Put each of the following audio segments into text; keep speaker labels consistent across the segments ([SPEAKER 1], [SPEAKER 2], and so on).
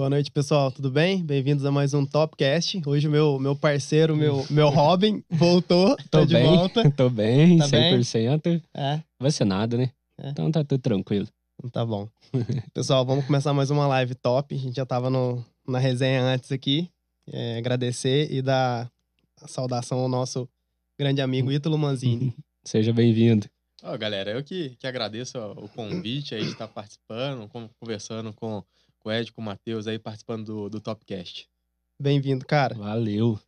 [SPEAKER 1] Boa noite, pessoal. Tudo bem? Bem-vindos a mais um Topcast. Hoje o meu, meu parceiro, meu, meu Robin, voltou.
[SPEAKER 2] Tô
[SPEAKER 1] tá de
[SPEAKER 2] bem,
[SPEAKER 1] volta.
[SPEAKER 2] tô bem,
[SPEAKER 1] Tá bem?
[SPEAKER 2] 100%.
[SPEAKER 1] É,
[SPEAKER 2] Vacinado, né?
[SPEAKER 1] É.
[SPEAKER 2] Então tá tudo tranquilo.
[SPEAKER 1] tá bom. Pessoal, vamos começar mais uma live top. A gente já tava no, na resenha antes aqui. É, agradecer e dar a saudação ao nosso grande amigo Ítalo Manzini.
[SPEAKER 2] Seja bem-vindo.
[SPEAKER 3] Ó, galera, eu que, que agradeço o convite aí de estar participando, con- conversando com, com o Ed, com o Matheus aí, participando do, do Topcast.
[SPEAKER 1] Bem-vindo, cara.
[SPEAKER 2] Valeu.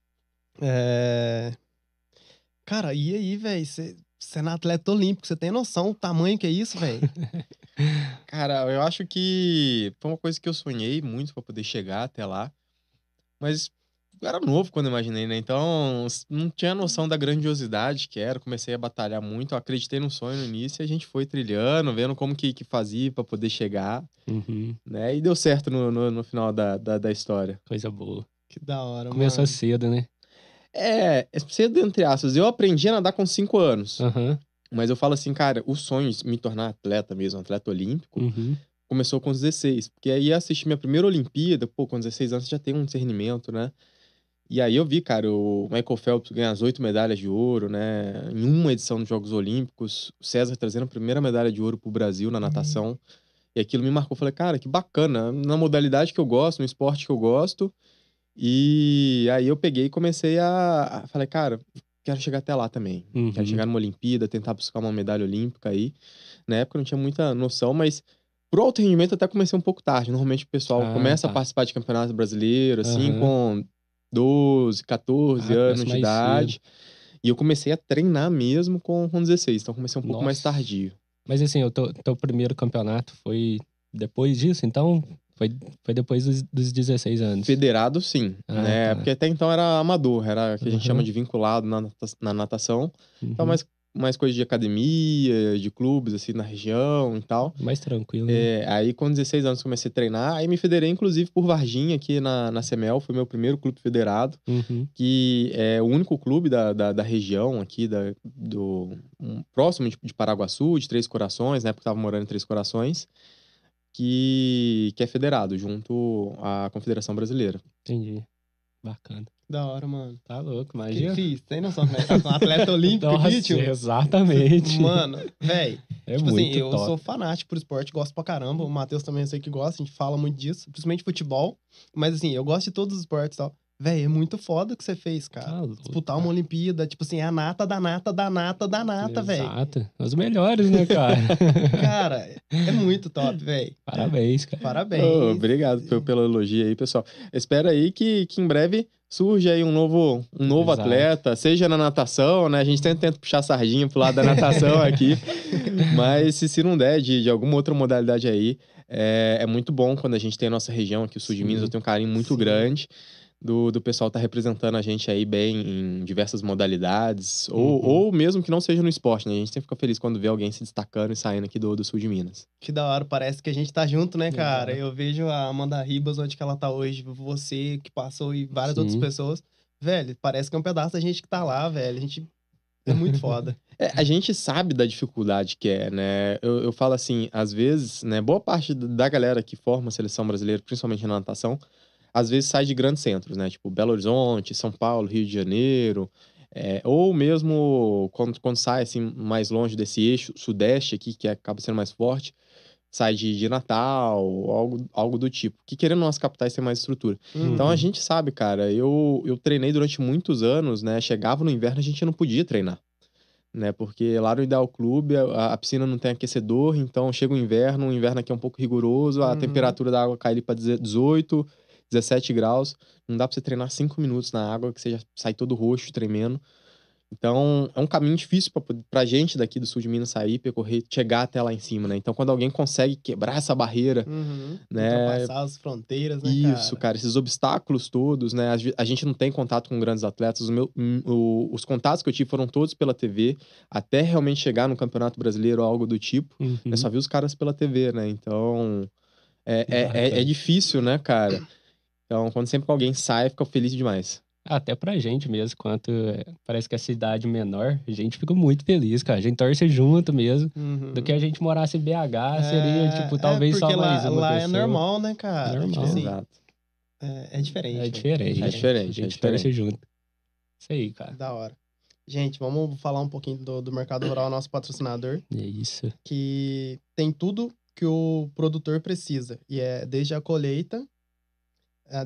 [SPEAKER 1] É... Cara, e aí, velho? Você é na atleta olímpico, você tem noção do tamanho que é isso, velho?
[SPEAKER 3] Cara, eu acho que foi uma coisa que eu sonhei muito para poder chegar até lá, mas eu era novo quando imaginei, né? Então não tinha noção da grandiosidade que era. Comecei a batalhar muito, eu acreditei no sonho no início e a gente foi trilhando, vendo como que, que fazia para poder chegar,
[SPEAKER 2] Uhum,
[SPEAKER 3] né? E deu certo no, no, no final da, da, da história.
[SPEAKER 2] Coisa boa.
[SPEAKER 1] Que da hora,
[SPEAKER 2] Começou
[SPEAKER 1] mano.
[SPEAKER 2] cedo, né?
[SPEAKER 3] É, é cedo entre aspas. Eu aprendi a nadar com 5 anos.
[SPEAKER 2] Aham.
[SPEAKER 3] Mas eu falo assim, cara, o sonho de me tornar atleta mesmo, atleta olímpico,
[SPEAKER 2] Uhum.
[SPEAKER 3] começou com os 16. Porque aí assisti minha primeira Olimpíada, pô, com 16 anos você já tem um discernimento, né? E aí eu vi, cara, o Michael Phelps ganhar as oito medalhas de ouro, né? Em uma edição dos Jogos Olímpicos. O César trazendo a primeira medalha de ouro pro Brasil na natação. E aquilo me marcou. Falei, cara, que bacana. Na modalidade que eu gosto, no esporte que eu gosto. E aí eu peguei e comecei a... Falei, cara, quero chegar até lá também.
[SPEAKER 2] Uhum.
[SPEAKER 3] Quero chegar numa Olimpíada, tentar buscar uma medalha olímpica aí. Na época eu não tinha muita noção, mas pro alto rendimento até comecei um pouco tarde. Normalmente o pessoal
[SPEAKER 2] Ah,
[SPEAKER 3] começa
[SPEAKER 2] tá.
[SPEAKER 3] a participar de campeonato brasileiro, assim,
[SPEAKER 2] Aham.
[SPEAKER 3] com 12, 14
[SPEAKER 2] Ah,
[SPEAKER 3] anos de
[SPEAKER 2] mais
[SPEAKER 3] idade. E eu comecei a treinar mesmo com, com 16, então comecei um pouco mais
[SPEAKER 2] Nossa.
[SPEAKER 3] tardio.
[SPEAKER 2] Mas assim, o teu, teu primeiro campeonato foi depois disso, então? Foi, foi depois dos, dos 16 anos.
[SPEAKER 3] Federado, sim,
[SPEAKER 2] Ah,
[SPEAKER 3] né?
[SPEAKER 2] tá.
[SPEAKER 3] Porque até então era amador, era o que a gente
[SPEAKER 2] Uhum.
[SPEAKER 3] chama de vinculado na, na natação. Então,
[SPEAKER 2] Uhum.
[SPEAKER 3] Mais, coisa de academia, de clubes, assim, na região e tal.
[SPEAKER 2] Mais tranquilo. né?
[SPEAKER 3] É, aí com 16 anos comecei a treinar, aí me federei inclusive por Varginha aqui na, na Semel, foi meu primeiro clube federado,
[SPEAKER 2] Uhum.
[SPEAKER 3] que é o único clube da, da, da região aqui, da, do, um, próximo de, de Paraguaçu, de Três Corações, na época eu tava morando em Três Corações, que, que é federado junto à Confederação Brasileira.
[SPEAKER 2] Entendi. Bacana.
[SPEAKER 1] Da hora, mano.
[SPEAKER 2] Tá louco,
[SPEAKER 1] Que
[SPEAKER 2] imagina.
[SPEAKER 1] fiz? Tem noção como é que tá com um atleta olímpico
[SPEAKER 2] Nossa,
[SPEAKER 1] aqui, tio?
[SPEAKER 2] exatamente.
[SPEAKER 1] Mano, velho.
[SPEAKER 2] é
[SPEAKER 1] tipo
[SPEAKER 2] muito
[SPEAKER 1] assim, eu
[SPEAKER 2] top.
[SPEAKER 1] sou fanático por esporte, gosto pra caramba. O Matheus também eu sei que gosta, a gente fala muito disso, principalmente futebol. Mas assim, eu gosto de todos os esportes e tal. Véi, é muito foda o que você fez, cara.
[SPEAKER 2] Tá louco.
[SPEAKER 1] Disputar uma Olimpíada, tipo assim, é a nata da nata da nata da nata, velho.
[SPEAKER 2] Exato. Os melhores, né, cara?
[SPEAKER 1] Cara, é muito top, velho.
[SPEAKER 2] Parabéns, cara.
[SPEAKER 1] Parabéns.
[SPEAKER 3] Ô, obrigado pelo, elogio aí, pessoal. Espero aí que, que em breve surja aí um novo, um novo
[SPEAKER 2] Exato.
[SPEAKER 3] atleta, seja na natação, né? A gente tenta, tenta puxar sardinha pro lado da natação aqui, mas se, se não der de, de alguma outra modalidade aí, é, é muito bom quando a gente tem a nossa região aqui, o sul de. Minas, eu tenho um carinho muito
[SPEAKER 1] Sim.
[SPEAKER 3] grande do, do pessoal estar representando a gente aí bem em diversas modalidades, ou,
[SPEAKER 2] Uhum.
[SPEAKER 3] ou mesmo que não seja no esporte, né? A gente sempre fica feliz quando vê alguém se destacando e saindo aqui do, do sul de Minas.
[SPEAKER 1] Que da hora, parece que a gente tá junto, né, cara?
[SPEAKER 2] Exato.
[SPEAKER 1] Eu vejo a Amanda Ribas, onde que ela tá hoje, você que passou e várias outras
[SPEAKER 2] Sim.
[SPEAKER 1] pessoas. Velho, parece que é um pedaço da gente que tá lá, velho. A gente é muito foda.
[SPEAKER 3] É, a gente sabe da dificuldade que é, né? Eu, eu falo assim, às vezes, né? Boa parte da galera que forma a seleção brasileira, principalmente na natação, às vezes sai de grandes centros, né? Tipo Belo Horizonte, São Paulo, Rio de Janeiro. é, ou mesmo quando, quando sai assim, mais longe desse eixo sudeste aqui, que acaba sendo mais forte, sai de, de Natal, algo, algo do tipo. Que querendo ou não, as capitais têm mais estrutura. Então a
[SPEAKER 2] Uhum.
[SPEAKER 3] gente sabe, cara, eu, eu treinei durante muitos anos, né? Chegava no inverno, a gente não podia treinar. Né, porque lá no Ideal Clube a, a piscina não tem aquecedor, então chega o inverno, o inverno aqui é um pouco rigoroso, a
[SPEAKER 1] Uhum.
[SPEAKER 3] temperatura da água cai ali para 18, 17 graus. Não dá pra você treinar 5 minutos na água, que você já sai todo roxo, tremendo. Então, é um caminho difícil pra, poder- pra gente daqui do sul de Minas sair, percorrer, chegar até lá em cima, né? Então, quando alguém consegue quebrar essa barreira,
[SPEAKER 1] Uhum.
[SPEAKER 3] Né?
[SPEAKER 1] Ultrapassar as fronteiras, né,
[SPEAKER 3] isso,
[SPEAKER 1] cara?
[SPEAKER 3] cara, esses obstáculos todos, né? A ge- A gente não tem contato com grandes atletas. Os, meu- o- os contatos que eu tive foram todos pela TV, até realmente chegar no Campeonato Brasileiro ou algo do tipo.
[SPEAKER 2] Uhum.
[SPEAKER 3] Eu só vi os caras pela TV, né? Então, é, é, é, é difícil, né, cara? Então, quando sempre alguém sai, fica feliz demais.
[SPEAKER 2] Até pra gente mesmo, quanto é, parece que a cidade menor, a gente fica muito feliz, cara. A gente torce junto mesmo.
[SPEAKER 1] Uhum.
[SPEAKER 2] Do que a gente morasse em BH, seria,
[SPEAKER 1] É,
[SPEAKER 2] tipo,
[SPEAKER 1] é,
[SPEAKER 2] talvez só
[SPEAKER 1] porque
[SPEAKER 2] mais
[SPEAKER 1] lá,
[SPEAKER 2] uma
[SPEAKER 1] lá é normal, né, cara?
[SPEAKER 2] Normal.
[SPEAKER 1] Tipo assim,
[SPEAKER 3] Exato.
[SPEAKER 1] É, é diferente.
[SPEAKER 2] É
[SPEAKER 1] velho.
[SPEAKER 2] diferente.
[SPEAKER 3] É diferente,
[SPEAKER 2] A
[SPEAKER 3] é
[SPEAKER 2] gente
[SPEAKER 3] diferente.
[SPEAKER 2] torce junto. Isso aí, cara.
[SPEAKER 1] Da hora. Gente, vamos falar um pouquinho do, do Mercado Rural, nosso patrocinador,
[SPEAKER 2] É isso.
[SPEAKER 1] que tem tudo que o produtor precisa. E é desde a colheita, é,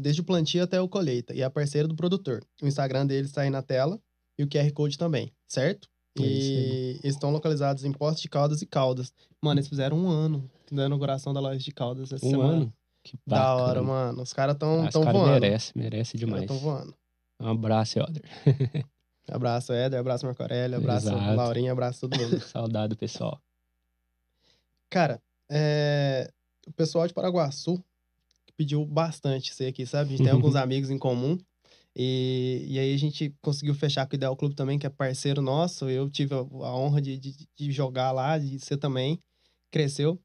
[SPEAKER 1] desde o plantio até o colheita. E é parceiro do produtor. O Instagram deles está aí na tela e o QR Code também, certo?
[SPEAKER 2] É
[SPEAKER 1] E eles estão localizados em Poços de Caldas e Caldas. Mano, eles fizeram um ano da inauguração da loja de Caldas essa
[SPEAKER 2] Um
[SPEAKER 1] semana.
[SPEAKER 2] ano. Que
[SPEAKER 1] Da
[SPEAKER 2] bacana.
[SPEAKER 1] hora, mano. Os caras estão
[SPEAKER 2] Ah, Os
[SPEAKER 1] tão
[SPEAKER 2] caras
[SPEAKER 1] voando.
[SPEAKER 2] merece, merece demais.
[SPEAKER 1] tão voando.
[SPEAKER 2] Um abraço, Elder.
[SPEAKER 1] Abraço, Éder. Abraço, Marco Aurélio. Abraço,
[SPEAKER 2] Exato.
[SPEAKER 1] Laurinha. Abraço todo mundo.
[SPEAKER 2] Saudade, pessoal.
[SPEAKER 1] Cara, é, o pessoal de Paraguaçu pediu bastante isso aqui, sabe? A gente tem alguns amigos em comum. E, e aí a gente conseguiu fechar com o Ideal Clube também, que é parceiro nosso. Eu tive a, a honra de, de, de jogar lá, de ser também. Cresceu.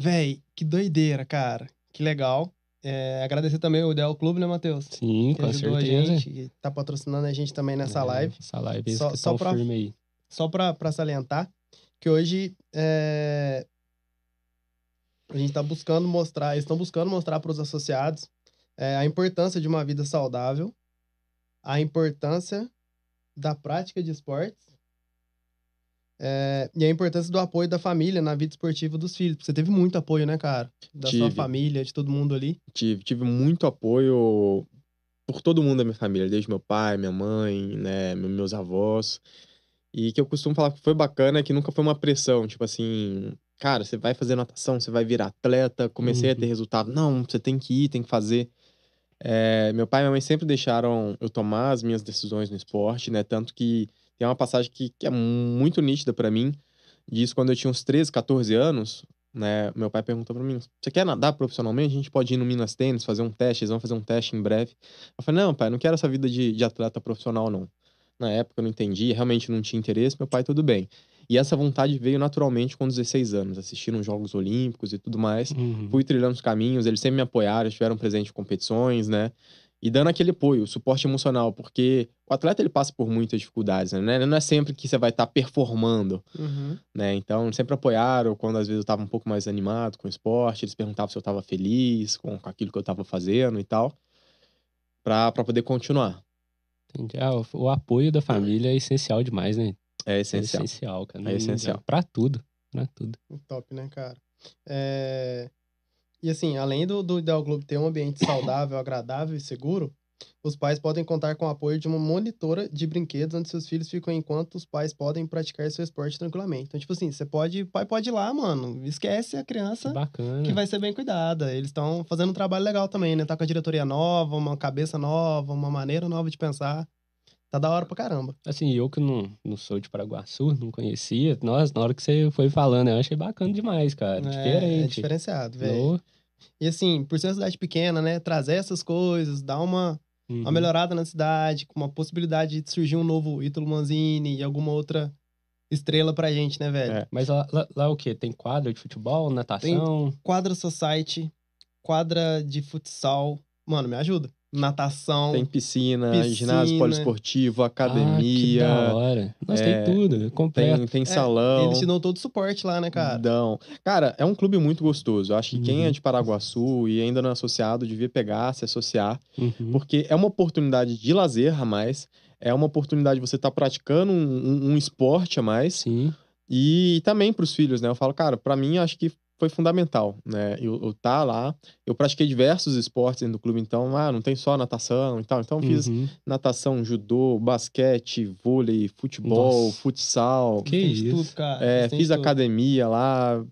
[SPEAKER 1] Véi, que doideira, cara. Que legal. É, agradecer também o Ideal Clube, né, Matheus?
[SPEAKER 2] Sim,
[SPEAKER 1] Que
[SPEAKER 2] com
[SPEAKER 1] ajudou
[SPEAKER 2] certeza.
[SPEAKER 1] a gente, que tá patrocinando a gente também nessa
[SPEAKER 2] É,
[SPEAKER 1] live.
[SPEAKER 2] Essa live,
[SPEAKER 1] Só- só pra-
[SPEAKER 2] firme aí.
[SPEAKER 1] só pra, pra salientar, que hoje é, a gente tá buscando mostrar, eles estão buscando mostrar para os associados é, a importância de uma vida saudável, a importância da prática de esportes é, e a importância do apoio da família na vida esportiva dos filhos. Você teve muito apoio, né, cara? Da sua
[SPEAKER 3] Tive.
[SPEAKER 1] família, de todo mundo ali.
[SPEAKER 3] Tive, tive muito apoio por todo mundo da minha família, desde meu pai, minha mãe, né, me- meus avós. E que eu costumo falar que foi bacana é que nunca foi uma pressão, tipo assim, cara, você vai fazer natação, você vai virar atleta, comecei a ter
[SPEAKER 2] Uhum.
[SPEAKER 3] resultado. Não, você tem que ir, tem que fazer. É, meu pai e minha mãe sempre deixaram eu tomar as minhas decisões no esporte, né? Tanto que tem uma passagem que, que é muito nítida pra mim, disso quando eu tinha uns 13, 14 anos, né? Meu pai perguntou pra mim: Você quer nadar profissionalmente? A gente pode ir no Minas Tênis, fazer um teste, eles vão fazer um teste em breve. Eu falei: Não, pai, não quero essa vida de, de atleta profissional, não. Na época eu não entendi, realmente não tinha interesse. Meu pai, tudo bem. E essa vontade veio naturalmente com 16 anos, assistindo os Jogos Olímpicos e tudo mais.
[SPEAKER 2] Uhum.
[SPEAKER 3] Fui trilhando os caminhos, eles sempre me apoiaram, estiveram presentes em competições, né? E dando aquele apoio, suporte emocional, porque o atleta ele passa por muitas dificuldades, né? Não é sempre que você vai estar performando
[SPEAKER 1] Uhum.
[SPEAKER 3] né? Então, sempre apoiaram quando às vezes eu tava um pouco mais animado com o esporte, eles perguntavam se eu tava feliz com, com aquilo que eu tava fazendo e tal, pra, pra poder continuar.
[SPEAKER 2] Entendi. Ah, o apoio da família é essencial demais, né?
[SPEAKER 3] É
[SPEAKER 2] É
[SPEAKER 3] essencial.
[SPEAKER 2] essencial, cara.
[SPEAKER 3] É essencial.
[SPEAKER 2] Pra tudo. Pra tudo.
[SPEAKER 1] Top, né, cara? É, E assim, além do, do Ideal Clube ter um ambiente saudável, agradável e seguro, os pais podem contar com o apoio de uma monitora de brinquedos onde seus filhos ficam enquanto os pais podem praticar seu esporte tranquilamente. Então, tipo assim, você pode, o pai pode ir lá, mano, esquece a
[SPEAKER 2] Que
[SPEAKER 1] criança
[SPEAKER 2] bacana.
[SPEAKER 1] que vai ser bem cuidada. Eles estão fazendo um trabalho legal também, né? Tá com a diretoria nova, uma cabeça nova, uma maneira nova de pensar. Tá da hora pra caramba.
[SPEAKER 2] Assim, eu que não, não sou de Paraguaçu, não conhecia. Nossa, na hora que você foi falando, eu achei bacana demais, cara.
[SPEAKER 1] É, é
[SPEAKER 2] Diferente.
[SPEAKER 1] diferenciado, velho.
[SPEAKER 2] No-
[SPEAKER 1] E assim, por ser uma cidade pequena, né? Trazer essas coisas, dar uma, uma
[SPEAKER 2] Uhum.
[SPEAKER 1] melhorada na cidade, com uma possibilidade de surgir um novo Ítalo Manzini e alguma outra estrela pra gente, né, velho?
[SPEAKER 3] É.
[SPEAKER 2] Mas lá, lá, lá o quê? Tem quadra de futebol, natação?
[SPEAKER 1] Quadra Society, quadra de futsal. Mano, me ajuda. Natação.
[SPEAKER 3] Tem piscina,
[SPEAKER 1] Piscina.
[SPEAKER 3] ginásio poliesportivo,
[SPEAKER 2] Ah, que
[SPEAKER 3] academia,
[SPEAKER 2] da hora. Nossa,
[SPEAKER 3] é,
[SPEAKER 2] tem tudo. Completo.
[SPEAKER 3] tem, tem
[SPEAKER 1] É,
[SPEAKER 3] salão.
[SPEAKER 1] Eles te dão todo o suporte lá, né, cara?
[SPEAKER 3] Dão. Cara, é um clube muito gostoso. Eu acho que quem
[SPEAKER 2] Uhum.
[SPEAKER 3] é de Paraguaçu e ainda não é associado devia pegar, se associar.
[SPEAKER 2] Uhum.
[SPEAKER 3] Porque é uma oportunidade de lazer a mais. É uma oportunidade de você estar praticando um, um- um esporte a mais.
[SPEAKER 2] Sim.
[SPEAKER 3] E também para os filhos, né? Eu falo, cara, para mim acho que foi fundamental, né? Eu, eu tá lá, eu pratiquei diversos esportes dentro do clube, então, ah, não tem só natação e tal. Então, eu fiz
[SPEAKER 2] Uhum.
[SPEAKER 3] natação, judô, basquete, vôlei, futebol,
[SPEAKER 2] Nossa.
[SPEAKER 3] futsal.
[SPEAKER 2] Que isso.
[SPEAKER 1] tudo, cara.
[SPEAKER 3] É, fiz
[SPEAKER 1] tudo.
[SPEAKER 3] academia lá.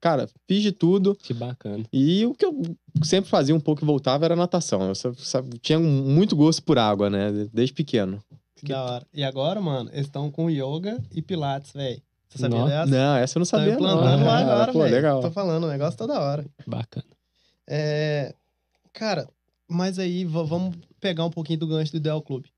[SPEAKER 3] Cara, fiz de tudo.
[SPEAKER 2] Que bacana.
[SPEAKER 3] E o que eu sempre fazia um pouco e voltava era natação. Eu sa- sa- tinha muito gosto por água, né? Desde pequeno.
[SPEAKER 1] Que da hora. E agora, mano, eles estão com yoga e pilates, velho. Você sabia
[SPEAKER 2] Nossa.
[SPEAKER 1] dessa?
[SPEAKER 3] Não, essa eu não sabia.
[SPEAKER 1] implantando
[SPEAKER 3] não.
[SPEAKER 1] lá
[SPEAKER 3] Cara,
[SPEAKER 1] agora,
[SPEAKER 3] Pô,
[SPEAKER 1] velho.
[SPEAKER 3] legal.
[SPEAKER 1] Tô falando, o negócio tá da hora.
[SPEAKER 2] Bacana.
[SPEAKER 1] É, Cara, mas aí va- vamos pegar um pouquinho do gancho do Ideal Clube.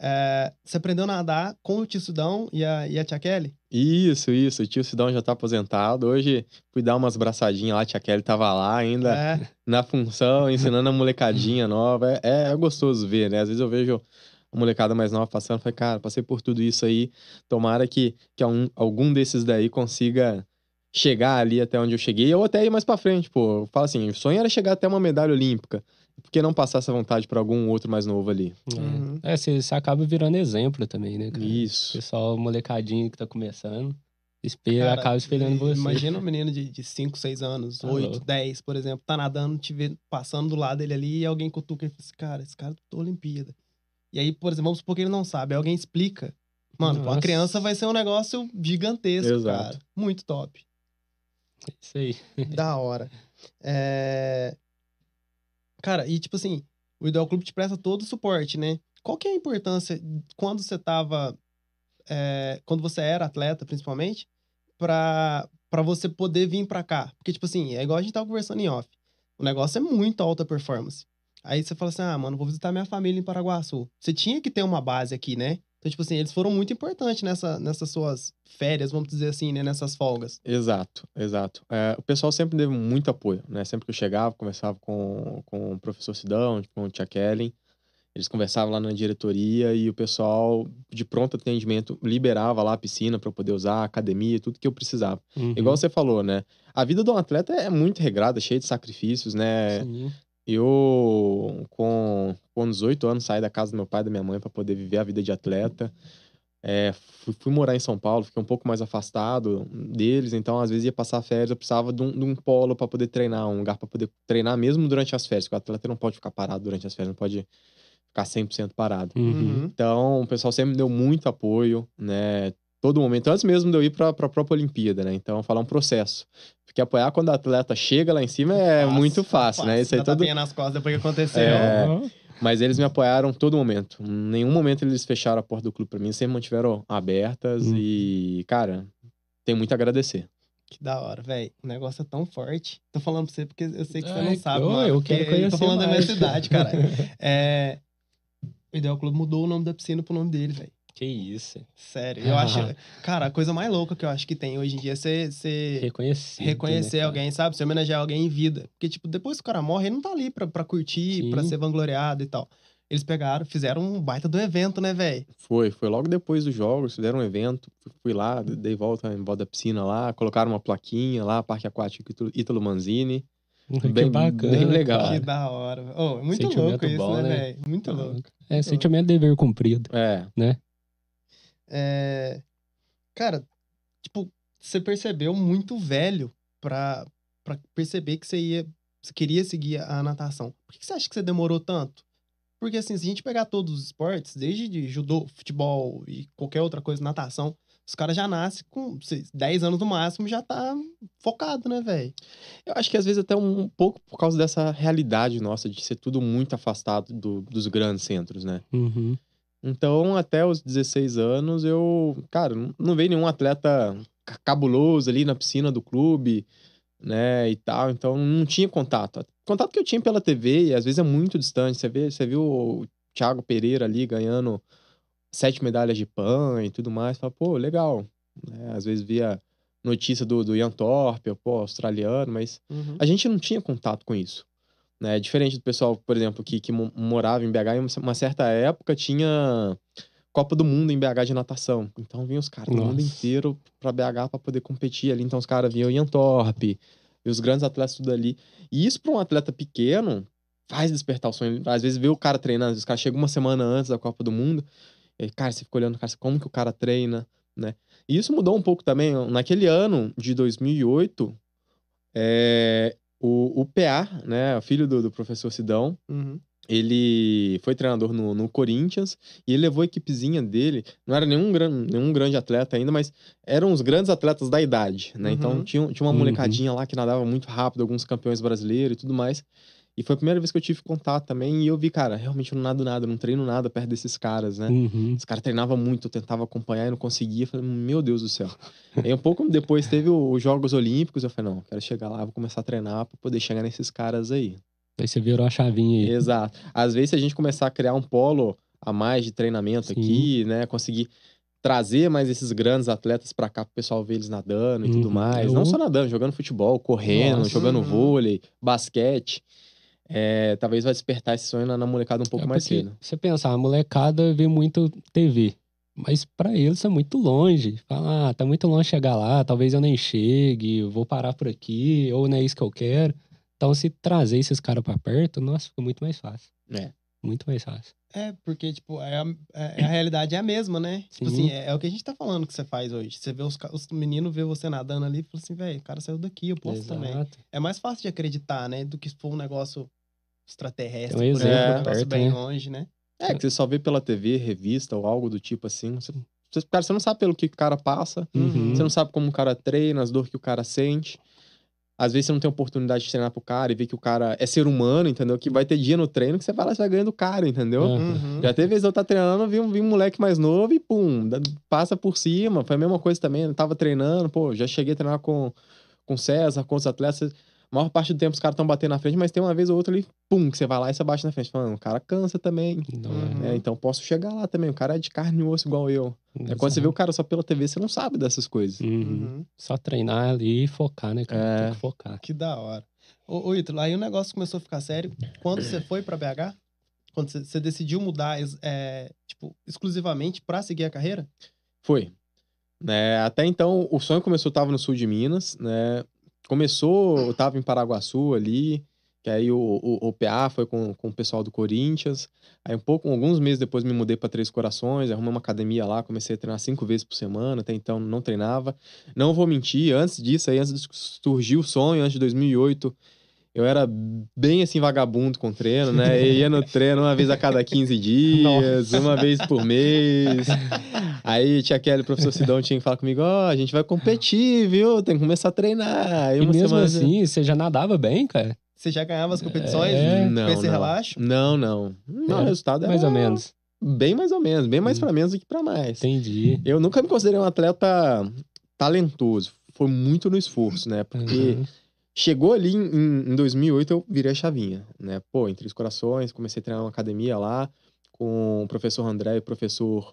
[SPEAKER 1] É, Você aprendeu a nadar com o tio Sudão e a, e a tia Kelly?
[SPEAKER 3] Isso, isso. O tio Sidão já tá aposentado. Hoje fui dar umas braçadinhas lá, a tia Kelly tava lá ainda
[SPEAKER 1] É,
[SPEAKER 3] na função, ensinando a molecadinha nova. É, é gostoso ver, né? Às vezes eu vejo a molecada mais nova passando, falei, cara, passei por tudo isso aí. Tomara que, que algum, algum desses daí consiga chegar ali até onde eu cheguei, ou até ir mais pra frente, pô. Eu falo assim, o sonho era chegar até uma medalha olímpica. por que não passar essa vontade para algum outro mais novo ali?
[SPEAKER 2] É,
[SPEAKER 1] Uhum.
[SPEAKER 2] é você, você acaba virando exemplo também, né, cara?
[SPEAKER 3] Isso.
[SPEAKER 2] Pessoal, molecadinho que tá começando, espelha,
[SPEAKER 1] Cara,
[SPEAKER 2] acaba espelhando você.
[SPEAKER 1] Imagina um menino de, de 5, 6 anos,
[SPEAKER 2] Tá
[SPEAKER 1] 8,
[SPEAKER 2] louco.
[SPEAKER 1] 10, por exemplo, tá nadando, te vê passando do lado dele ali e alguém cutuca e fala assim, cara, esse cara tá Olimpíada. E aí, por exemplo, vamos supor que ele não sabe, alguém explica. Mano, pra uma
[SPEAKER 2] Nossa.
[SPEAKER 1] criança vai ser um negócio gigantesco,
[SPEAKER 3] Exato.
[SPEAKER 1] cara. Muito top.
[SPEAKER 2] Isso aí.
[SPEAKER 1] Da hora. É... Cara, e tipo assim, o Ideal Clube te presta todo o suporte, né? Qual que é a importância quando você tava. é, Quando você era atleta, principalmente, pra, pra você poder vir pra cá? Porque, tipo assim, é igual a gente tava conversando em off. O negócio é muito alta performance. Aí você fala assim: ah, mano, vou visitar minha família em Paraguaçu. Você tinha que ter uma base aqui, né? Então, tipo assim, eles foram muito importantes nessa, nessas suas férias, vamos dizer assim, né? Nessas folgas.
[SPEAKER 3] Exato, exato. É, o pessoal sempre deu muito apoio, né? Sempre que eu chegava, conversava com, com o professor Sidão, com o Tia Kellen, eles conversavam lá na diretoria e o pessoal, de pronto atendimento, liberava lá a piscina para eu poder usar, a academia, tudo que eu precisava.
[SPEAKER 2] Uhum.
[SPEAKER 3] Igual você falou, né? A vida de um atleta é muito regrada, cheia de sacrifícios, né?
[SPEAKER 2] Sim.
[SPEAKER 3] Eu, com, com 18 anos, saí da casa do meu pai e da minha mãe para poder viver a vida de atleta. É, fui, fui morar em São Paulo, fiquei um pouco mais afastado deles, então às vezes ia passar férias, eu precisava de um, de um polo para poder treinar, um lugar para poder treinar mesmo durante as férias, porque o atleta não pode ficar parado durante as férias, não pode ficar 100% parado.
[SPEAKER 2] Uhum.
[SPEAKER 3] Então, o pessoal sempre me deu muito apoio, né? Todo momento, antes mesmo de eu ir para a própria Olimpíada, né? Então, falar um processo. Porque apoiar quando o atleta chega lá em cima é
[SPEAKER 1] Fácil,
[SPEAKER 3] muito fácil, né? Isso aí todo...
[SPEAKER 1] nas costas depois que aconteceu.
[SPEAKER 3] É.
[SPEAKER 2] Uhum.
[SPEAKER 3] Mas eles me apoiaram todo momento. Em nenhum momento eles fecharam a porta do clube pra mim, sempre mantiveram abertas
[SPEAKER 2] Hum.
[SPEAKER 3] e, cara, tenho muito a agradecer.
[SPEAKER 1] Que da hora, velho. O negócio é tão forte. Tô falando pra você porque eu sei que você
[SPEAKER 2] Ai,
[SPEAKER 1] não sabe,
[SPEAKER 2] ô,
[SPEAKER 1] mano.
[SPEAKER 2] eu quero conhecer
[SPEAKER 1] Tô falando da minha
[SPEAKER 2] mais.
[SPEAKER 1] cidade, cara. É... O Ideal Clube mudou o nome da piscina pro nome dele, velho.
[SPEAKER 2] Que isso.
[SPEAKER 1] Sério. Eu
[SPEAKER 2] Ah.
[SPEAKER 1] acho... Cara, a coisa mais louca que eu acho que tem hoje em dia é você... você...
[SPEAKER 2] Reconhecer.
[SPEAKER 1] Reconhecer alguém, sabe? Você homenagear alguém em vida. Porque, tipo, depois que o cara morre, ele não tá ali pra, pra curtir,
[SPEAKER 2] Sim.
[SPEAKER 1] pra ser vangloriado e tal. Eles pegaram, fizeram um baita do evento, né, velho?
[SPEAKER 3] Foi, foi logo depois dos jogos, fizeram um evento, fui- lá, dei volta em volta da piscina lá, colocaram uma plaquinha lá, Parque Aquático Ítalo- Manzini.
[SPEAKER 2] Que
[SPEAKER 3] Bem-
[SPEAKER 2] bacana.
[SPEAKER 3] bem legal.
[SPEAKER 2] cara.
[SPEAKER 1] Que da hora. Oh, muito
[SPEAKER 2] Sentimento
[SPEAKER 1] louco isso,
[SPEAKER 2] bom,
[SPEAKER 1] né,
[SPEAKER 2] né?
[SPEAKER 1] velho? Muito louco.
[SPEAKER 2] É, sentimento de dever cumprido.
[SPEAKER 3] É,
[SPEAKER 1] É... Cara, tipo, você percebeu muito velho pra, pra perceber que você ia. Você queria seguir a natação. Por que você acha que você demorou tanto? Porque, assim, se a gente pegar todos os esportes, desde de judô, futebol e qualquer outra coisa, natação, os caras já nascem com sei, 10 anos no máximo, já tá focado, né, velho?
[SPEAKER 3] eu acho que às vezes até um pouco por causa dessa realidade nossa de ser tudo muito afastado do- dos grandes centros, né?
[SPEAKER 2] Uhum.
[SPEAKER 3] Então, até os 16 anos, eu, cara, não- veio nenhum atleta ca- cabuloso ali na piscina do clube, né, e tal. Então, não tinha contato. Contato que eu tinha pela TV, e às vezes é muito distante. Você vê, você viu o Thiago Pereira ali ganhando sete medalhas de PAN e tudo mais. Fala, pô, legal. né? Às vezes via notícia do, do Ian Thorpe, pô, australiano, mas a gente não tinha contato com isso. Né? Diferente do pessoal, por exemplo, que, que mo- morava em BH, em uma certa época tinha Copa do Mundo em BH de natação. Então vinham os caras do mundo inteiro pra BH pra poder competir ali. Então os caras vinham Ian Thorpe, e os grandes atletas tudo ali. E isso pra um atleta pequeno faz despertar o sonho. Às vezes vê o cara treinando, os caras chegam uma semana antes da Copa do Mundo, e cara, você fica olhando, cara, como que o cara treina, né? E isso mudou um pouco também. Naquele ano de 2008, é, o, o PA, né, filho do, do professor Sidão,
[SPEAKER 1] Uhum.
[SPEAKER 3] ele foi treinador no, no Corinthians e ele levou a equipezinha dele. Não era nenhum, gran, nenhum grande atleta ainda, mas eram os grandes atletas da idade, né? Então
[SPEAKER 1] Uhum.
[SPEAKER 3] tinha, tinha uma
[SPEAKER 2] Uhum.
[SPEAKER 3] molecadinha lá que nadava muito rápido, alguns campeões brasileiros e tudo mais. E foi a primeira vez que eu tive contato também. E eu vi, cara, realmente eu não nado nada, não treino nada perto desses caras, né?
[SPEAKER 2] Uhum.
[SPEAKER 3] Os caras treinavam muito, eu tentava acompanhar e não conseguia. Eu Falei, meu Deus do céu. Aí um pouco depois teve os Jogos Olímpicos. Eu falei, não, quero chegar lá, vou começar a treinar pra poder chegar nesses caras aí.
[SPEAKER 2] Aí você virou a chavinha aí.
[SPEAKER 3] Exato. Às vezes, se a gente começar a criar um polo a mais de treinamento
[SPEAKER 2] Sim.
[SPEAKER 3] aqui, né? Conseguir trazer mais esses grandes atletas pra cá pro pessoal ver eles nadando e tudo
[SPEAKER 2] Uhum.
[SPEAKER 3] mais.
[SPEAKER 2] Eu-
[SPEAKER 3] Não só nadando, jogando futebol, correndo,
[SPEAKER 2] Nossa.
[SPEAKER 3] jogando
[SPEAKER 1] Uhum.
[SPEAKER 3] vôlei, basquete. É, talvez vai despertar esse sonho na, molecada um pouco
[SPEAKER 2] É
[SPEAKER 3] mais cedo.
[SPEAKER 2] Você pensar, a molecada vê muito TV. Mas pra eles é muito longe. Fala, ah, tá muito longe chegar lá, talvez eu nem chegue, vou parar por aqui, ou não é isso que eu quero. Então, se trazer esses caras pra perto, nossa, fica muito mais fácil.
[SPEAKER 3] É.
[SPEAKER 2] Muito mais fácil.
[SPEAKER 1] É, porque, tipo, é a, é- a realidade é a mesma, né? Tipo
[SPEAKER 2] Sim.
[SPEAKER 1] assim, é, é o que a gente tá falando que você faz hoje. Você vê os, os meninos vê você nadando ali e fala assim, velho, o cara saiu daqui, eu posso também.
[SPEAKER 2] Exato.
[SPEAKER 1] É mais fácil de acreditar, né? Do que se for um negócio extraterrestre,
[SPEAKER 2] Tem um
[SPEAKER 1] por
[SPEAKER 3] exemplo
[SPEAKER 1] negócio
[SPEAKER 2] perto,
[SPEAKER 1] bem
[SPEAKER 2] né?
[SPEAKER 1] longe, né?
[SPEAKER 3] É, que você só vê pela TV, revista ou algo do tipo assim. Você, cara, você não sabe pelo que o cara passa.
[SPEAKER 2] Uhum.
[SPEAKER 3] Você não sabe como o cara treina, as dores que o cara sente. Às vezes você não tem oportunidade de treinar pro cara e ver que o cara é ser humano, entendeu? Que vai ter dia no treino que você vai lá e vai ganhando o cara, entendeu?
[SPEAKER 2] Uhum.
[SPEAKER 1] Uhum.
[SPEAKER 3] Já teve vezes eu tá treinando, vi um, vi um moleque mais novo e pum, passa por cima. Foi a mesma coisa também. Eu tava treinando, pô, já cheguei a treinar com, com César, com os atletas. A maior parte do tempo os caras estão batendo na frente, mas tem uma vez ou outra ali, pum, que você vai lá e você bate na frente. Falando, o cara cansa também.
[SPEAKER 1] Uhum.
[SPEAKER 3] É, então posso chegar lá também. O cara é de carne e osso igual eu.
[SPEAKER 2] é.
[SPEAKER 3] É quando você vê o cara só pela TV, você não sabe dessas coisas.
[SPEAKER 2] Uhum.
[SPEAKER 1] Uhum.
[SPEAKER 2] Só treinar ali e focar, né, cara?
[SPEAKER 3] É.
[SPEAKER 2] Tem que focar.
[SPEAKER 1] Que da hora. Ô, ô Ítalo, aí o negócio começou a ficar sério quando você foi pra BH? Quando você, você decidiu mudar, é, tipo, exclusivamente pra seguir a carreira?
[SPEAKER 3] Foi. Né, até então, o sonho começou, tava no sul de Minas, né? Começou, eu tava em Paraguaçu ali, que aí o, o, o PA foi com, com o pessoal do Corinthians. Aí um pouco, alguns meses depois me mudei para Três Corações, arrumei uma academia lá, comecei a treinar cinco vezes por semana, até então não treinava. Não vou mentir, antes disso, aí antes de surgir o sonho, antes de 2008, eu era bem assim vagabundo com treino, né? Eu ia no treino uma vez a cada 15 dias, uma vez por mês. Aí tia Kelly, professor Sidão, tinha que falar comigo, ó, a gente vai competir, viu? Tem que começar a treinar. Aí
[SPEAKER 2] E
[SPEAKER 3] uma
[SPEAKER 2] mesmo
[SPEAKER 3] semana-
[SPEAKER 2] assim, você já nadava bem, cara?
[SPEAKER 1] Você já ganhava as competições
[SPEAKER 2] É,
[SPEAKER 1] com
[SPEAKER 3] não,
[SPEAKER 1] esse
[SPEAKER 3] não.
[SPEAKER 1] relaxo?
[SPEAKER 3] Não, não. Não,
[SPEAKER 2] É,
[SPEAKER 3] o resultado
[SPEAKER 2] Mais
[SPEAKER 3] era
[SPEAKER 2] ou menos.
[SPEAKER 3] Bem mais ou menos, bem mais
[SPEAKER 2] Hum.
[SPEAKER 3] pra menos do que pra mais.
[SPEAKER 2] Entendi.
[SPEAKER 3] Eu nunca me considerei um atleta talentoso. Foi muito no esforço, né? Porque
[SPEAKER 2] Uhum.
[SPEAKER 3] Chegou ali em, em 2008, eu virei a chavinha, né? Pô, entre os corações, comecei a treinar uma academia lá com o professor André e o professor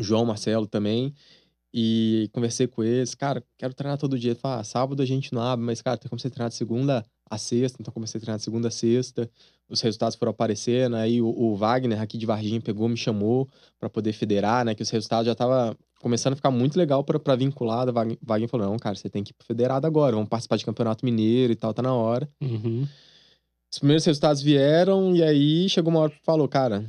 [SPEAKER 3] João Marcelo também. E conversei com eles, cara, quero treinar todo dia. Fala, ah, sábado a gente não abre, mas, cara, tem como você treinar de segunda a sexta, então comecei a treinar de segunda a sexta. Os resultados foram aparecendo, aí o, o Wagner aqui de Varginha pegou, me chamou para poder federar, né? Que os resultados já tava começando a ficar muito legal para vincular. O Wagner Wagner falou: não, cara, você tem que ir pro federado agora, vamos participar de campeonato mineiro e tal, tá na hora.
[SPEAKER 2] Uhum.
[SPEAKER 3] Os primeiros resultados vieram, e aí chegou uma hora que falou, cara,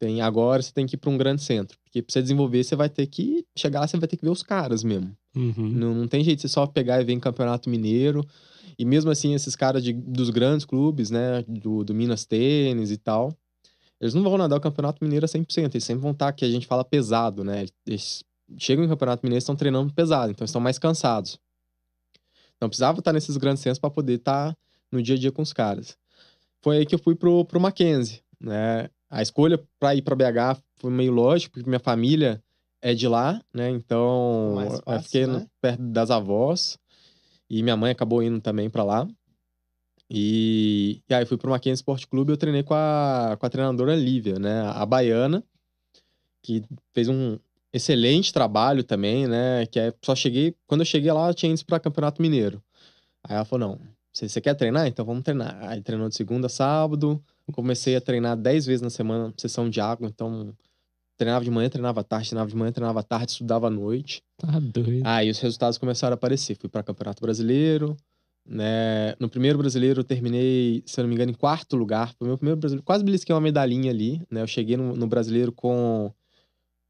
[SPEAKER 3] tem, agora você tem que ir para um grande centro. Porque pra você desenvolver, você vai ter que. Chegar lá, você vai ter que ver os caras mesmo.
[SPEAKER 2] Uhum.
[SPEAKER 3] Não, não tem jeito de você só pegar e ver em campeonato mineiro. E mesmo assim, esses caras de- dos grandes clubes, né? Do, do Minas Tênis e tal, eles não vão nadar o campeonato mineiro a 100%. Eles sempre vão estar, que a gente fala pesado, né? Eles chegam em campeonato mineiro e estão treinando pesado, então estão mais cansados. Então precisava estar nesses grandes centros para poder estar no dia a dia com os caras. Foi aí que eu fui pro, pro Mackenzie, né? A escolha para ir para BH foi meio lógico, porque minha família é de lá, né? Então
[SPEAKER 1] Mais
[SPEAKER 3] eu
[SPEAKER 1] fácil,
[SPEAKER 3] fiquei no-
[SPEAKER 1] né?
[SPEAKER 3] perto das avós e minha mãe acabou indo também para lá. E, e aí fui pro Mackenzie Sport Clube e eu treinei com a, com a treinadora Lívia, né? A baiana, que fez um excelente trabalho também, né? Que é, só cheguei, quando eu cheguei lá, tinha ido para Campeonato Mineiro. Aí ela falou: não, você, você quer treinar? Então vamos treinar. Aí treinou de segunda a sábado. Comecei a treinar 10 vezes na semana, sessão de água. Então, treinava de manhã, treinava à tarde, treinava de manhã, treinava à tarde, estudava à noite.
[SPEAKER 2] Tá doido.
[SPEAKER 3] Aí os resultados começaram a aparecer. Fui para Campeonato Brasileiro. Né? No primeiro brasileiro eu terminei, se eu não me engano, em quarto lugar. Foi meu primeiro brasileiro. Quase belisquei uma medalhinha ali. Né? Eu cheguei no, no brasileiro com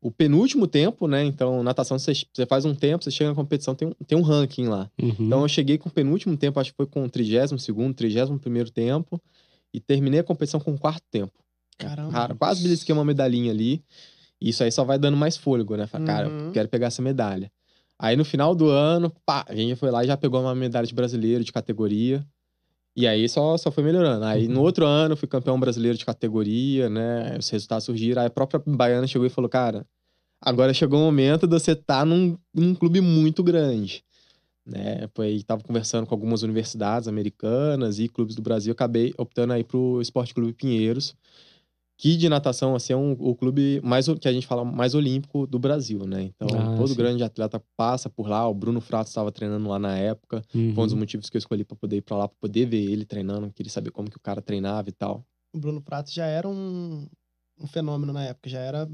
[SPEAKER 3] o penúltimo tempo, né? Então, natação, você, você faz um tempo, você chega na competição, tem um, tem um ranking lá.
[SPEAKER 2] Uhum.
[SPEAKER 3] Então eu cheguei com o penúltimo tempo, acho que foi com o 32 segundo, 31 primeiro tempo, e terminei a competição com o quarto tempo.
[SPEAKER 1] Caramba.
[SPEAKER 3] Cara, quase belisquei uma medalhinha ali. Isso aí só vai dando mais fôlego, né? Fala, cara,
[SPEAKER 1] Uhum.
[SPEAKER 3] eu quero pegar essa medalha. Aí no final do ano, pá, a gente foi lá e já pegou uma medalha de brasileiro de categoria. E aí só, só foi melhorando. Aí no
[SPEAKER 2] Uhum.
[SPEAKER 3] outro ano fui campeão brasileiro de categoria, né? Os resultados surgiram. Aí a própria Baiana chegou e falou, cara, agora chegou o momento de você estar num, num clube muito grande. Né? Foi aí tava conversando com algumas universidades americanas e clubes do Brasil. Acabei optando aí pro Esporte Clube Pinheiros, que de natação assim, é um, o clube mais que a gente fala mais olímpico do Brasil, né? Então,
[SPEAKER 2] Ah,
[SPEAKER 3] todo
[SPEAKER 2] sim.
[SPEAKER 3] grande atleta passa por lá. O Bruno Frato estava treinando lá na época.
[SPEAKER 2] Uhum.
[SPEAKER 3] Foi um dos motivos que eu escolhi para poder ir para lá, para poder ver ele treinando, queria saber como que o cara treinava e tal.
[SPEAKER 1] O Bruno Prato já era um, um fenômeno na época, já era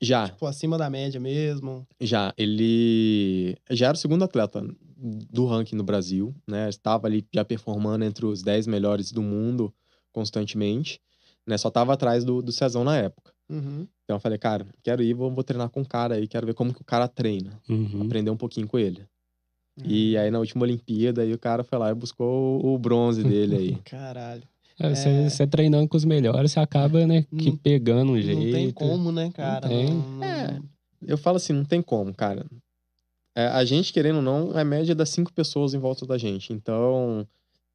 [SPEAKER 3] Já,
[SPEAKER 1] tipo, acima da média mesmo.
[SPEAKER 3] já, ele já era o segundo atleta do ranking no Brasil, né? Estava ali já performando entre os 10 melhores do mundo constantemente, né? Só tava atrás do, do Cezão na época.
[SPEAKER 1] Uhum.
[SPEAKER 3] Então eu falei, cara, quero ir, vou, vou treinar com o cara aí, quero ver como que o cara treina.
[SPEAKER 2] Uhum.
[SPEAKER 3] Aprender um pouquinho com ele.
[SPEAKER 1] Uhum.
[SPEAKER 3] E aí na última Olimpíada, aí o cara foi lá e buscou o bronze dele aí.
[SPEAKER 1] Caralho.
[SPEAKER 2] É, Você,
[SPEAKER 1] É.
[SPEAKER 2] você treinando com os melhores, você acaba, né, que
[SPEAKER 1] Não-
[SPEAKER 2] pegando um jeito.
[SPEAKER 1] Não tem como, né, cara?
[SPEAKER 2] tem.
[SPEAKER 1] Não- não-
[SPEAKER 3] É. Eu falo assim, não tem como, cara. É, a gente, querendo ou não, é média das cinco pessoas em volta da gente. Então,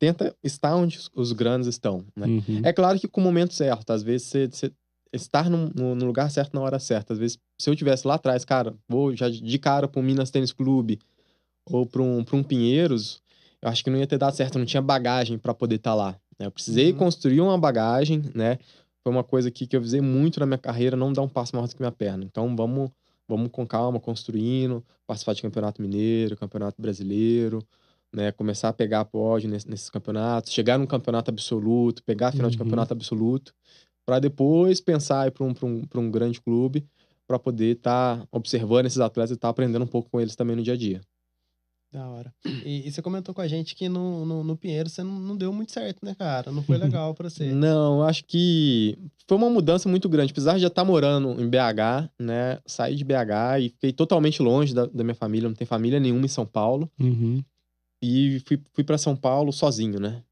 [SPEAKER 3] tenta estar onde os- grandes estão, né?
[SPEAKER 2] Uhum.
[SPEAKER 3] É claro que com o momento certo, às vezes você, você estar no, no- lugar certo na hora certa. Às vezes, se eu tivesse lá atrás, cara, vou já de cara para um Minas Tênis Clube ou para um, pra um Pinheiros, eu acho que não ia ter dado certo, eu não tinha bagagem para poder estar lá. né? Eu precisei
[SPEAKER 1] Uhum.
[SPEAKER 3] construir uma bagagem, né? Foi uma coisa que, que eu visei muito na minha carreira, não dar um passo maior do que minha perna. Então, vamos, vamos com calma, construindo, participar de campeonato mineiro, campeonato brasileiro, né? Começar a pegar pódio nesse- nesses campeonatos, chegar num campeonato absoluto, pegar a final de
[SPEAKER 2] Uhum.
[SPEAKER 3] campeonato absoluto, para depois pensar para um, pra um, pra um grande clube, para poder estar observando esses atletas e estar aprendendo um pouco com eles também no dia a dia.
[SPEAKER 1] Da hora. E, e você comentou com a gente que no, no, no Pinheiro você não, não deu muito certo, né, cara? Não foi legal pra você.
[SPEAKER 3] Não, acho que foi uma mudança muito grande. Apesar de já estar morando em BH, né? Saí de BH e fiquei totalmente longe da, da minha família, não tenho família nenhuma em São Paulo.
[SPEAKER 2] Uhum.
[SPEAKER 3] E fui, fui para São Paulo sozinho, né?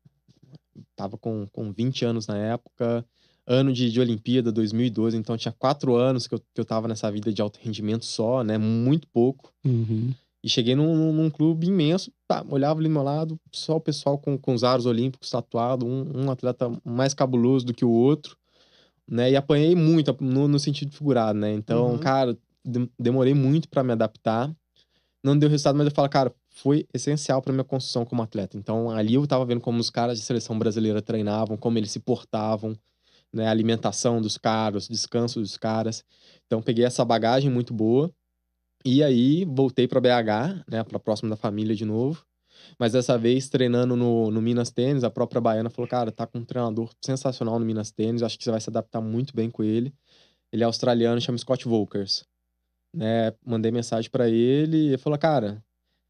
[SPEAKER 3] Tava com, com 20 anos na época, ano de, de Olimpíada, 2012, então tinha quatro anos que eu, que eu tava nessa vida de alto rendimento só, né? Muito pouco.
[SPEAKER 2] Uhum.
[SPEAKER 3] E cheguei num, num- clube imenso, tá, olhava ali do meu lado, só o pessoal com, com os aros olímpicos tatuado, um, um atleta mais cabuloso do que o outro, né? E apanhei muito no, no sentido figurado, né? Então,
[SPEAKER 1] Uhum.
[SPEAKER 3] cara, de- demorei muito para me adaptar. Não deu resultado, mas eu falo, cara, foi essencial para minha construção como atleta. Então, ali eu tava vendo como os caras de seleção brasileira treinavam, como eles se portavam, né? A alimentação dos caras, descanso dos caras. Então, peguei essa bagagem muito boa. E aí, voltei para BH, né, para próximo da família de novo. Mas dessa vez, treinando no, no Minas Tênis, a própria Baiana falou: Cara, tá com um treinador sensacional no Minas Tênis, acho que você vai se adaptar muito bem com ele. Ele é australiano, chama Scott Volkers. Né, mandei mensagem para ele e ele falou: Cara,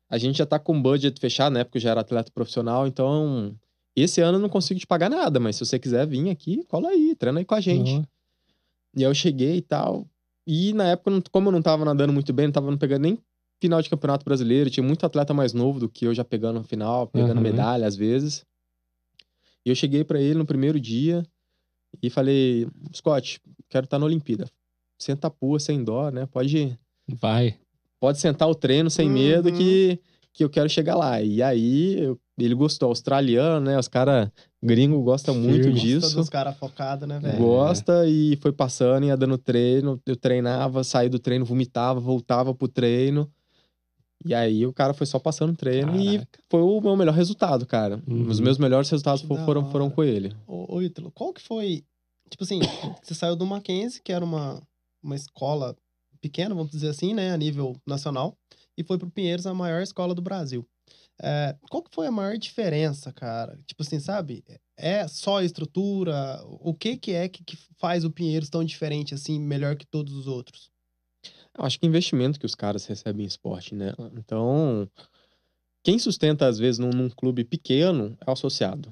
[SPEAKER 3] a gente já tá com budget fechado, né, porque eu já era atleta profissional, então esse ano eu não consigo te pagar nada, mas se você quiser vir aqui, cola aí, treina aí com a gente.
[SPEAKER 2] Ó,
[SPEAKER 3] E aí eu cheguei e tal. E na época, como eu não tava nadando muito bem, não tava não pegando nem final de campeonato brasileiro, tinha muito atleta mais novo do que eu já pegando no final, pegando
[SPEAKER 2] Aham.
[SPEAKER 3] medalha às vezes. E eu cheguei pra ele no primeiro dia e falei: Scott, quero estar na Olimpíada. Senta a pua, sem dó, né? Pode,
[SPEAKER 2] Vai.
[SPEAKER 3] Pode sentar o treino sem medo
[SPEAKER 1] Uhum.
[SPEAKER 3] que, que eu quero chegar lá. E aí eu- ele gostou, australiano, né? Os caras gringos gostam muito
[SPEAKER 2] Firme.
[SPEAKER 1] Gosta
[SPEAKER 3] disso.
[SPEAKER 1] dos caras focados, né, velho?
[SPEAKER 3] Gosta e foi passando, ia dando treino. Eu treinava, saía do treino, vomitava, voltava pro treino. E aí o cara foi só passando treino e
[SPEAKER 2] Caraca.
[SPEAKER 3] foi o meu melhor resultado, cara.
[SPEAKER 2] Uhum.
[SPEAKER 3] Os meus melhores resultados
[SPEAKER 1] Que
[SPEAKER 3] foram, foram com ele.
[SPEAKER 1] Ô, ô Ítalo, qual que foi. Tipo assim, você saiu do Mackenzie, que era uma, uma escola pequena, vamos dizer assim, né, a nível nacional, e foi pro Pinheiros, a maior escola do Brasil. É, qual que foi a maior diferença, cara? Tipo assim, sabe? É só a estrutura? O que que é que, que faz o Pinheiros tão diferente, assim, melhor que todos os outros?
[SPEAKER 3] Eu acho que investimento que os caras recebem em esporte, né? Então, quem sustenta, às vezes, num, num clube pequeno é o associado.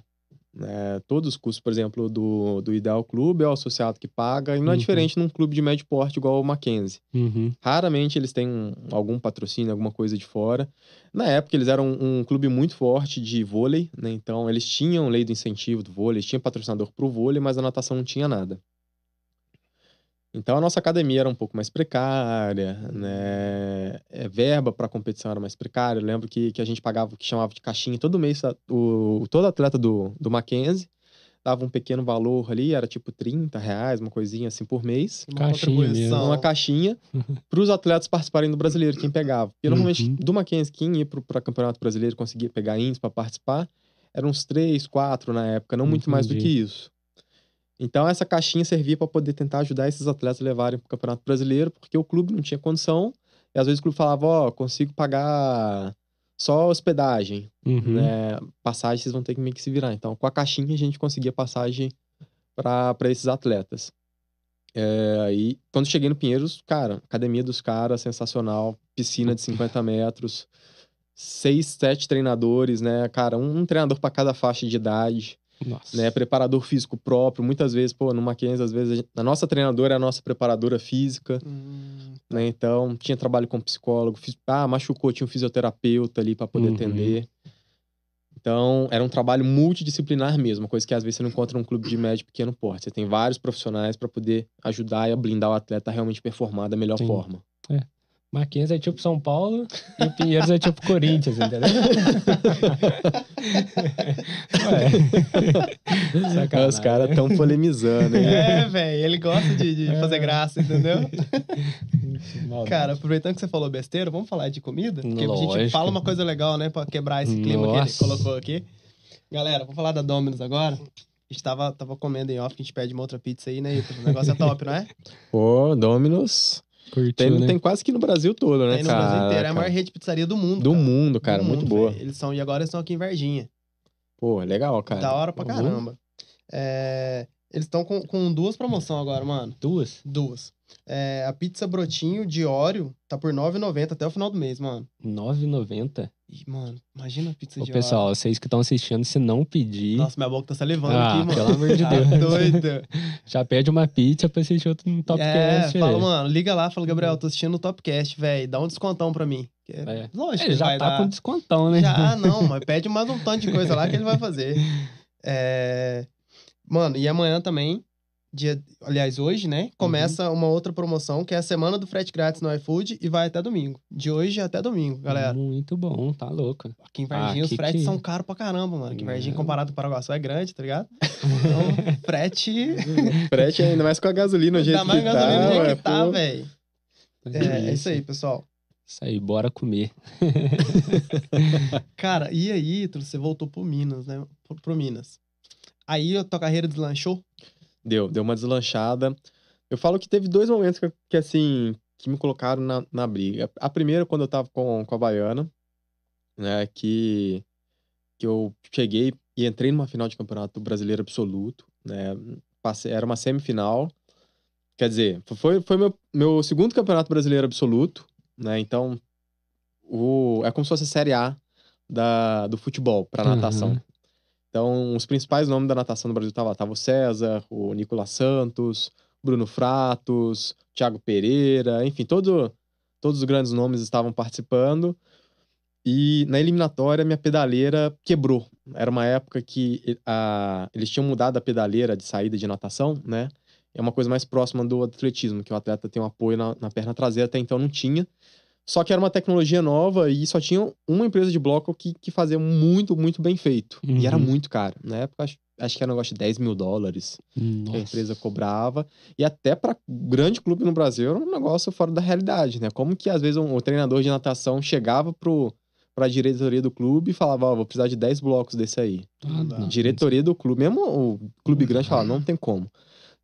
[SPEAKER 3] Né? Todos os custos, por exemplo, do, do Ideal Clube é o associado que paga, e não é
[SPEAKER 2] Uhum.
[SPEAKER 3] diferente num clube de médio porte igual o Mackenzie.
[SPEAKER 2] Uhum.
[SPEAKER 3] Raramente eles têm um- algum patrocínio, alguma coisa de fora. Na época, eles eram um, clube muito forte de vôlei, né? Então, eles tinham lei do incentivo do vôlei, eles tinham patrocinador pro vôlei, mas a natação não tinha nada. Então, a nossa academia era um pouco mais precária, né? É, verba para competição era mais precária. Eu lembro que, que a gente pagava o que chamava de caixinha todo mês. O, todo atleta do, do Mackenzie dava um pequeno valor ali, era tipo 30 reais, uma coisinha assim por mês
[SPEAKER 1] Uma
[SPEAKER 2] Caixinha
[SPEAKER 1] contribuição.
[SPEAKER 3] uma caixinha para os atletas participarem do brasileiro, quem pegava. Porque normalmente
[SPEAKER 2] Uhum.
[SPEAKER 3] do Mackenzie, quem ia para Campeonato Brasileiro conseguia pegar índice para participar, eram uns três, quatro na época, não muito mais do que isso. Então essa caixinha servia para poder tentar ajudar esses atletas a levarem para o Campeonato Brasileiro, porque o clube não tinha condição, e às vezes o clube falava, ó, consigo pagar só hospedagem,
[SPEAKER 2] Uhum.
[SPEAKER 3] né? Passagem vocês vão ter que meio que se virar. Então, com a caixinha a gente conseguia passagem para esses atletas. É, aí, quando cheguei no Pinheiros, cara, academia dos caras, sensacional, piscina de 50 metros, seis, sete treinadores, né? Cara, um, um treinador para cada faixa de idade,
[SPEAKER 2] Nossa.
[SPEAKER 3] né? Preparador físico próprio. Muitas vezes, pô, no Mackenzie, às vezes, a, gente- a nossa treinadora é a nossa preparadora física,
[SPEAKER 1] Hum,
[SPEAKER 3] né? Então, tinha trabalho com psicólogo. fis- Ah, machucou, tinha um fisioterapeuta ali para poder
[SPEAKER 2] Uhum.
[SPEAKER 3] atender. Então, era um trabalho multidisciplinar mesmo, uma coisa que às vezes você não encontra num clube de médio pequeno porte. Você tem vários profissionais para poder ajudar e a blindar o atleta a realmente performar da melhor
[SPEAKER 2] Sim.
[SPEAKER 3] forma.
[SPEAKER 2] Mackenzie é tipo São Paulo e o Pinheiros é tipo Corinthians, entendeu? Ué. Sacanagem.
[SPEAKER 3] Os caras estão polemizando, hein?
[SPEAKER 1] É, velho, ele gosta de, de
[SPEAKER 2] É.
[SPEAKER 1] fazer graça, entendeu? Cara, aproveitando que você falou besteira, vamos falar de comida? Porque a gente
[SPEAKER 2] Lógico.
[SPEAKER 1] fala uma coisa legal, né? Pra quebrar esse clima que ele
[SPEAKER 2] Nossa.
[SPEAKER 1] colocou aqui. Galera, vamos falar da Domino's agora. A gente tava, tava comendo em off, que a gente pede uma outra pizza aí, né? O negócio é top, não é?
[SPEAKER 3] Pô, Dominos.
[SPEAKER 2] Curtiu,
[SPEAKER 3] Tem,
[SPEAKER 2] né?
[SPEAKER 3] tem quase que no Brasil todo, né,
[SPEAKER 1] Tem no
[SPEAKER 3] cara?
[SPEAKER 1] Brasil inteiro. É a maior rede de pizzaria do mundo.
[SPEAKER 3] Do
[SPEAKER 1] cara.
[SPEAKER 3] mundo, cara.
[SPEAKER 1] Do
[SPEAKER 3] muito
[SPEAKER 1] mundo,
[SPEAKER 3] boa.
[SPEAKER 1] Eles são, e agora eles estão aqui em Varginha.
[SPEAKER 3] Pô, legal, cara.
[SPEAKER 1] Da hora pra
[SPEAKER 3] Uhum.
[SPEAKER 1] caramba. É, eles estão com, com duas promoções agora, mano.
[SPEAKER 2] Duas?
[SPEAKER 1] Duas. É, a pizza brotinho de Oreo tá por R$ 9,90 até o final do mês, mano.
[SPEAKER 2] R$ 9,90?
[SPEAKER 1] Ih, mano, imagina a pizza
[SPEAKER 2] Ô,
[SPEAKER 1] de
[SPEAKER 2] pessoal, vocês que estão assistindo, se não pedir.
[SPEAKER 1] Nossa, minha boca tá salivando
[SPEAKER 2] Ah,
[SPEAKER 1] aqui, mano.
[SPEAKER 2] pelo amor de
[SPEAKER 1] Tá
[SPEAKER 2] Deus.
[SPEAKER 1] doido.
[SPEAKER 2] já pede uma pizza pra assistir outro no
[SPEAKER 1] É,
[SPEAKER 2] Topcast.
[SPEAKER 1] fala,
[SPEAKER 2] aí.
[SPEAKER 1] mano, liga lá, fala, Gabriel, tô assistindo o Topcast, velho. Dá um descontão pra mim. É-
[SPEAKER 2] É.
[SPEAKER 1] Lógico,
[SPEAKER 2] Ele já
[SPEAKER 1] vai
[SPEAKER 2] tá
[SPEAKER 1] dar.
[SPEAKER 2] com descontão, né?
[SPEAKER 1] Já, não, mas pede mais um tanto de coisa lá que ele vai fazer. É... Mano, e amanhã também, dia, aliás, hoje, né? Começa uma outra promoção que é a semana do frete grátis no iFood e vai até domingo. De hoje até domingo, galera.
[SPEAKER 2] Muito bom, tá louco.
[SPEAKER 1] Aqui em Varginha
[SPEAKER 2] Ah,
[SPEAKER 1] os fretes
[SPEAKER 2] que-
[SPEAKER 1] são caros pra caramba, mano. Que Varginha
[SPEAKER 2] Não.
[SPEAKER 1] comparado com o Paraguaçu é grande, tá ligado? Então, frete.
[SPEAKER 3] Frete ainda mais com a gasolina, o jeito
[SPEAKER 1] Dá mais
[SPEAKER 3] que
[SPEAKER 1] gasolina
[SPEAKER 3] tá,
[SPEAKER 1] do que tá,
[SPEAKER 3] pô.
[SPEAKER 1] velho. É, é isso aí, pessoal.
[SPEAKER 2] Isso aí, bora comer.
[SPEAKER 1] Cara, e aí, Ítalo, você voltou pro Minas, né? Pro, pro Minas. Aí a tua carreira deslanchou?
[SPEAKER 3] Deu, deu uma deslanchada. Eu falo que teve dois momentos que, que, assim, que me colocaram na, na briga. A primeira, quando eu tava com, com a Baiana, né, que, que eu cheguei e entrei numa final de campeonato brasileiro absoluto, né, passei, era uma semifinal. Quer dizer, foi, foi meu, meu segundo campeonato brasileiro absoluto, né, então o, é como se fosse a Série A da, do futebol para natação.
[SPEAKER 2] Uhum.
[SPEAKER 3] Então, os principais nomes da natação do Brasil estavam lá. Tava o César, o Nicolas Santos, Bruno Fratos, Thiago Pereira, enfim, todo, todos os grandes nomes estavam participando. E na eliminatória, minha pedaleira quebrou. Era uma época que a, eles tinham mudado a pedaleira de saída de natação, né? É uma coisa mais próxima do atletismo, que o atleta tem um apoio na, na perna traseira, até então não tinha. Só que era uma tecnologia nova e só tinha uma empresa de bloco que, que fazia muito, muito bem feito. E era
[SPEAKER 2] Uhum.
[SPEAKER 3] muito caro. Na época, acho, acho que era um negócio de 10 mil dólares que a
[SPEAKER 2] Nossa.
[SPEAKER 3] empresa cobrava. E até para grande clube no Brasil era um negócio fora da realidade, né? Como que às vezes um, o treinador de natação chegava pro, pra diretoria do clube e falava, ó, vou precisar de 10 blocos desse aí.
[SPEAKER 2] Ah.
[SPEAKER 3] Diretoria do clube, mesmo o clube grande falava, não tem como.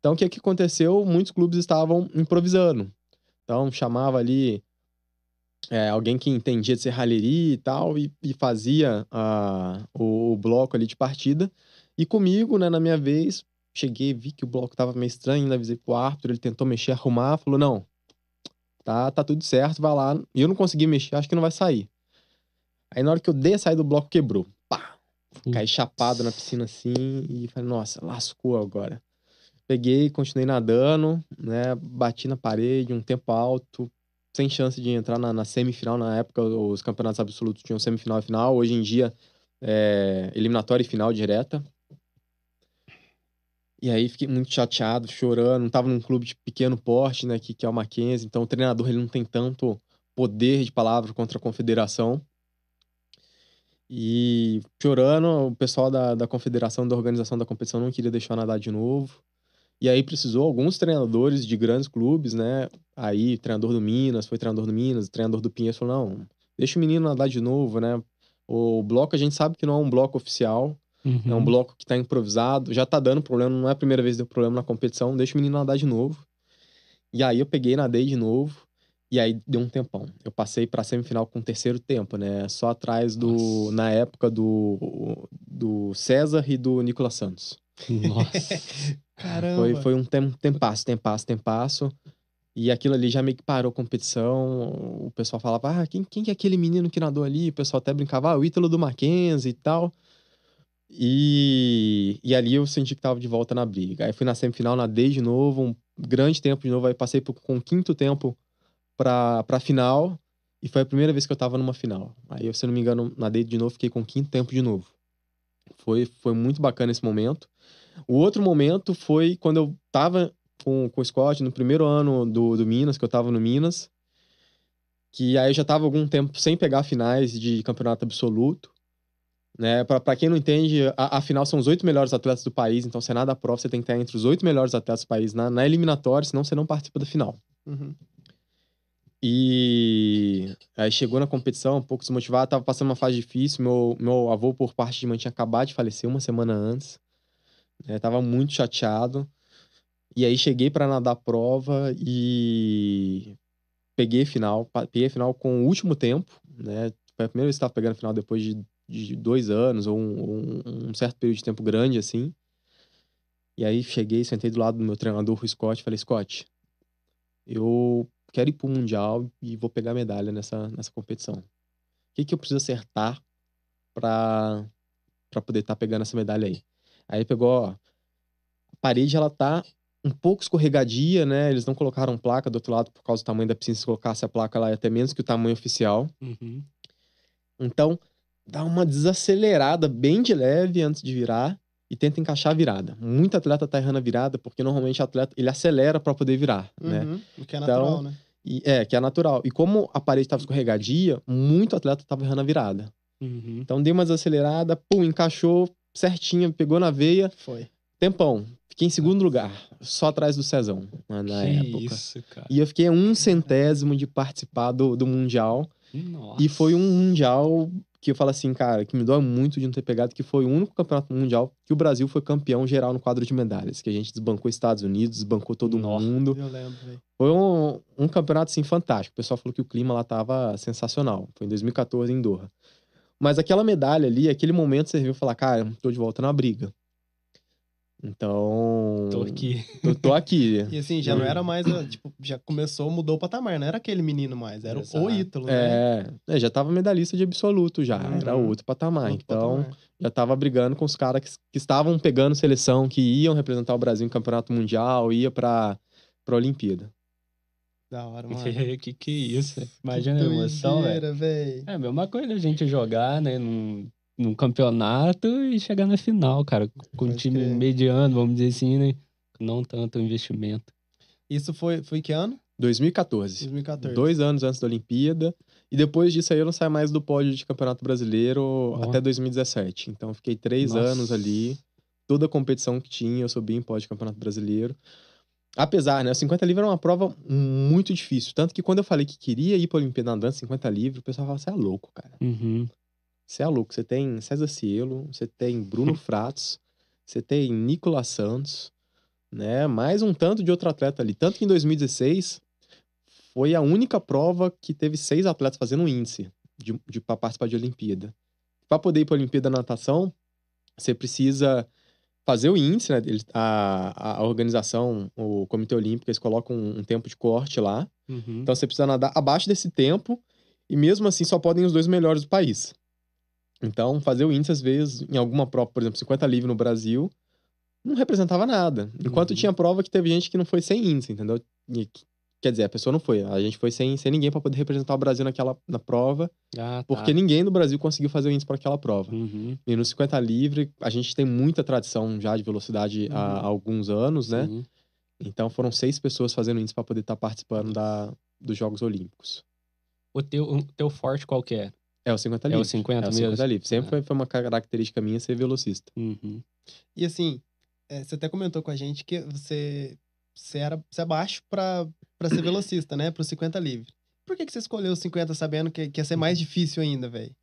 [SPEAKER 3] Então o que que aconteceu? Muitos clubes estavam improvisando. Então chamava ali é, alguém que entendia de serralheria e tal, e, e fazia ah, o, o bloco ali de partida. E comigo, né, na minha vez, cheguei, vi que o bloco tava meio estranho, ainda avisei pro árbitro, ele tentou mexer, arrumar, falou, não, tá, tá tudo certo, vai lá. E eu não consegui mexer, acho que não vai sair. Aí na hora que eu dei a saída, o bloco quebrou. Pá! Caí chapado na piscina assim e falei, nossa, lascou agora. Peguei, continuei nadando, né? Bati na parede, um tempo alto, sem chance de entrar na, na semifinal. Na época, os campeonatos absolutos tinham semifinal e final. Hoje em dia, é eliminatória e final direta. E aí fiquei muito chateado, chorando. Tava num clube de pequeno porte, né? Que, que é o Mackenzie. Então o treinador ele não tem tanto poder de palavra contra a confederação. E chorando, o pessoal da, da confederação, da organização da competição não queria deixar nadar de novo. E aí precisou alguns treinadores de grandes clubes, né? Aí, treinador do Minas, foi treinador do Minas, treinador do Pinheiros falou, não, deixa o menino nadar de novo, né? O bloco, a gente sabe que não é um bloco oficial,
[SPEAKER 2] Uhum.
[SPEAKER 3] é um bloco que tá improvisado, já tá dando problema, não é a primeira vez que deu problema na competição, deixa o menino nadar de novo. E aí eu peguei, nadei de novo, e aí deu um tempão. Eu passei pra semifinal com o terceiro tempo, né? Só atrás do,
[SPEAKER 2] Nossa.
[SPEAKER 3] na época do, do César e do Nicolas Santos.
[SPEAKER 2] Nossa.
[SPEAKER 1] Caramba.
[SPEAKER 3] Foi, foi um tem, tempasso, tempasso, tempasso. E aquilo ali já meio que parou a competição. O pessoal falava, ah, quem, quem que é aquele menino que nadou ali? O pessoal até brincava, ah, o Ítalo do Mackenzie e tal. E, e ali eu senti que tava de volta na briga. Aí fui na semifinal, nadei de novo, um grande tempo de novo. Aí passei por, com o quinto tempo pra, pra final. E foi a primeira vez que eu tava numa final. Aí, se eu não me engano, nadei de novo, fiquei com o quinto tempo de novo. Foi, foi muito bacana esse momento. O outro momento foi quando eu tava com, com o Scott no primeiro ano do, do Minas, que eu tava no Minas. Que aí eu já tava algum tempo sem pegar finais de campeonato absoluto. Né? Para quem não entende, a, a, final são os oito melhores atletas do país, então se é nada prova, você tem que estar entre os oito melhores atletas do país na, na eliminatória, senão você não participa da final.
[SPEAKER 1] Uhum.
[SPEAKER 3] E aí chegou na competição, um pouco desmotivado, tava passando uma fase difícil. Meu, meu avô, por parte de mãe, tinha acabado de falecer uma semana antes. Né? Tava muito chateado. E aí cheguei para nadar a prova e peguei final, peguei final com o último tempo, né? Foi a primeira vez que estava pegando final depois de de dois anos ou um, um, um, certo período de tempo grande assim. E aí cheguei, sentei do lado do meu treinador, o Scott, e falei: Scott, eu quero ir pro Mundial e vou pegar medalha nessa, nessa competição. O que, que eu preciso acertar para poder estar tá pegando essa medalha aí? Aí pegou, ó, a parede ela tá um pouco escorregadia, né? Eles não colocaram placa do outro lado por causa do tamanho da piscina. Se colocasse a placa lá, ia até menos que o tamanho oficial.
[SPEAKER 2] Uhum.
[SPEAKER 3] Então, dá uma desacelerada bem de leve antes de virar e tenta encaixar a virada. Muito atleta tá errando a virada porque normalmente o atleta ele acelera para poder virar, né?
[SPEAKER 1] uhum, né? O que é natural, então, né?
[SPEAKER 3] E, é, que é natural. E como a parede estava escorregadia, muito atleta estava errando a virada.
[SPEAKER 2] Uhum.
[SPEAKER 3] Então dei uma desacelerada, pum, encaixou certinho, pegou na veia.
[SPEAKER 1] Foi.
[SPEAKER 3] Tempão. Fiquei em segundo lugar, só atrás do Cezão, na que época.
[SPEAKER 2] Isso, cara.
[SPEAKER 3] E eu fiquei um centésimo de participar do, do Mundial.
[SPEAKER 2] Nossa.
[SPEAKER 3] E foi um Mundial que eu falo assim, cara, que me dói muito de não ter pegado, que foi o único campeonato mundial que o Brasil foi campeão geral no quadro de medalhas, que a gente desbancou Estados Unidos, desbancou todo
[SPEAKER 1] Nossa,
[SPEAKER 3] mundo.
[SPEAKER 1] Eu lembro, véio.
[SPEAKER 3] Foi um, um campeonato, assim, fantástico. O pessoal falou que o clima lá tava sensacional. Foi em 2014 em Doha. Mas aquela medalha ali, aquele momento serviu falar, cara, tô de volta na briga. Então.
[SPEAKER 2] Tô aqui.
[SPEAKER 3] Tô, tô aqui.
[SPEAKER 1] e assim, já não era mais. Tipo, já começou, mudou o patamar. Não era aquele menino mais. Era Exato. o Ítalo, né?
[SPEAKER 3] É, é, já tava medalhista de absoluto já. Uhum. Era outro patamar. Outro então, patamar. já tava brigando com os caras que, que estavam pegando seleção, que iam representar o Brasil em campeonato mundial, ia pra, pra Olimpíada.
[SPEAKER 1] Da hora, mano.
[SPEAKER 2] que que é isso? Imagina que a emoção, velho. É a mesma coisa a gente jogar, né? Num num campeonato e chegar na final, cara. Com um time mediano, vamos dizer assim, né? Não tanto investimento.
[SPEAKER 1] Isso foi, foi que ano?
[SPEAKER 3] 2014.
[SPEAKER 1] 2014.
[SPEAKER 3] Dois anos antes da Olimpíada. E depois disso aí eu não saio mais do pódio de Campeonato Brasileiro oh. até 2017. Então fiquei três Nossa. anos ali. Toda a competição que tinha, eu subi em pódio de Campeonato Brasileiro. Apesar, né? O 50 livre era uma prova muito difícil. Tanto que quando eu falei que queria ir pra Olimpíada andando 50 livre, o pessoal falava, você é louco, cara.
[SPEAKER 2] Uhum.
[SPEAKER 3] Você é louco. Você tem César Cielo, você tem Bruno Fratos, você tem Nicolas Santos, né? Mais um tanto de outro atleta ali. Tanto que em 2016 foi a única prova que teve seis atletas fazendo um índice de, de para participar de Olimpíada. Para poder ir para a Olimpíada na natação, você precisa fazer o índice, né? A, a organização, o Comitê Olímpico, eles colocam um, um tempo de corte lá.
[SPEAKER 2] Uhum.
[SPEAKER 3] Então você precisa nadar abaixo desse tempo e mesmo assim só podem os dois melhores do país. Então, fazer o índice, às vezes, em alguma prova, por exemplo, 50 livre no Brasil, não representava nada. Enquanto uhum. tinha prova que teve gente que não foi sem índice, entendeu? E, quer dizer, a pessoa não foi. A gente foi sem, sem ninguém para poder representar o Brasil naquela na prova.
[SPEAKER 2] Ah, tá.
[SPEAKER 3] Porque ninguém no Brasil conseguiu fazer o índice para aquela prova.
[SPEAKER 2] Uhum.
[SPEAKER 3] E no 50 livre, a gente tem muita tradição já de velocidade uhum. há, há, alguns anos, né? Então foram seis pessoas fazendo índice para poder estar tá participando da, dos Jogos Olímpicos.
[SPEAKER 2] O teu, o teu forte qual que é?
[SPEAKER 3] É o 50 livre.
[SPEAKER 2] É o 50 é o 50
[SPEAKER 3] mesmo? livre. Sempre foi, foi uma característica minha ser velocista.
[SPEAKER 2] Uhum.
[SPEAKER 1] E assim, é, você até comentou com a gente que você, você era você é baixo pra, pra ser velocista, né? Pro 50 livre. Por que, que você escolheu o 50 sabendo que, que ia ser mais difícil ainda, velho?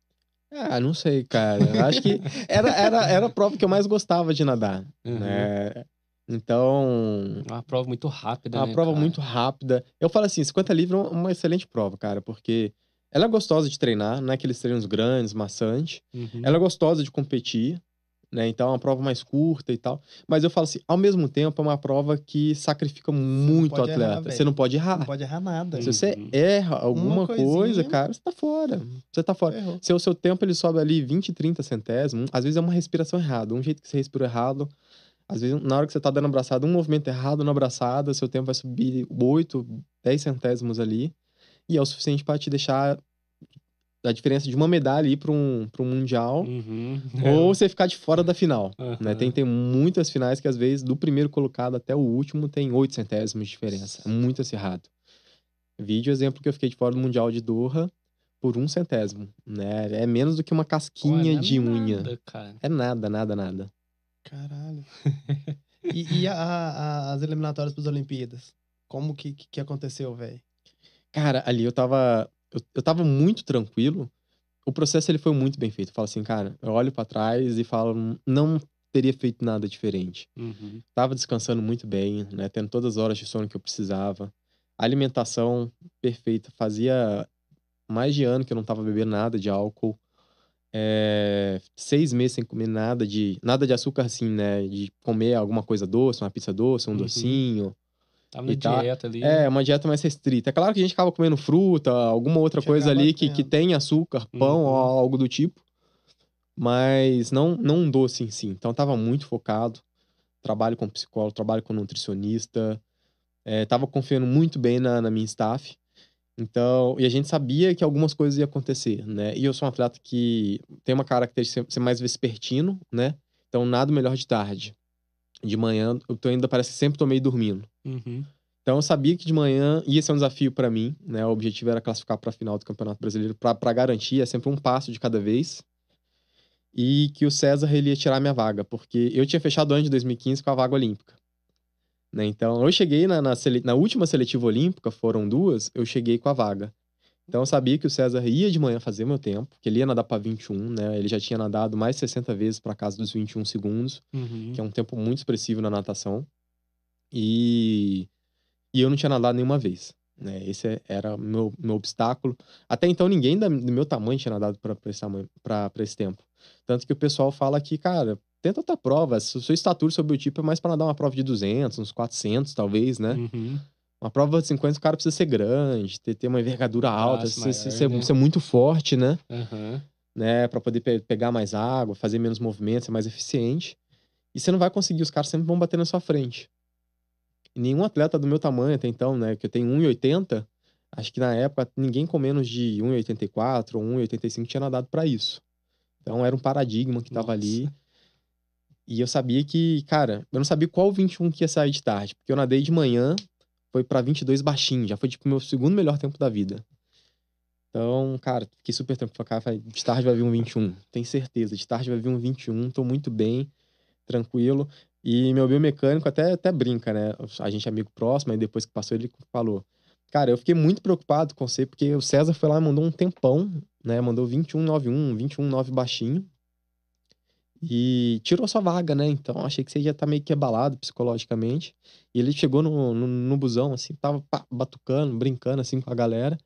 [SPEAKER 3] Ah, não sei, cara. Eu acho que era, era, era a prova que eu mais gostava de nadar. Uhum. Né? Então.
[SPEAKER 2] Uma prova muito rápida.
[SPEAKER 3] Uma
[SPEAKER 2] né,
[SPEAKER 3] prova
[SPEAKER 2] cara?
[SPEAKER 3] muito rápida. Eu falo assim: 50 livre é uma excelente prova, cara, porque ela é gostosa de treinar, não é aqueles treinos grandes, maçantes.
[SPEAKER 2] Uhum.
[SPEAKER 3] Ela é gostosa de competir. né? Então é uma prova mais curta e tal. Mas eu falo assim, ao mesmo tempo é uma prova que sacrifica muito o atleta. Errar, você não pode errar.
[SPEAKER 1] Não pode errar nada.
[SPEAKER 3] Se você uhum. erra alguma coisa, cara, você tá fora. Você tá fora. Errou. Se o seu tempo ele sobe ali 20, 30 centésimos, às vezes é uma respiração errada, um jeito que você respirou errado. Às vezes, na hora que você tá dando abraçada, um movimento errado na abraçada, seu tempo vai subir 8, 10 centésimos ali. E é o suficiente para te deixar a diferença de uma medalha ir para um, um mundial uhum. ou você ficar de fora da final. Uhum. Né? Tem, tem muitas finais que, às vezes, do primeiro colocado até o último, tem oito centésimos de diferença. É muito acirrado. Vídeo exemplo que eu fiquei de fora do Mundial de Doha por um centésimo. Né? É menos do que uma casquinha Pô, é de nada, unha. Cara. É nada, nada, nada.
[SPEAKER 1] Caralho. e, e a, a, as eliminatórias para as Olimpíadas? Como que, que aconteceu, velho?
[SPEAKER 3] Cara, ali eu tava eu, eu tava muito tranquilo. O processo ele foi muito bem feito. Eu falo assim, cara, eu olho para trás e falo, não teria feito nada diferente. Uhum. Tava descansando muito bem, né? Tendo todas as horas de sono que eu precisava. alimentação perfeita. Fazia mais de ano que eu não tava bebendo nada de álcool. É, seis meses sem comer nada de nada de açúcar assim, né? De comer alguma coisa doce, uma pizza doce, um uhum. docinho.
[SPEAKER 2] Tava na dieta ali.
[SPEAKER 3] É, uma dieta mais restrita. É claro que a gente acaba comendo fruta, alguma outra Chegava coisa ali que, que tem açúcar, pão uhum. ou algo do tipo. Mas não, não um doce em si. Então tava muito focado. Trabalho com psicólogo, trabalho com nutricionista. É, tava confiando muito bem na, na minha staff. Então, e a gente sabia que algumas coisas iam acontecer, né? E eu sou um atleta que tem uma característica de ser mais vespertino, né? Então, nada melhor de tarde de manhã, eu tô ainda parece que sempre tô meio dormindo. Uhum. Então eu sabia que de manhã ia ser um desafio para mim, né? O objetivo era classificar para a final do Campeonato Brasileiro para garantir, é sempre um passo de cada vez. E que o César ele ia tirar minha vaga, porque eu tinha fechado antes de 2015 com a vaga olímpica. Né? Então eu cheguei na, na, na última seletiva olímpica, foram duas, eu cheguei com a vaga. Então eu sabia que o César ia de manhã fazer meu tempo, que ele ia nadar para 21, né? Ele já tinha nadado mais de 60 vezes para casa dos 21 segundos, uhum. que é um tempo muito expressivo na natação. E, e eu não tinha nadado nenhuma vez. Né? Esse era meu meu obstáculo. Até então ninguém da, do meu tamanho tinha nadado para esse tamanho, para esse tempo. Tanto que o pessoal fala que, cara, tenta outra prova. Sua estatura, seu biotipo é mais para nadar uma prova de 200, uns 400 talvez, né? Uhum. Uma prova de 50, o cara precisa ser grande, ter, ter uma envergadura alta, ser, maior, ser, né? ser, muito forte, né? Uhum. né? Pra poder pe pegar mais água, fazer menos movimentos, ser mais eficiente. E você não vai conseguir, os caras sempre vão bater na sua frente. E nenhum atleta do meu tamanho até então, né? Que eu tenho 1,80, acho que na época ninguém com menos de 1,84 ou 1,85 tinha nadado para isso. Então era um paradigma que tava Nossa. ali. E eu sabia que, cara, eu não sabia qual 21 que ia sair de tarde, porque eu nadei de manhã foi para 22 baixinho, já foi tipo meu segundo melhor tempo da vida. Então, cara, fiquei super tranquilo. Falei, de tarde vai vir um 21, tenho certeza. De tarde vai vir um 21, tô muito bem, tranquilo. E meu biomecânico até, até brinca, né? A gente é amigo próximo, aí depois que passou ele falou. Cara, eu fiquei muito preocupado com você, porque o César foi lá e mandou um tempão, né? Mandou 21,91, 21,9 baixinho. E tirou sua vaga, né? Então achei que você ia estar tá meio que abalado psicologicamente. E ele chegou no, no, no busão, assim, tava pá, batucando, brincando, assim, com a galera.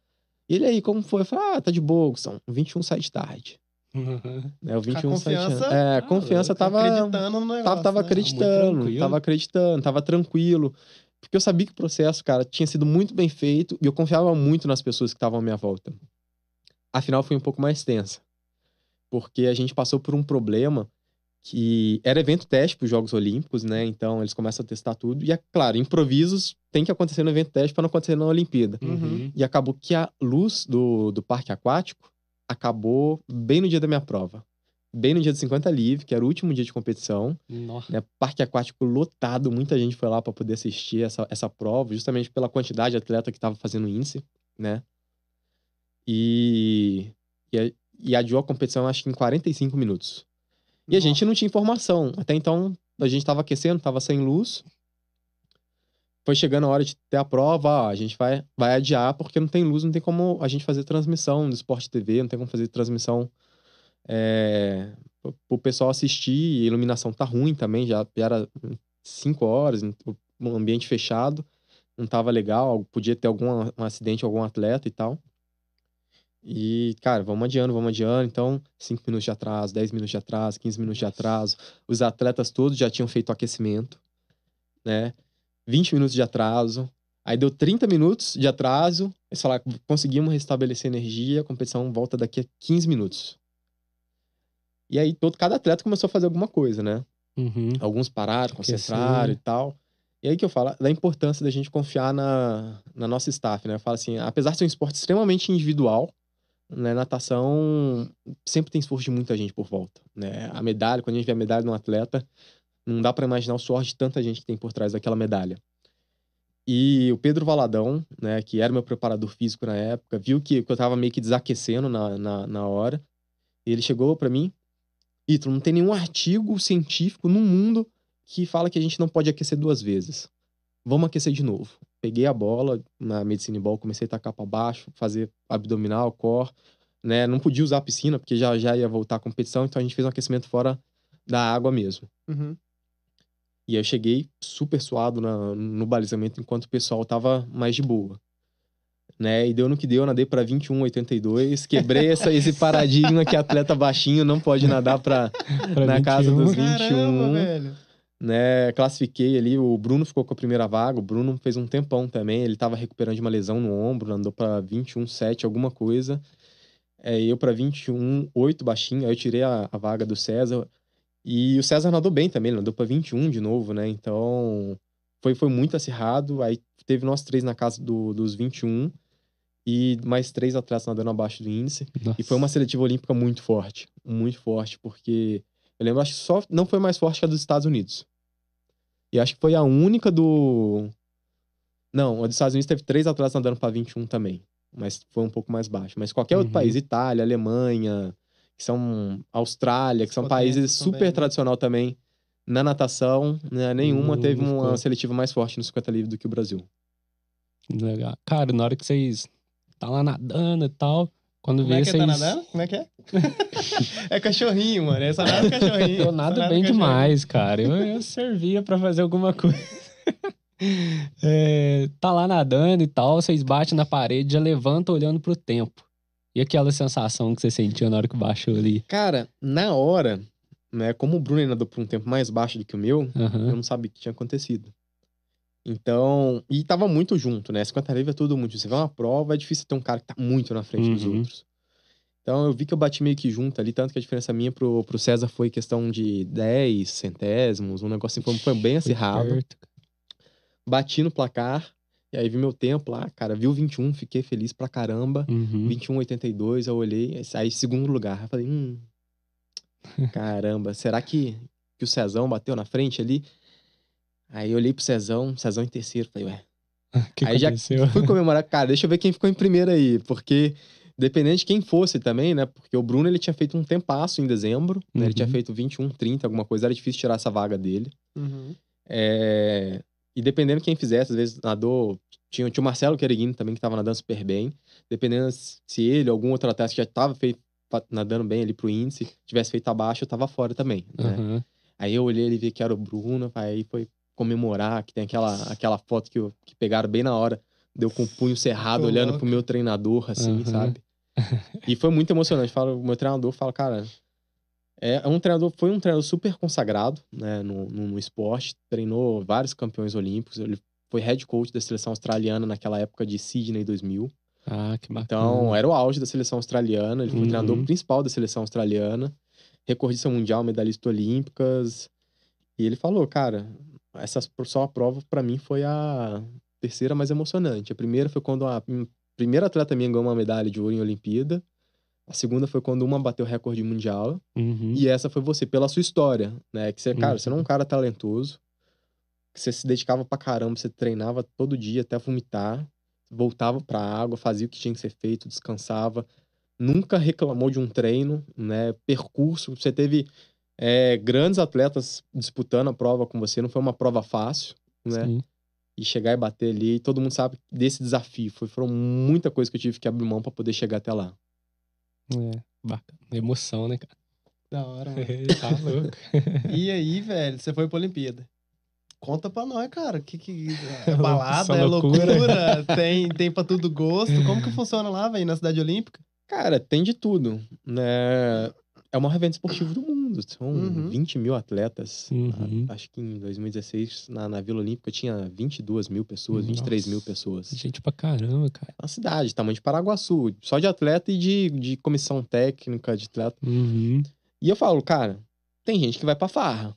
[SPEAKER 3] E ele aí, como foi? Eu falei, ah, tá de boa, são 21 sai de tarde. Uhum. É, o 21 a confiança, sai de... É, a confiança ah, tava... Acreditando no negócio, tava, tava né? acreditando, tava acreditando, tava tranquilo. Porque eu sabia que o processo, cara, tinha sido muito bem feito e eu confiava muito nas pessoas que estavam à minha volta. Afinal, foi um pouco mais tensa. Porque a gente passou por um problema que era evento teste para os Jogos Olímpicos, né? Então eles começam a testar tudo. E é claro, improvisos tem que acontecer no evento teste para não acontecer na Olimpíada. Uhum. E acabou que a luz do, do parque aquático acabou bem no dia da minha prova. Bem no dia de 50 livre, que era o último dia de competição. Né? Parque aquático lotado, muita gente foi lá para poder assistir essa, essa prova, justamente pela quantidade de atleta que estava fazendo índice, né? E, e, e adiou a competição, acho que em 45 minutos. E a gente não tinha informação. Até então, a gente estava aquecendo, estava sem luz. Foi chegando a hora de ter a prova, ó, a gente vai, vai adiar porque não tem luz, não tem como a gente fazer transmissão do Esporte TV, não tem como fazer transmissão é, o pessoal assistir. A iluminação tá ruim também, já era 5 horas, um ambiente fechado, não tava legal, podia ter algum um acidente, algum atleta e tal. E, cara, vamos adiando, vamos adiando. Então, 5 minutos de atraso, 10 minutos de atraso, 15 minutos de atraso. Os atletas todos já tinham feito o aquecimento, né? 20 minutos de atraso. Aí deu 30 minutos de atraso. Eles falaram, conseguimos restabelecer energia, a competição volta daqui a 15 minutos. E aí, todo, cada atleta começou a fazer alguma coisa, né?
[SPEAKER 2] Uhum.
[SPEAKER 3] Alguns pararam, concentraram e tal. E aí que eu falo da importância da gente confiar na, na nossa staff, né? Eu falo assim, apesar de ser um esporte extremamente individual, né, natação sempre tem esforço de muita gente por volta, né? A medalha, quando a gente vê a medalha de um atleta, não dá para imaginar o suor de tanta gente que tem por trás daquela medalha. E o Pedro Valadão, né, que era meu preparador físico na época, viu que, que eu tava meio que desaquecendo na, na, na hora. Ele chegou para mim, Ítalo, não tem nenhum artigo científico no mundo que fala que a gente não pode aquecer duas vezes. Vamos aquecer de novo. Peguei a bola na medicine ball, comecei a tacar para baixo, fazer abdominal, core, né? Não podia usar a piscina porque já já ia voltar à competição, então a gente fez um aquecimento fora da água mesmo.
[SPEAKER 1] Uhum.
[SPEAKER 3] E aí eu cheguei super suado na, no balizamento enquanto o pessoal tava mais de boa. Né? E deu no que deu, nadei para 21,82. Quebrei essa, esse paradigma que atleta baixinho não pode nadar pra, pra na 21. casa dos 21.
[SPEAKER 1] Caramba, velho
[SPEAKER 3] né? Classifiquei ali, o Bruno ficou com a primeira vaga, o Bruno fez um tempão também, ele tava recuperando de uma lesão no ombro, andou para 21,7 alguma coisa. É, eu para 21,8 baixinho, aí eu tirei a, a, vaga do César. E o César nadou bem também, ele nadou para 21 de novo, né? Então, foi, foi muito acirrado. Aí teve nós três na casa do, dos 21 e mais três atletas nadando abaixo do índice. Nossa. E foi uma seletiva olímpica muito forte, muito forte, porque eu lembro, acho que só não foi mais forte que a dos Estados Unidos. E acho que foi a única do. Não, a dos Estados Unidos teve três atletas nadando para 21 também. Mas foi um pouco mais baixo. Mas qualquer outro uhum. país, Itália, Alemanha, que são Austrália, que são países super também, né? tradicional também na natação, né? nenhuma uhum, teve uma ficou. seletiva mais forte no 50 livre do que o Brasil.
[SPEAKER 2] Legal. Cara, na hora que vocês tá lá nadando e tal, quando
[SPEAKER 1] Como é que
[SPEAKER 2] vocês... tá
[SPEAKER 1] nadando? Como é que é? é cachorrinho, mano. Essa nada é cachorrinho.
[SPEAKER 2] Eu nado bem demais, cara. Eu, eu servia para fazer alguma coisa. É, tá lá nadando e tal, vocês batem na parede, já levanta olhando pro tempo. E aquela sensação que você sentiu na hora que baixou ali?
[SPEAKER 3] Cara, na hora, né, como o Bruno nadou por um tempo mais baixo do que o meu, uhum. eu não sabia o que tinha acontecido. Então, e tava muito junto, né? 50 livre é tudo muito. Você vê uma prova, é difícil ter um cara que tá muito na frente uhum. dos outros. Então eu vi que eu bati meio que junto ali, tanto que a diferença minha pro, pro César foi questão de 10 centésimos, um negócio assim, foi, foi bem acirrado. Perto. Bati no placar, e aí vi meu tempo lá, cara, viu 21, fiquei feliz pra caramba.
[SPEAKER 2] Uhum.
[SPEAKER 3] 21,82, eu olhei, aí segundo lugar. Eu falei, hum, caramba, será que, que o Cezão bateu na frente ali? Aí eu olhei pro Cezão, Cezão em terceiro, falei, ué.
[SPEAKER 2] Que
[SPEAKER 3] aí
[SPEAKER 2] aconteceu?
[SPEAKER 3] já fui comemorar, cara, deixa eu ver quem ficou em primeiro aí, porque dependendo de quem fosse também, né? Porque o Bruno ele tinha feito um tempasso em dezembro, uhum. né? Ele tinha uhum. feito 21, 30, alguma coisa, era difícil tirar essa vaga dele.
[SPEAKER 1] Uhum.
[SPEAKER 3] É... E dependendo de quem fizesse, às vezes nadou. Tinha, tinha o Marcelo Quereguini também, que tava nadando super bem. Dependendo se ele, algum outro atleta que já tava feito, nadando bem ali pro índice, tivesse feito abaixo, eu tava fora também, né?
[SPEAKER 2] Uhum.
[SPEAKER 3] Aí eu olhei ele vi que era o Bruno, aí foi comemorar, que tem aquela, aquela foto que, eu, que pegaram bem na hora, deu com o punho cerrado, Tô olhando louco. pro meu treinador, assim, uhum. sabe? e foi muito emocionante. Fala, o meu treinador fala, cara, é, é um treinador, foi um treinador super consagrado, né, no, no, no, esporte, treinou vários campeões olímpicos, ele foi head coach da seleção australiana naquela época de Sydney 2000.
[SPEAKER 2] Ah, que bacana.
[SPEAKER 3] Então, era o auge da seleção australiana, ele foi uhum. o treinador principal da seleção australiana, recordista mundial, medalhista olímpicas. E ele falou, cara, essa só a prova para mim foi a terceira mais emocionante. A primeira foi quando a primeira atleta minha ganhou uma medalha de ouro em Olimpíada. A segunda foi quando uma bateu recorde mundial.
[SPEAKER 2] Uhum.
[SPEAKER 3] E essa foi você, pela sua história, né? Que você, cara, uhum. você não é um cara talentoso. Que você se dedicava pra caramba, você treinava todo dia até vomitar. Voltava pra água, fazia o que tinha que ser feito, descansava. Nunca reclamou de um treino, né? Percurso. Você teve é, grandes atletas disputando a prova com você. Não foi uma prova fácil, né?
[SPEAKER 2] Sim.
[SPEAKER 3] E chegar e bater ali. Todo mundo sabe desse desafio. Foi, foram muita coisa que eu tive que abrir mão para poder chegar até lá.
[SPEAKER 2] É, bacana. Emoção, né, cara?
[SPEAKER 1] Da hora, mano.
[SPEAKER 2] tá louco.
[SPEAKER 1] e aí, velho, você foi pra Olimpíada. Conta pra nós, cara. Que, que é balada, é loucura, tem, tem pra tudo gosto. Como que funciona lá, velho, na cidade olímpica?
[SPEAKER 3] Cara, tem de tudo, né? É o maior evento esportivo do mundo. São uhum. 20 mil atletas. Uhum. Acho que em 2016, na, na Vila Olímpica, tinha 22 mil pessoas, Nossa. 23 mil pessoas.
[SPEAKER 2] Gente pra caramba, cara.
[SPEAKER 3] Uma cidade, tamanho de Paraguaçu. Só de atleta e de, de comissão técnica de atleta.
[SPEAKER 2] Uhum.
[SPEAKER 3] E eu falo, cara, tem gente que vai pra farra.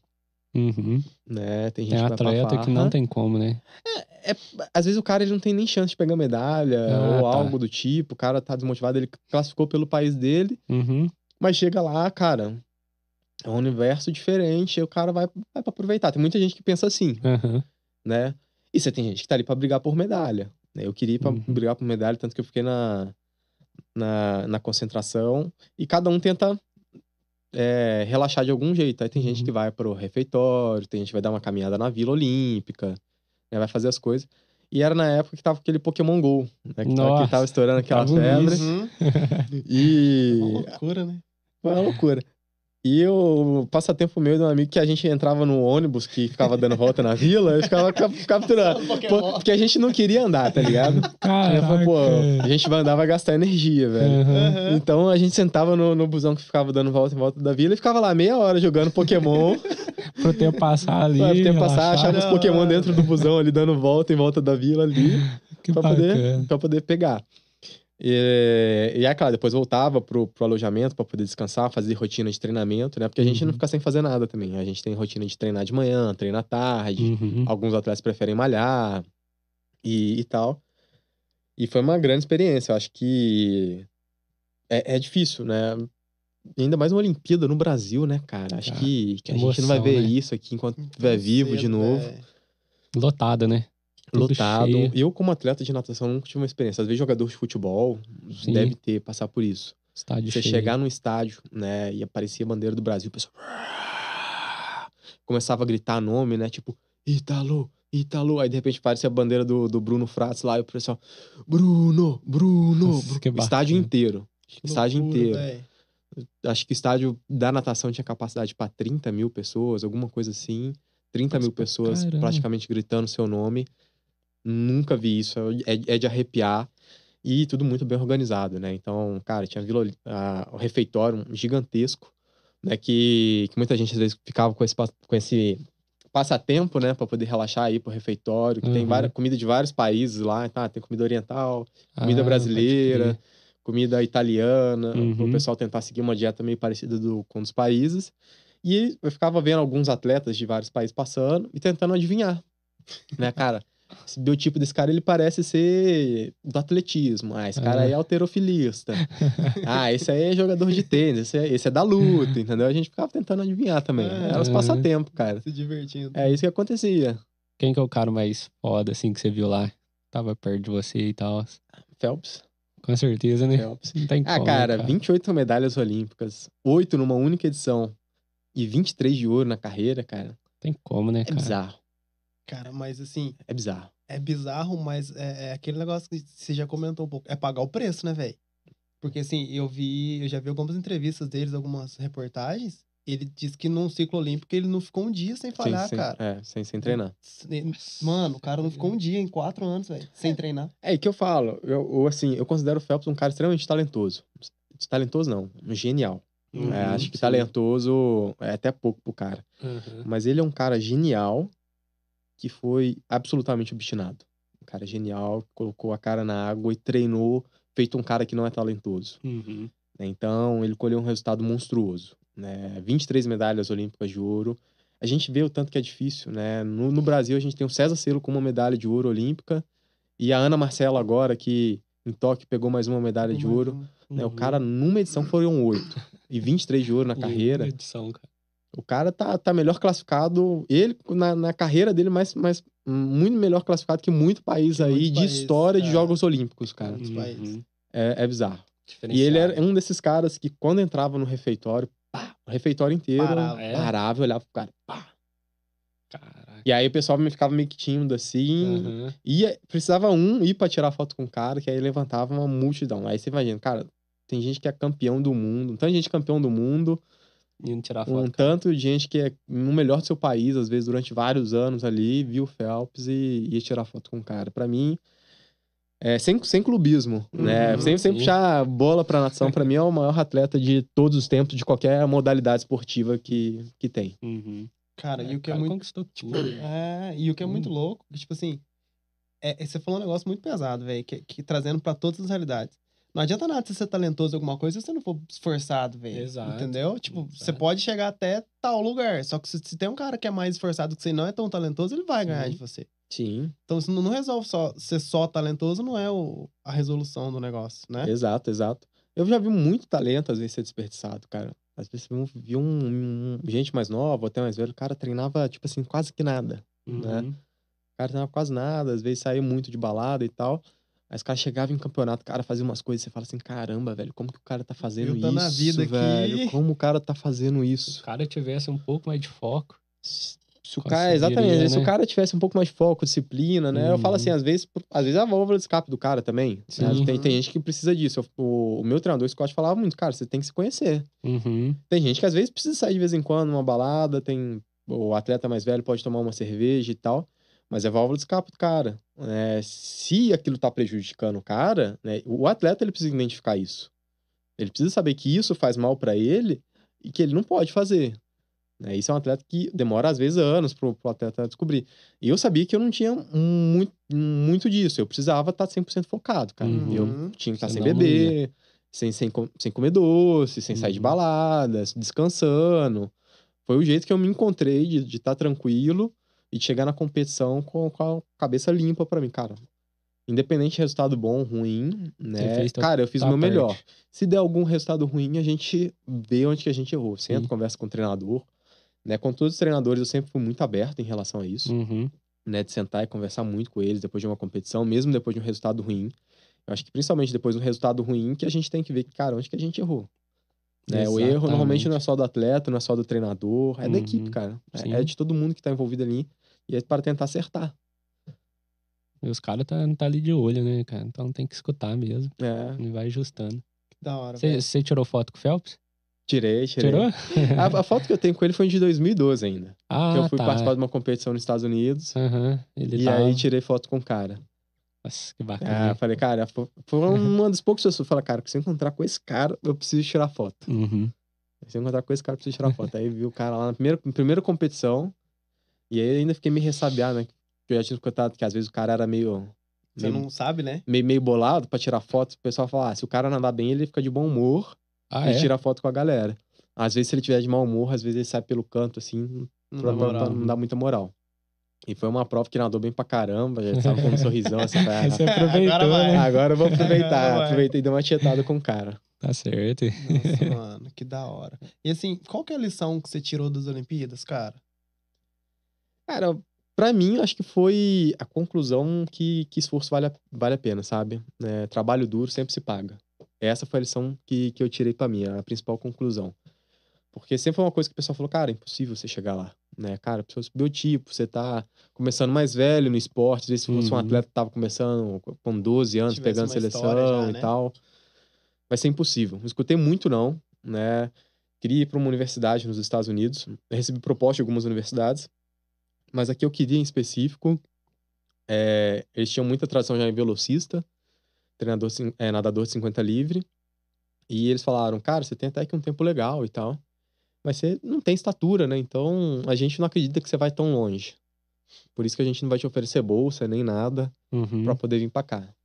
[SPEAKER 2] Uhum.
[SPEAKER 3] Né? Tem gente
[SPEAKER 2] é
[SPEAKER 3] que
[SPEAKER 2] atleta que não tem como, né?
[SPEAKER 3] É, é, às vezes o cara ele não tem nem chance de pegar medalha ah, ou tá. algo do tipo. O cara tá desmotivado, ele classificou pelo país dele.
[SPEAKER 2] Uhum.
[SPEAKER 3] Mas chega lá, cara, é um universo diferente, e o cara vai, vai pra aproveitar. Tem muita gente que pensa assim,
[SPEAKER 2] uhum.
[SPEAKER 3] né? E você tem gente que tá ali pra brigar por medalha. Né? Eu queria ir pra uhum. brigar por medalha, tanto que eu fiquei na, na, na concentração. E cada um tenta é, relaxar de algum jeito. Aí tem gente uhum. que vai pro refeitório, tem gente que vai dar uma caminhada na Vila Olímpica, né? vai fazer as coisas. E era na época que tava aquele Pokémon GO, né? Que, Nossa, que tava estourando aquela febre. E.
[SPEAKER 1] Uma loucura, né?
[SPEAKER 3] Foi uma loucura. E o passatempo meu de um amigo que a gente entrava no ônibus que ficava dando volta na vila, eu ficava capturando. porque a gente não queria andar, tá ligado?
[SPEAKER 2] Caraca.
[SPEAKER 3] Pô, a gente vai andar, vai gastar energia, velho. Uhum. Então a gente sentava no, no busão que ficava dando volta em volta da vila e ficava lá meia hora jogando Pokémon.
[SPEAKER 2] Pro tempo passar ali. Pro
[SPEAKER 3] tempo passar, achava os Pokémon dentro do busão ali, dando volta em volta da vila ali. Que pra, poder, pra poder pegar. E, e é claro, depois voltava pro, pro alojamento para poder descansar, fazer rotina de treinamento, né? Porque a gente uhum. não fica sem fazer nada também. A gente tem rotina de treinar de manhã, treinar à tarde.
[SPEAKER 2] Uhum.
[SPEAKER 3] Alguns atletas preferem malhar e, e tal. E foi uma grande experiência. Eu acho que é, é difícil, né? ainda mais uma Olimpíada no Brasil, né, cara? Acho ah, que, que, a emoção, gente não vai ver né? isso aqui enquanto estiver vivo de novo. É...
[SPEAKER 2] Lotada, né?
[SPEAKER 3] Lotado. Cheio. Eu, como atleta de natação, nunca tive uma experiência. Às vezes, jogador de futebol Sim. deve ter, passar por isso.
[SPEAKER 2] Estádio
[SPEAKER 3] Você
[SPEAKER 2] cheio.
[SPEAKER 3] chegar no estádio, né, e aparecia a bandeira do Brasil, o pessoal começava a gritar nome, né, tipo, Italo, Italo. Aí, de repente, aparecia a bandeira do, do Bruno Fratos lá, e o pessoal, Bruno, Bruno, Nossa, Bruno. estádio inteiro. Que estádio loucura, inteiro. Véio. Acho que estádio da natação tinha capacidade para 30 mil pessoas, alguma coisa assim. 30 Nossa, mil pessoas caramba. praticamente gritando seu nome. Nunca vi isso. É, é de arrepiar. E tudo muito bem organizado, né? Então, cara, tinha vila, a, o refeitório gigantesco, né? Que, que muita gente às vezes ficava com esse, com esse passatempo, né? Pra poder relaxar aí pro refeitório. Que uhum. tem várias, comida de vários países lá. Tá? Tem comida oriental, comida ah, brasileira, comida italiana. Uhum. O pessoal tentar seguir uma dieta meio parecida do, com os países. E eu ficava vendo alguns atletas de vários países passando e tentando adivinhar, né, cara? Esse biotipo desse cara, ele parece ser do atletismo. Ah, esse cara aí é alterofilista. ah, esse aí é jogador de tênis. Esse é, esse é da luta, entendeu? A gente ficava tentando adivinhar também. É, Era os passatempos, cara.
[SPEAKER 1] Se divertindo.
[SPEAKER 3] É isso que acontecia.
[SPEAKER 2] Quem que é o cara mais foda, assim, que você viu lá? Tava perto de você e tal.
[SPEAKER 3] Phelps.
[SPEAKER 2] Com certeza, né?
[SPEAKER 3] Phelps. Não tem ah, como, cara, cara, 28 medalhas olímpicas. 8 numa única edição. E 23 de ouro na carreira, cara.
[SPEAKER 2] Tem como, né,
[SPEAKER 3] é
[SPEAKER 2] cara?
[SPEAKER 3] É bizarro.
[SPEAKER 1] Cara, mas assim.
[SPEAKER 3] É bizarro.
[SPEAKER 1] É bizarro, mas é, é aquele negócio que você já comentou um pouco. É pagar o preço, né, velho? Porque assim, eu vi, eu já vi algumas entrevistas deles, algumas reportagens. Ele disse que num ciclo olímpico ele não ficou um dia sem falhar,
[SPEAKER 3] sim,
[SPEAKER 1] cara.
[SPEAKER 3] É, sem, sem treinar.
[SPEAKER 1] Mano, o cara não ficou um dia em quatro anos, velho, sem
[SPEAKER 3] é,
[SPEAKER 1] treinar.
[SPEAKER 3] É, que eu falo, eu, eu, assim, eu considero o Phelps um cara extremamente talentoso. Talentoso não, genial. Uhum, é, acho que sim. talentoso é até pouco pro cara.
[SPEAKER 2] Uhum.
[SPEAKER 3] Mas ele é um cara genial que foi absolutamente obstinado. Um cara genial, colocou a cara na água e treinou, feito um cara que não é talentoso.
[SPEAKER 2] Uhum.
[SPEAKER 3] Então, ele colheu um resultado monstruoso. Né? 23 medalhas olímpicas de ouro. A gente vê o tanto que é difícil, né? No, no Brasil, a gente tem o César Celo com uma medalha de ouro olímpica e a Ana Marcela agora, que em Tóquio pegou mais uma medalha de ouro. Uhum. Né? O cara, numa edição, foram oito. E 23 de ouro na carreira.
[SPEAKER 2] Edição, cara.
[SPEAKER 3] O cara tá, tá melhor classificado, ele na, na carreira dele, mais, mais, muito melhor classificado que muito país que aí de país, história é. de Jogos Olímpicos, cara.
[SPEAKER 1] Uhum.
[SPEAKER 3] É, é bizarro. E ele era um desses caras que, quando entrava no refeitório, pá, o refeitório inteiro parava, é? parava e olhava pro cara, pá.
[SPEAKER 2] Caraca.
[SPEAKER 3] E aí o pessoal me ficava meio que tímido assim.
[SPEAKER 2] Uhum.
[SPEAKER 3] E precisava um ir pra tirar foto com o cara, que aí levantava uma multidão. Aí você imagina, cara, tem gente que é campeão do mundo, tem gente campeão do mundo
[SPEAKER 2] Indo tirar foto.
[SPEAKER 3] Um tanto de gente que é no melhor do seu país, às vezes durante vários anos ali, viu o Phelps e ia tirar foto com o cara. Para mim, é, sem, sem clubismo, né? Uhum, sempre, sempre puxar bola pra nação, pra mim, é o maior atleta de todos os tempos, de qualquer modalidade esportiva que, que tem.
[SPEAKER 1] Uhum. Cara, é, e o que é muito. Conquistou tipo, é, e o que é muito louco, que, tipo assim, é, você falou um negócio muito pesado, velho, que, que trazendo para todas as realidades. Não adianta nada você ser talentoso em alguma coisa se você não for esforçado, velho. Exato. Entendeu? Tipo, Exato. você pode chegar até tal lugar. Só que se, se, tem um cara que é mais esforçado que você não é tão talentoso, ele vai ganhar de você.
[SPEAKER 3] Sim.
[SPEAKER 1] Então, não, não resolve só ser só talentoso, não é o, a resolução do negócio, né?
[SPEAKER 3] Exato, exato. Eu já vi muito talento, às vezes, ser desperdiçado, cara. Às vezes eu vi um, um, gente mais nova, até mais velho, o cara treinava, tipo assim, quase que nada, né? uhum. né? O cara treinava quase nada, às vezes saía muito de balada e tal. Aí os caras chegavam em campeonato, o cara fazia umas coisas, você fala assim, caramba, velho, como que o cara tá fazendo eu tô isso, na vida velho? Aqui. Como o cara tá fazendo isso?
[SPEAKER 2] Se o cara tivesse um pouco mais de foco.
[SPEAKER 3] Se o cara, exatamente, né? se o cara tivesse um pouco mais de foco, disciplina, né? Uhum. Eu falo assim, uhum. às vezes, às vezes a válvula de escape do cara também. Né? Tem, tem gente que precisa disso. O, o meu treinador, Scott, falava muito, cara, você tem que se conhecer.
[SPEAKER 2] Uhum.
[SPEAKER 3] Tem gente que às vezes precisa sair de vez em quando numa balada, tem o atleta mais velho pode tomar uma cerveja e tal. Mas é válvula de escape do cara. Né? Se aquilo tá prejudicando o cara, né? o atleta ele precisa identificar isso. Ele precisa saber que isso faz mal para ele e que ele não pode fazer. Né? Isso é um atleta que demora, às vezes, anos pro, pro atleta descobrir. E eu sabia que eu não tinha muito, muito disso. Eu precisava estar 100% focado, cara. Uhum. Eu tinha que estar sem beber, sem, sem, sem comer doce, sem uhum. sair de uhum. baladas, descansando. Foi o jeito que eu me encontrei de estar tranquilo e chegar na competição com, com a cabeça limpa para mim, cara. Independente de resultado bom, ruim, né? Cara, eu fiz o meu parte. melhor. Se der algum resultado ruim, a gente vê onde que a gente errou. Senta, conversa com o treinador. Né? Com todos os treinadores, eu sempre fui muito aberto em relação a isso.
[SPEAKER 2] Uhum.
[SPEAKER 3] Né? De sentar e conversar muito com eles depois de uma competição, mesmo depois de um resultado ruim. Eu acho que principalmente depois de um resultado ruim, que a gente tem que ver que, cara, onde que a gente errou. Né? O erro normalmente não é só do atleta, não é só do treinador, é uhum. da equipe, cara. É, é, de todo mundo que tá envolvido ali. E é para tentar acertar.
[SPEAKER 2] E os caras tá, tá ali de olho, né, cara? Então tem que escutar mesmo.
[SPEAKER 3] É.
[SPEAKER 2] E vai ajustando.
[SPEAKER 1] Que da hora.
[SPEAKER 2] Você tirou foto com o Phelps?
[SPEAKER 3] Tirei, tirei.
[SPEAKER 2] Tirou?
[SPEAKER 3] a, a, foto que eu tenho com ele foi de 2012 ainda.
[SPEAKER 2] Ah,
[SPEAKER 3] que eu fui
[SPEAKER 2] tá.
[SPEAKER 3] participar de uma competição nos Estados Unidos.
[SPEAKER 2] Uhum,
[SPEAKER 3] e tá... aí tirei foto com o cara.
[SPEAKER 2] Nossa, que bacana.
[SPEAKER 3] Ah, falei, cara, foi uma das poucas pessoas que falaram, cara, se eu encontrar com esse cara, eu preciso tirar foto.
[SPEAKER 2] Uhum.
[SPEAKER 3] Se eu encontrar com esse cara, eu preciso tirar foto. aí vi o cara lá na primeira, na primeira competição. E aí ainda fiquei meio ressabiado, né? Eu já tinha escutado que às vezes o cara era meio.
[SPEAKER 1] Você não sabe, né?
[SPEAKER 3] Meio, meio bolado pra tirar foto. O pessoal fala, ah, se o cara nadar bem, ele fica de bom humor ah, e é? tira foto com a galera. Às vezes, se ele tiver de mau humor, às vezes ele sai pelo canto, assim, não, pra, pra, pra não dar muita moral. E foi uma prova que nadou bem pra caramba, já estava com um sorrisão assim. Pra...
[SPEAKER 2] Você aproveitou,
[SPEAKER 3] agora,
[SPEAKER 2] né?
[SPEAKER 3] agora eu vou aproveitar. Aproveitei e dei uma tietada com o cara.
[SPEAKER 2] Tá certo.
[SPEAKER 1] Nossa, mano, que da hora. E assim, qual que é a lição que você tirou das Olimpíadas, cara?
[SPEAKER 3] Cara, para mim, acho que foi a conclusão que, que esforço vale a, vale a pena, sabe? É, trabalho duro sempre se paga. Essa foi a lição que, que eu tirei para mim, a principal conclusão. Porque sempre foi uma coisa que o pessoal falou, cara, é impossível você chegar lá, né? Cara, pessoa biotipo, você tá começando mais velho no esporte, às vezes se fosse uhum. um atleta que tava começando com 12 anos, pegando seleção já, né? e tal, vai ser impossível. Não escutei muito não, né? Queria ir para uma universidade nos Estados Unidos, eu recebi proposta de algumas universidades, mas aqui eu queria em específico, é, eles tinham muita tradição já em velocista, treinador, é, nadador de 50 livre, e eles falaram, cara, você tem até que um tempo legal e tal, mas você não tem estatura, né? Então a gente não acredita que você vai tão longe. Por isso que a gente não vai te oferecer bolsa nem nada
[SPEAKER 2] uhum.
[SPEAKER 3] para poder vir para cá.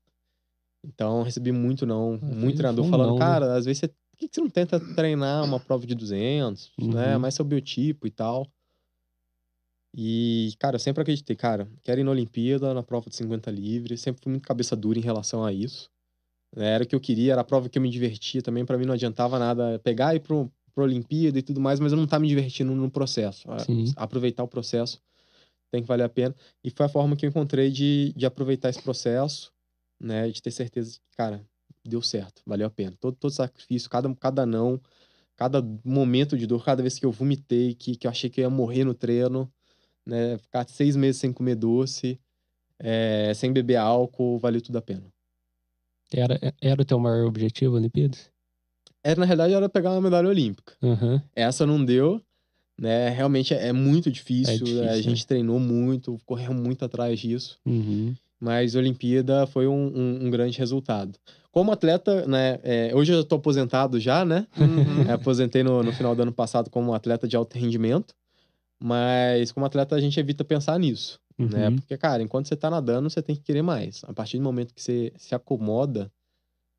[SPEAKER 3] Então recebi muito não, ah, muito treinador falando, não, né? cara, né? às vezes você, por que você não tenta treinar uma prova de 200, né? uhum. né? Mais seu biotipo e tal. E, cara, eu sempre acreditei, cara, quero ir na Olimpíada, na prova de 50 livre, sempre fui muito cabeça dura em relação a isso. Era o que eu queria, era a prova que eu me divertia também, para mim não adiantava nada pegar e ir pro, pro Olimpíada e tudo mais, mas eu não tava me divertindo no processo.
[SPEAKER 2] Sim.
[SPEAKER 3] Aproveitar o processo tem que valer a pena. E foi a forma que eu encontrei de, de aproveitar esse processo, né, de ter certeza de que, cara, deu certo, valeu a pena. Todo, todo sacrifício, cada, cada não, cada momento de dor, cada vez que eu vomitei, que, que eu achei que eu ia morrer no treino, né? Ficar seis meses sem comer doce, é, sem beber álcool, valeu tudo a pena.
[SPEAKER 2] Era, era o teu maior objetivo, Olimpíadas?
[SPEAKER 3] Era, na realidade, era pegar uma medalha olímpica.
[SPEAKER 2] Uhum.
[SPEAKER 3] Essa não deu, né? Realmente é, é muito difícil. É difícil a gente né? treinou muito, correu muito atrás disso.
[SPEAKER 2] Uhum.
[SPEAKER 3] Mas a Olimpíada foi um, um, um grande resultado. Como atleta, né? É, hoje eu estou aposentado já, né? Uhum. Aposentei no, no final do ano passado como atleta de alto rendimento. Mas como atleta a gente evita pensar nisso, né? uhum. né? Porque, cara, enquanto você está nadando, você tem que querer mais. A partir do momento que você se acomoda,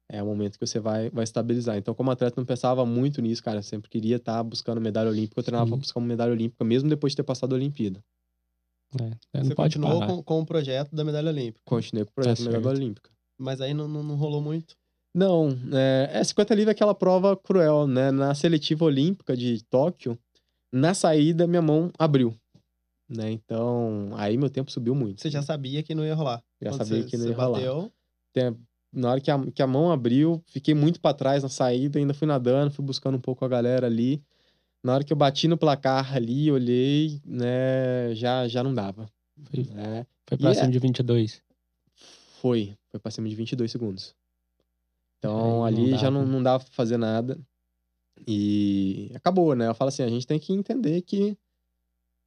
[SPEAKER 3] é o momento que você vai, vai estabilizar. Então, como atleta, não pensava muito nisso, cara. Eu sempre queria estar tá buscando medalha olímpica. Eu treinava para buscar uma medalha olímpica, mesmo depois de ter passado a Olimpíada.
[SPEAKER 1] É, você continuou com, com, o projeto da medalha olímpica?
[SPEAKER 3] Continuei com o projeto tá da medalha olímpica.
[SPEAKER 1] Mas aí não, não, não rolou muito?
[SPEAKER 3] Não, é, é 50 livre é aquela prova cruel, né? Na seletiva olímpica de Tóquio, na saída, minha mão abriu. Né? Então, aí meu tempo subiu muito.
[SPEAKER 1] Você já sabia que não ia rolar?
[SPEAKER 3] Já Quando sabia você, que não ia rolar. Bateu... Tem, na hora que a, que a mão abriu, fiquei muito para trás na saída, ainda fui nadando, fui buscando um pouco a galera ali. Na hora que eu bati no placar ali, olhei, né, já, já não dava.
[SPEAKER 2] Foi, né? foi pra e cima é... de 22?
[SPEAKER 3] Foi, foi pra cima de 22 segundos. Então ali já não, não dava pra fazer nada. E acabou, né? Eu falo assim, a gente tem que entender que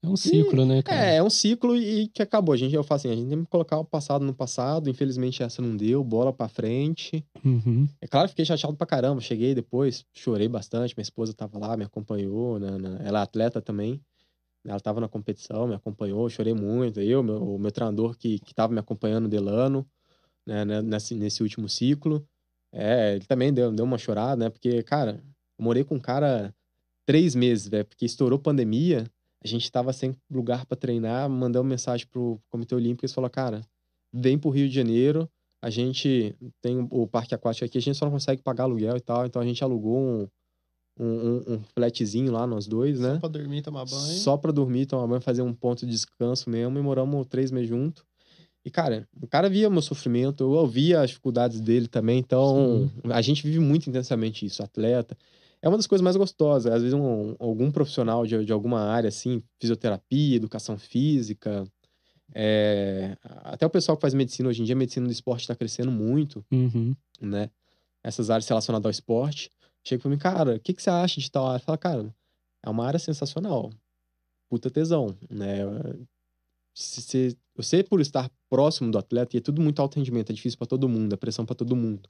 [SPEAKER 2] é um ciclo,
[SPEAKER 3] e,
[SPEAKER 2] né, cara?
[SPEAKER 3] É, é um ciclo e que acabou. A gente, eu falo assim, a gente tem que colocar o passado no passado. Infelizmente, essa não deu, bola pra frente.
[SPEAKER 2] Uhum.
[SPEAKER 3] É claro, fiquei chateado pra caramba. Cheguei depois, chorei bastante. Minha esposa tava lá, me acompanhou. Né, ela é atleta também. Ela tava na competição, me acompanhou, chorei muito. Eu, meu, o meu treinador que, que tava me acompanhando, Delano, né, né, nesse, nesse último ciclo. É, ele também deu, deu uma chorada, né? Porque, cara, eu morei com um cara três meses, velho, porque estourou pandemia a gente estava sem lugar para treinar, mandamos mensagem pro Comitê Olímpico e falou, cara, vem pro Rio de Janeiro, a gente tem o parque aquático aqui, a gente só não consegue pagar aluguel e tal, então a gente alugou um, um, um flatzinho lá, nós dois, né?
[SPEAKER 1] Só pra dormir, tomar banho.
[SPEAKER 3] Só pra dormir, tomar banho, fazer um ponto de descanso mesmo, e moramos três meses juntos. E, cara, o cara via meu sofrimento, eu ouvia as dificuldades dele também, então Sim. a gente vive muito intensamente isso, atleta é uma das coisas mais gostosas. Às vezes, um, algum profissional de, de alguma área, assim, fisioterapia, educação física, é... até o pessoal que faz medicina hoje em dia, a medicina do esporte está crescendo muito,
[SPEAKER 2] uhum.
[SPEAKER 3] né? Essas áreas relacionadas ao esporte. Chega pra mim, cara, o que, que você acha de tal área? Fala, cara, é uma área sensacional. Puta tesão, né? Se, você, por estar próximo do atleta, e é tudo muito alto rendimento, é difícil para todo mundo, é pressão para todo mundo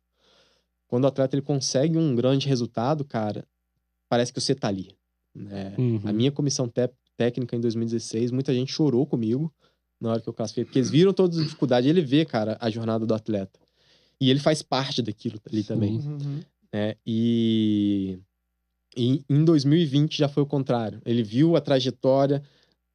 [SPEAKER 3] quando o atleta ele consegue um grande resultado, cara, parece que você tá ali. Né? Uhum. A minha comissão técnica em 2016, muita gente chorou comigo na hora que eu classifiquei, porque eles viram todas as dificuldades, ele vê, cara, a jornada do atleta. E ele faz parte daquilo ali também.
[SPEAKER 1] Uhum.
[SPEAKER 3] Né? E... e em 2020 já foi o contrário. Ele viu a trajetória,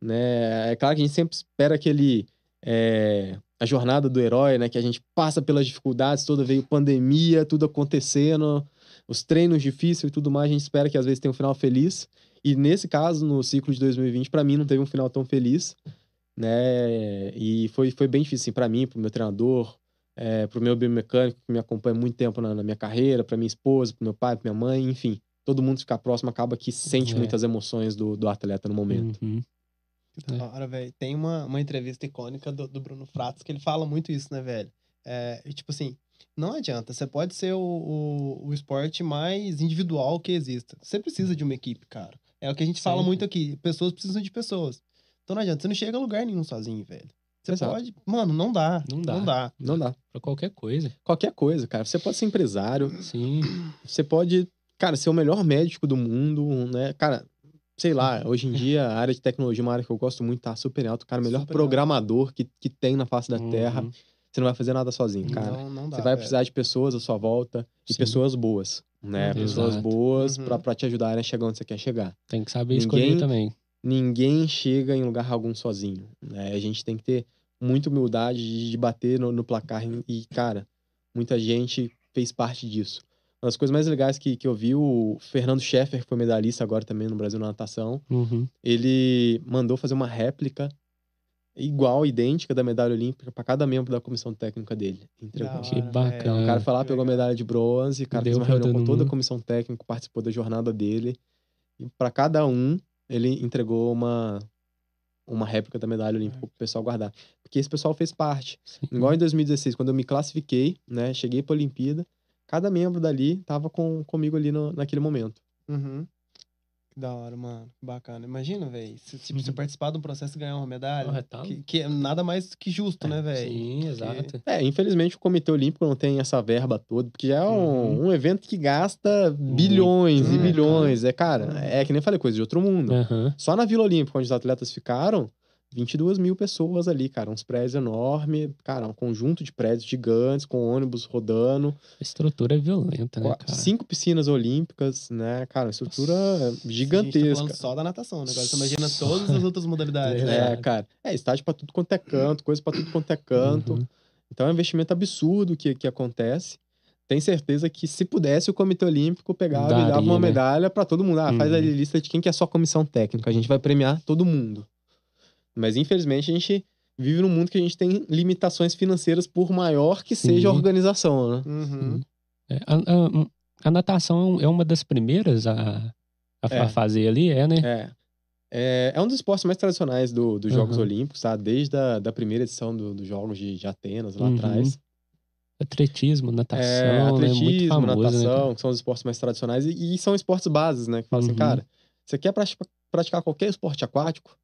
[SPEAKER 3] né? É claro que a gente sempre espera que ele é, a jornada do herói, né? Que a gente passa pelas dificuldades, toda veio pandemia, tudo acontecendo, os treinos difíceis e tudo mais. A gente espera que às vezes tenha um final feliz. E nesse caso, no ciclo de 2020, para mim não teve um final tão feliz, né? E foi, foi bem difícil, assim, para mim, para o meu treinador, é, para o meu biomecânico que me acompanha muito tempo na, na minha carreira, para minha esposa, para meu pai, para minha mãe, enfim. Todo mundo ficar próximo acaba que sente é. muitas emoções do, do atleta no momento.
[SPEAKER 2] Uhum.
[SPEAKER 1] Da é. hora, velho. Tem uma, uma entrevista icônica do, do Bruno Fratos que ele fala muito isso, né, velho? É, tipo assim, não adianta. Você pode ser o, o, o, esporte mais individual que exista. Você precisa de uma equipe, cara. É o que a gente Sim. fala muito aqui. Pessoas precisam de pessoas. Então não adianta. Você não chega a lugar nenhum sozinho, velho. Você Exato. pode. Mano, não dá. Não dá. Não dá.
[SPEAKER 3] Não dá.
[SPEAKER 2] Pra qualquer coisa.
[SPEAKER 3] Qualquer coisa, cara. Você pode ser empresário.
[SPEAKER 2] Sim.
[SPEAKER 3] Você pode, cara, ser o melhor médico do mundo, né? Cara, sei lá, hoje em dia a área de tecnologia é uma área que eu gosto muito, tá super alto. Cara, o melhor super programador que, que tem na face da uhum. Terra. Você não vai fazer nada sozinho, cara.
[SPEAKER 1] Não, não dá,
[SPEAKER 3] você vai precisar de pessoas à sua volta e Sim. pessoas boas, né? Uhum. Pessoas boas uhum. pra, te ajudarem a chegar onde você quer chegar.
[SPEAKER 2] Tem que saber ninguém, escolher também.
[SPEAKER 3] Ninguém chega em lugar algum sozinho, né? A gente tem que ter muita humildade de, de bater no, no placar e, cara, muita gente fez parte disso. Uma das coisas mais legais que, que eu vi, o Fernando Scheffer, que foi medalhista agora também no Brasil na natação,
[SPEAKER 2] uhum.
[SPEAKER 3] ele mandou fazer uma réplica igual, idêntica da medalha olímpica para cada membro da comissão técnica dele.
[SPEAKER 2] Entregou. Que bacana.
[SPEAKER 3] O cara foi lá, pegou a medalha de bronze, o cara Deu fez uma reunião com toda a comissão técnica, participou da jornada dele. E para cada um, ele entregou uma, uma réplica da medalha olímpica para o pessoal guardar. Porque esse pessoal fez parte. Sim. Igual em 2016, quando eu me classifiquei, né, cheguei para a Olimpíada, cada membro dali tava com, comigo ali no, naquele momento.
[SPEAKER 1] Uhum. Que da hora, mano. Bacana. Imagina, velho. Se tipo, uhum. você participar de um processo e ganhar uma medalha.
[SPEAKER 2] Ah, tá.
[SPEAKER 1] que, que, é nada mais que justo, né, é, né, velho?
[SPEAKER 2] Sim, exato.
[SPEAKER 3] É, infelizmente o Comitê Olímpico não tem essa verba toda, porque já é um, uhum. um evento que gasta bilhões e uhum. bilhões. É, cara, uhum. é que nem falei, coisa de outro mundo. Só na Vila Olímpica, onde os atletas ficaram, 22 mil pessoas ali, cara. Uns prédios enormes, cara, um conjunto de prédios gigantes, com ônibus rodando.
[SPEAKER 2] A estrutura é violenta, né, cara?
[SPEAKER 3] Cinco piscinas olímpicas, né, cara? Estrutura Nossa, gigantesca. Tá
[SPEAKER 1] só da natação, né? Agora você imagina todas as outras modalidades.
[SPEAKER 3] É, né? cara. É, estádio pra tudo quanto é canto, coisa pra tudo quanto é canto. Uhum. Então é um investimento absurdo que, que acontece. Tem certeza que se pudesse o Comitê Olímpico pegava Daria, e dava uma né? medalha para todo mundo. Ah, uhum. faz a lista de quem que é só comissão técnica. A gente vai premiar todo mundo. Mas infelizmente a gente vive num mundo que a gente tem limitações financeiras por maior que seja a organização, né?
[SPEAKER 1] Uhum.
[SPEAKER 2] É, a, a, a, natação é uma das primeiras a, a, é. fazer ali, é, né?
[SPEAKER 3] É. É, é um dos esportes mais tradicionais do, dos Jogos uhum. Olímpicos, tá? Desde a da primeira edição do, dos Jogos de, de Atenas, lá uhum. atrás.
[SPEAKER 2] Atletismo, natação,
[SPEAKER 3] é, atletismo,
[SPEAKER 2] né? famoso,
[SPEAKER 3] natação, né? que são os esportes mais tradicionais e, e são esportes bases, né? Que falam assim, uhum. cara, você quer praticar qualquer esporte aquático,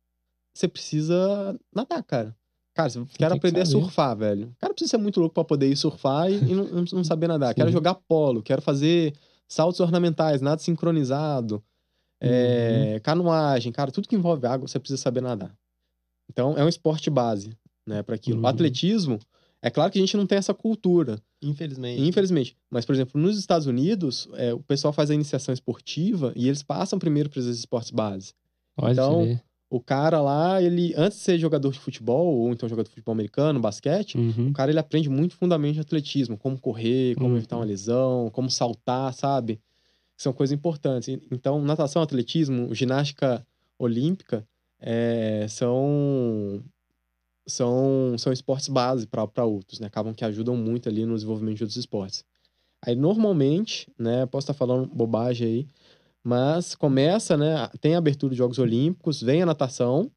[SPEAKER 3] você precisa nadar, cara. Cara, você quer aprender a surfar, velho. O cara precisa ser muito louco para poder ir surfar e, e não, não, saber nadar. Sim. Quero jogar polo, quero fazer saltos ornamentais, nada sincronizado, é, uhum. canoagem, cara, tudo que envolve água você precisa saber nadar. Então é um esporte base, né, para aquilo. Uhum. O atletismo, é claro que a gente não tem essa cultura.
[SPEAKER 1] Infelizmente.
[SPEAKER 3] Infelizmente. Mas, por exemplo, nos Estados Unidos, é, o pessoal faz a iniciação esportiva e eles passam primeiro para esses esportes base.
[SPEAKER 2] Pode
[SPEAKER 3] então,
[SPEAKER 2] ser.
[SPEAKER 3] O cara lá, ele, antes de ser jogador de futebol, ou então jogador de futebol americano, basquete, uhum. o cara ele aprende muito fundamento de atletismo, como correr, como uhum. evitar uma lesão, como saltar, sabe? São coisas importantes. Então, natação, atletismo, ginástica olímpica é, são, são, são esportes base para outros, né? Acabam que ajudam muito ali no desenvolvimento de outros esportes. Aí, normalmente, né? Posso estar falando bobagem aí, mas começa, né? Tem a abertura de Jogos Olímpicos, vem a natação,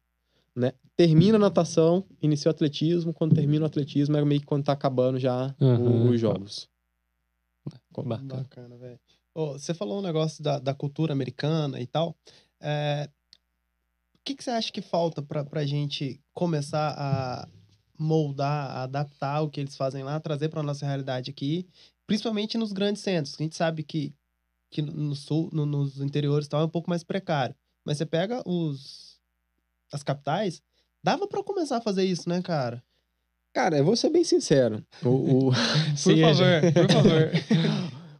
[SPEAKER 3] né? Termina a natação, inicia o atletismo. Quando termina o atletismo, é meio que quando tá acabando já uhum. os jogos.
[SPEAKER 1] Bacana, Bacana velho. Oh, você falou um negócio da, da cultura americana e tal. É... O que, que você acha que falta pra, pra gente começar a moldar, a adaptar o que eles fazem lá, trazer pra nossa realidade aqui, principalmente nos grandes centros? A gente sabe que que no sul, no, nos interiores tal, é um pouco mais precário. Mas você pega os as capitais, dava para começar a fazer isso, né, cara?
[SPEAKER 3] Cara, eu vou ser bem sincero. O, o...
[SPEAKER 1] por favor, por favor.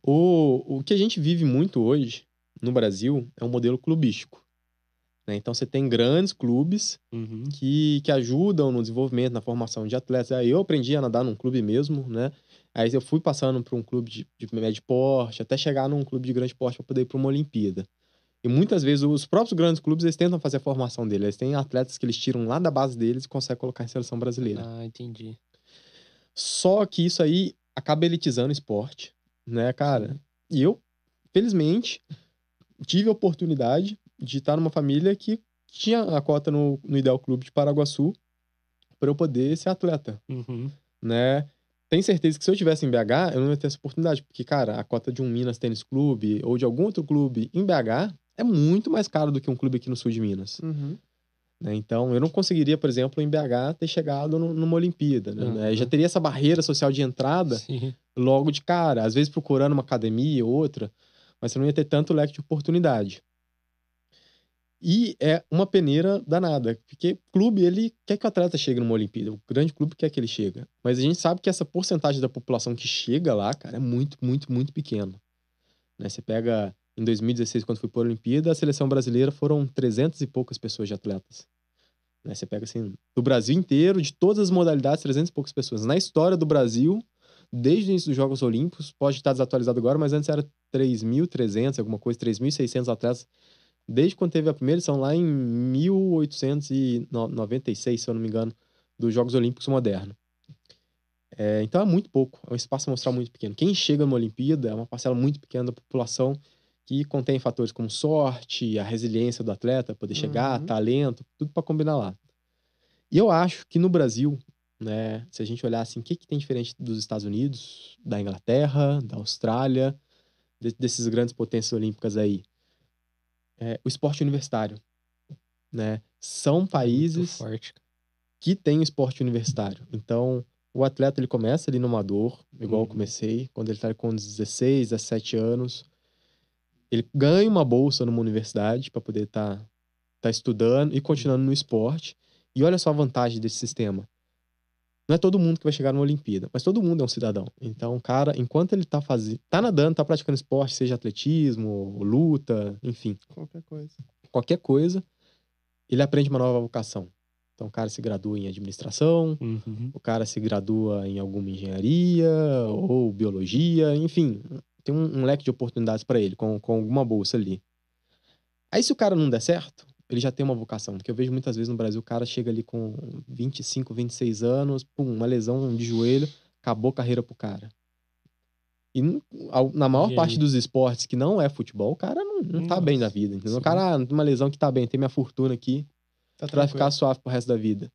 [SPEAKER 3] o, o que a gente vive muito hoje no Brasil é um modelo clubístico. Né? Então você tem grandes clubes uhum. que, que ajudam no desenvolvimento, na formação de atletas. Eu aprendi a nadar num clube mesmo, né? Aí eu fui passando para um clube de, de médio porte, até chegar num clube de grande porte para poder ir para uma Olimpíada. E muitas vezes os próprios grandes clubes eles tentam fazer a formação deles. Eles têm atletas que eles tiram lá da base deles e conseguem colocar em seleção brasileira.
[SPEAKER 2] Ah, entendi.
[SPEAKER 3] Só que isso aí acaba elitizando o esporte, né, cara? E eu, felizmente, tive a oportunidade de estar numa família que tinha a cota no, no Ideal Clube de Paraguaçu para eu poder ser atleta,
[SPEAKER 2] uhum.
[SPEAKER 3] né? Tenho certeza que se eu tivesse em BH, eu não ia ter essa oportunidade. Porque, cara, a cota de um Minas Tênis Clube ou de algum outro clube em BH é muito mais caro do que um clube aqui no sul de Minas.
[SPEAKER 1] Uhum.
[SPEAKER 3] Né? Então, eu não conseguiria, por exemplo, em BH ter chegado no, numa Olimpíada. Né? Uhum. Já teria essa barreira social de entrada
[SPEAKER 2] Sim.
[SPEAKER 3] logo de cara. Às vezes procurando uma academia ou outra, mas você não ia ter tanto leque de oportunidade. E é uma peneira danada, porque clube, ele quer que o atleta chegue numa Olimpíada. O grande clube quer que ele chegue. Mas a gente sabe que essa porcentagem da população que chega lá, cara, é muito, muito, muito pequena. Né? Você pega em 2016, quando foi para a Olimpíada, a seleção brasileira foram 300 e poucas pessoas de atletas. Né? Você pega assim, do Brasil inteiro, de todas as modalidades, 300 e poucas pessoas. Na história do Brasil, desde o início dos Jogos Olímpicos, pode estar desatualizado agora, mas antes era 3.300, alguma coisa, 3.600 atletas desde quando teve a primeira edição lá em 1896, se eu não me engano, dos Jogos Olímpicos Modernos. É, então é muito pouco, é um espaço amostral muito pequeno. Quem chega numa Olimpíada é uma parcela muito pequena da população que contém fatores como sorte, a resiliência do atleta, poder chegar, uhum. talento, tudo para combinar lá. E eu acho que no Brasil, né, se a gente olhar assim, o que, que tem diferente dos Estados Unidos, da Inglaterra, da Austrália, de, desses grandes potências olímpicas aí? É, o esporte universitário. Né? São países que têm esporte universitário. Então, o atleta ele começa ali no amador, igual uhum. eu comecei, quando ele está com 16, 17 anos. Ele ganha uma bolsa numa universidade para poder estar tá, tá estudando e continuando no esporte. E olha só a vantagem desse sistema. Não é todo mundo que vai chegar numa Olimpíada, mas todo mundo é um cidadão. Então, cara, enquanto ele tá fazendo, tá nadando, tá praticando esporte, seja atletismo, luta, enfim.
[SPEAKER 1] Qualquer coisa.
[SPEAKER 3] Qualquer coisa, ele aprende uma nova vocação. Então, o cara se gradua em administração, uhum. o cara se gradua em alguma engenharia ou biologia, enfim, tem um, um leque de oportunidades para ele, com, com alguma bolsa ali. Aí, se o cara não der certo, ele já tem uma vocação. Porque eu vejo muitas vezes no Brasil o cara chega ali com 25, 26 anos, pum, uma lesão de joelho, acabou a carreira pro cara. E na maior e parte dos esportes que não é futebol, o cara não, não tá bem da vida. Entendeu? O cara, ah, uma lesão que tá bem, tem minha fortuna aqui, tá vai ficar suave pro resto da vida.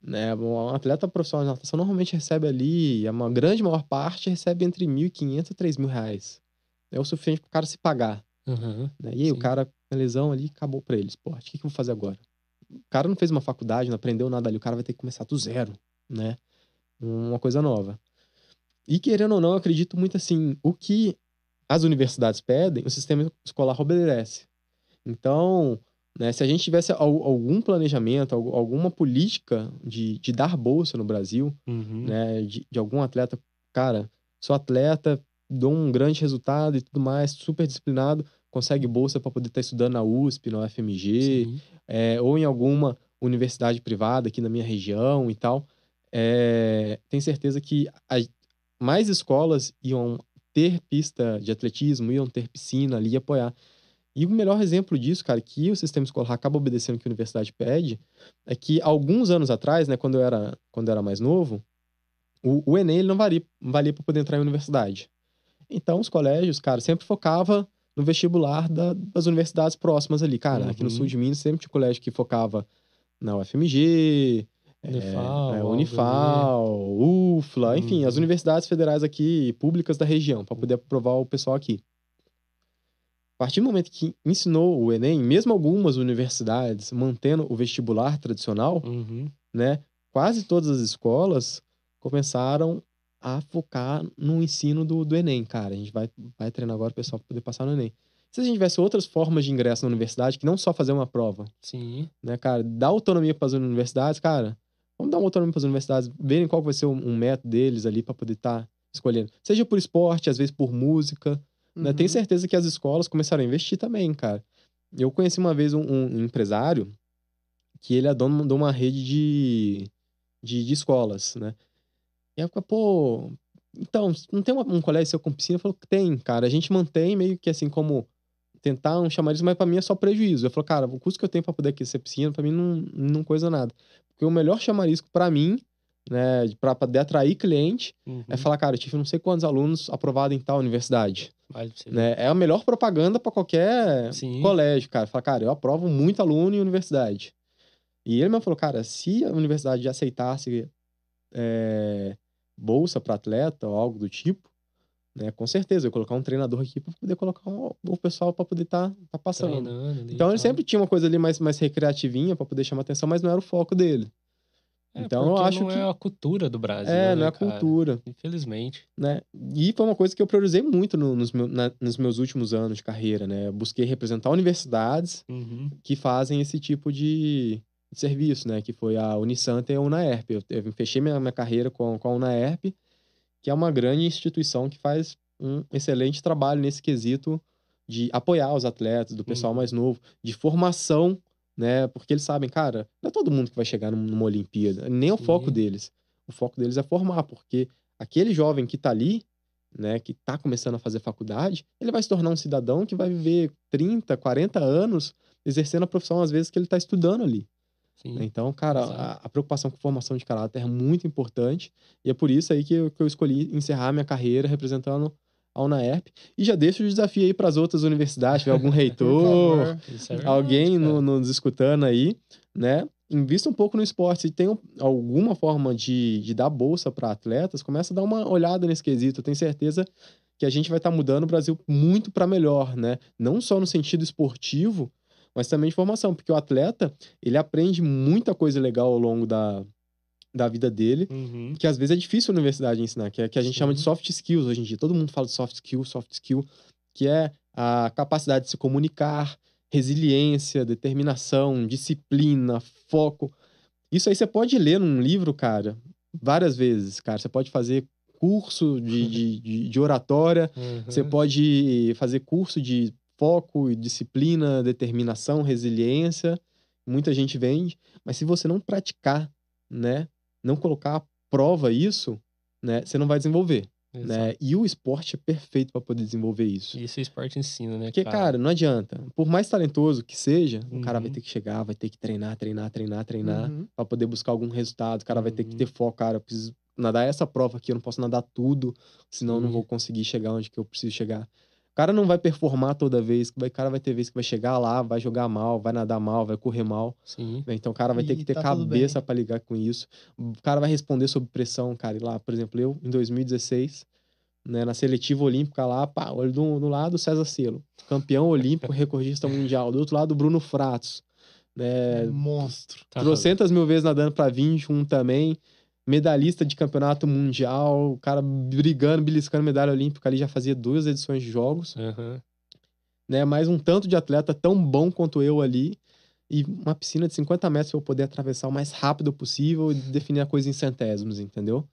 [SPEAKER 3] Né? Um atleta profissional de natação normalmente recebe ali, uma grande maior parte recebe entre 1.500 e 3.000 reais. É o suficiente pro cara se pagar. Uhum, né? E aí sim. o cara, a lesão ali, acabou pra ele, esporte. O que, que eu vou fazer agora? O cara não fez uma faculdade, não aprendeu nada ali, o cara vai ter que começar do zero, né? Uma coisa nova. E querendo ou não, eu acredito muito assim, o que as universidades pedem, o sistema escolar obedece. Então, né, se a gente tivesse algum planejamento, alguma política de, de dar bolsa no Brasil, uhum. né, de, de algum atleta, cara, sou atleta, dou um grande resultado e tudo mais, super disciplinado, consegue bolsa para poder estar tá estudando na USP, na UFMG, é, ou em alguma universidade privada aqui na minha região e tal. É, tenho certeza que mais escolas iam ter pista de atletismo, iam ter piscina ali e apoiar. E o melhor exemplo disso, cara, que o sistema escolar acaba obedecendo o que a universidade pede, é que alguns anos atrás, né, quando eu era, quando eu era mais novo, o, o Enem ele não valia, valia para poder entrar em universidade. Então, os colégios, cara, sempre focava no vestibular da, das universidades próximas ali. Cara, uhum. aqui no sul de Minas sempre tinha colégio que focava na UFMG, Unifal, é, é, Unifal UFLA, uhum. enfim, as uhum. universidades federais aqui, públicas da região, para poder aprovar o pessoal aqui. A partir do momento que ensinou o Enem, mesmo algumas universidades mantendo o vestibular tradicional, uhum. né, quase todas as escolas começaram a focar no ensino do, do Enem, cara. A gente vai, vai treinar agora o pessoal para poder passar no Enem. Se a gente tivesse outras formas de ingresso na universidade, que não só fazer uma prova.
[SPEAKER 2] Sim.
[SPEAKER 3] Né, cara? Dar autonomia para as universidades, cara. Vamos dar uma autonomia para as universidades, verem qual vai ser um, um método deles ali para poder estar tá escolhendo. Seja por esporte, às vezes por música. Uhum. Né? Tenho uhum. certeza que as escolas começaram a investir também, cara. Eu conheci uma vez um, um empresário que ele é dono de uma rede de, de, de escolas, né? E aí, pô, então, não tem um colégio seu com piscina? Falou que tem, cara. A gente mantém meio que assim como tentar um chamariz, mas para mim é só prejuízo. Eu falo, cara, o custo que eu tenho para poder aquecer piscina, para mim não, não coisa nada. Porque o melhor chamarisco para mim, né, para poder atrair cliente, é uhum. é falar, cara, eu tive não sei quantos alunos aprovados em tal universidade. Vale né? É a melhor propaganda para qualquer Sim. colégio, cara. Falar, cara, eu aprovo muito aluno em universidade. E ele me falou, cara, se a universidade aceitasse é, bolsa para atleta ou algo do tipo, né? Com certeza, eu colocar um treinador aqui para poder colocar um, o pessoal para poder estar tá, tá passando. então ele sempre tinha uma coisa ali mais, mais recreativinha para poder chamar atenção, mas não era o foco dele.
[SPEAKER 2] É, então eu acho não que não é a cultura do Brasil.
[SPEAKER 3] É,
[SPEAKER 2] né,
[SPEAKER 3] não é a cara? cultura.
[SPEAKER 2] Infelizmente.
[SPEAKER 3] Né? E foi uma coisa que eu priorizei muito no, nos, meu, na, nos meus últimos anos de carreira, né? Eu busquei representar universidades uhum. que fazem esse tipo de, de serviço, né? Que foi a Unisanta e a Unaerp. Eu, eu fechei minha, minha carreira com, com a Unaerp, que é uma grande instituição que faz um excelente trabalho nesse quesito de apoiar os atletas, do pessoal uhum. mais novo, de formação, né? Porque eles sabem, cara, não é todo mundo que vai chegar numa Olimpíada, nem é o foco deles. O foco deles é formar, porque aquele jovem que tá ali, né, que tá começando a fazer faculdade, ele vai se tornar um cidadão que vai viver 30, 40 anos exercendo a profissão, às vezes, que ele tá estudando ali. Sim. Né, então, cara, a, a, preocupação com formação de caráter é muito importante e é por isso aí que eu, que eu escolhi encerrar minha carreira representando a UNAERP. E já deixo o desafio aí para as outras universidades, tiver algum reitor, é alguém no, nos escutando aí, né? Invista um pouco no esporte. Se tem alguma forma de, de dar bolsa para atletas, começa a dar uma olhada nesse quesito. Eu tenho certeza que a gente vai estar tá mudando o Brasil muito para melhor, né? Não só no sentido esportivo, mas também de formação, porque o atleta, ele aprende muita coisa legal ao longo da, da vida dele,
[SPEAKER 2] uhum.
[SPEAKER 3] que às vezes é difícil a universidade ensinar, que é que a gente Sim. chama de soft skills hoje em dia. Todo mundo fala de soft skill, soft skill, que é a capacidade de se comunicar, resiliência, determinação, disciplina, foco. Isso aí você pode ler num livro, cara, várias vezes, cara. Você pode fazer curso de, de, de, oratória, uhum. você pode fazer curso de foco, disciplina, determinação, resiliência. Muita gente vende, mas se você não praticar, né, não colocar à prova isso, né, você não vai desenvolver. Né? E o esporte é perfeito para poder desenvolver isso.
[SPEAKER 2] Isso o esporte ensina, né?
[SPEAKER 3] Porque, cara, cara não adianta. Por mais talentoso que seja, uhum. o cara vai uhum. ter que chegar, vai ter que treinar, treinar, treinar, treinar, uhum. para poder buscar algum resultado. O cara uhum. vai ter que ter uhum. foco, cara. Eu preciso nadar essa prova aqui, eu não posso nadar tudo, senão eu não vou conseguir chegar onde que eu preciso chegar cara não vai performar toda vez, o cara vai ter vez que vai chegar lá, vai jogar mal, vai nadar mal, vai correr mal.
[SPEAKER 2] Sim.
[SPEAKER 3] Né? Então o cara vai ter que ter tá cabeça para ligar com isso. O cara vai responder sob pressão, cara. E lá, por exemplo, eu, em 2016, né, na seletiva olímpica lá, pá, olho do, do lado César Cielo, campeão olímpico, recordista mundial. Do outro lado, Bruno Fratos. Né,
[SPEAKER 1] Monstro.
[SPEAKER 3] Trocentas mil vezes nadando para 21 também medalhista de campeonato mundial, o cara brigando, beliscando medalha olímpica ali, já fazia duas edições de jogos.
[SPEAKER 2] Uhum.
[SPEAKER 3] Né? Mais um tanto de atleta tão bom quanto eu ali. E uma piscina de 50 metros para eu poder atravessar o mais rápido possível e definir a coisa em centésimos, entendeu?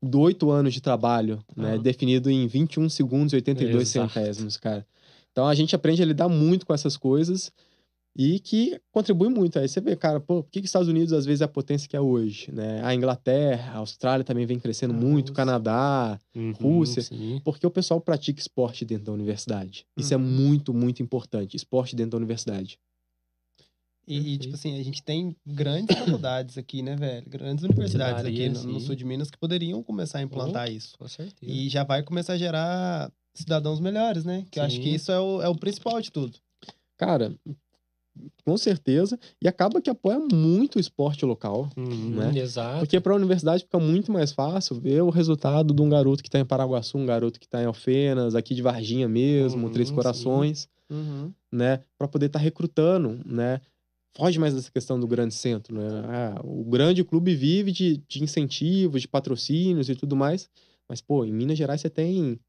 [SPEAKER 3] Do oito anos de trabalho, uhum. né? Definido em 21 segundos e 82 Exato. centésimos, cara. Então a gente aprende a lidar muito com essas coisas e que contribui muito. Aí você vê, cara, pô, por que, que os Estados Unidos às vezes é a potência que é hoje, né? A Inglaterra, a Austrália também vem crescendo muito, Canadá, uhum, Rússia, sim. porque o pessoal pratica esporte dentro da universidade. Isso é uhum. é muito, muito importante, esporte dentro da universidade.
[SPEAKER 1] E, e, tipo assim, a gente tem grandes faculdades aqui, né, velho? Grandes universidades aqui no, no, sul de Minas que poderiam começar a implantar oh, isso.
[SPEAKER 2] Com certeza.
[SPEAKER 1] E já vai começar a gerar cidadãos melhores, né? Que eu acho que isso é o, é o principal de tudo.
[SPEAKER 3] Cara, com certeza. E acaba que apoia muito o esporte local.
[SPEAKER 2] Uhum,
[SPEAKER 3] né?
[SPEAKER 2] Exato.
[SPEAKER 3] Porque para a universidade fica muito mais fácil ver o resultado de um garoto que está em Paraguaçu, um garoto que está em Alfenas, aqui de Varginha mesmo, uhum, Três Corações,
[SPEAKER 1] uhum.
[SPEAKER 3] né? Para poder estar tá recrutando, né? Foge mais dessa questão do grande centro, né? Ah, o grande clube vive de, de incentivos, de patrocínios e tudo mais. Mas, pô, em Minas Gerais você tem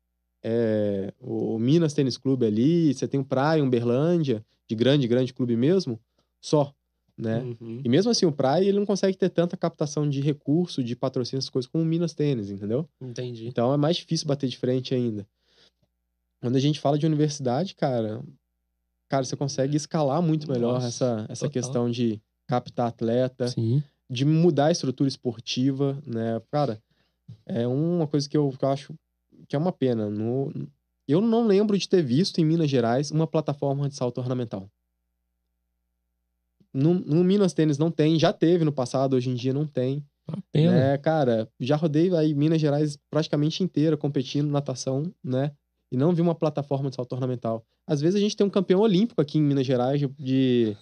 [SPEAKER 3] é, o Minas Tênis Clube ali, você tem o Praia, Umberlândia, de grande, grande clube mesmo, só, né?
[SPEAKER 2] Uhum.
[SPEAKER 3] E mesmo assim, o Praia, ele não consegue ter tanta captação de recurso, de patrocínio, essas coisas, como o Minas Tênis, entendeu?
[SPEAKER 2] Entendi.
[SPEAKER 3] Então é mais difícil bater de frente ainda. Quando a gente fala de universidade, cara, cara, você consegue escalar muito melhor Nossa, essa, essa questão de captar atleta,
[SPEAKER 2] Sim.
[SPEAKER 3] de mudar a estrutura esportiva, né? Cara, é uma coisa que eu, que eu acho que é uma pena. No, eu não lembro de ter visto em Minas Gerais uma plataforma de salto ornamental. No, no Minas Tênis não tem, já teve no passado, hoje em dia não tem.
[SPEAKER 2] pena.
[SPEAKER 3] Né, cara, já rodei aí Minas Gerais praticamente inteira competindo natação, né? E não vi uma plataforma de salto ornamental. Às vezes a gente tem um campeão olímpico aqui em Minas Gerais de,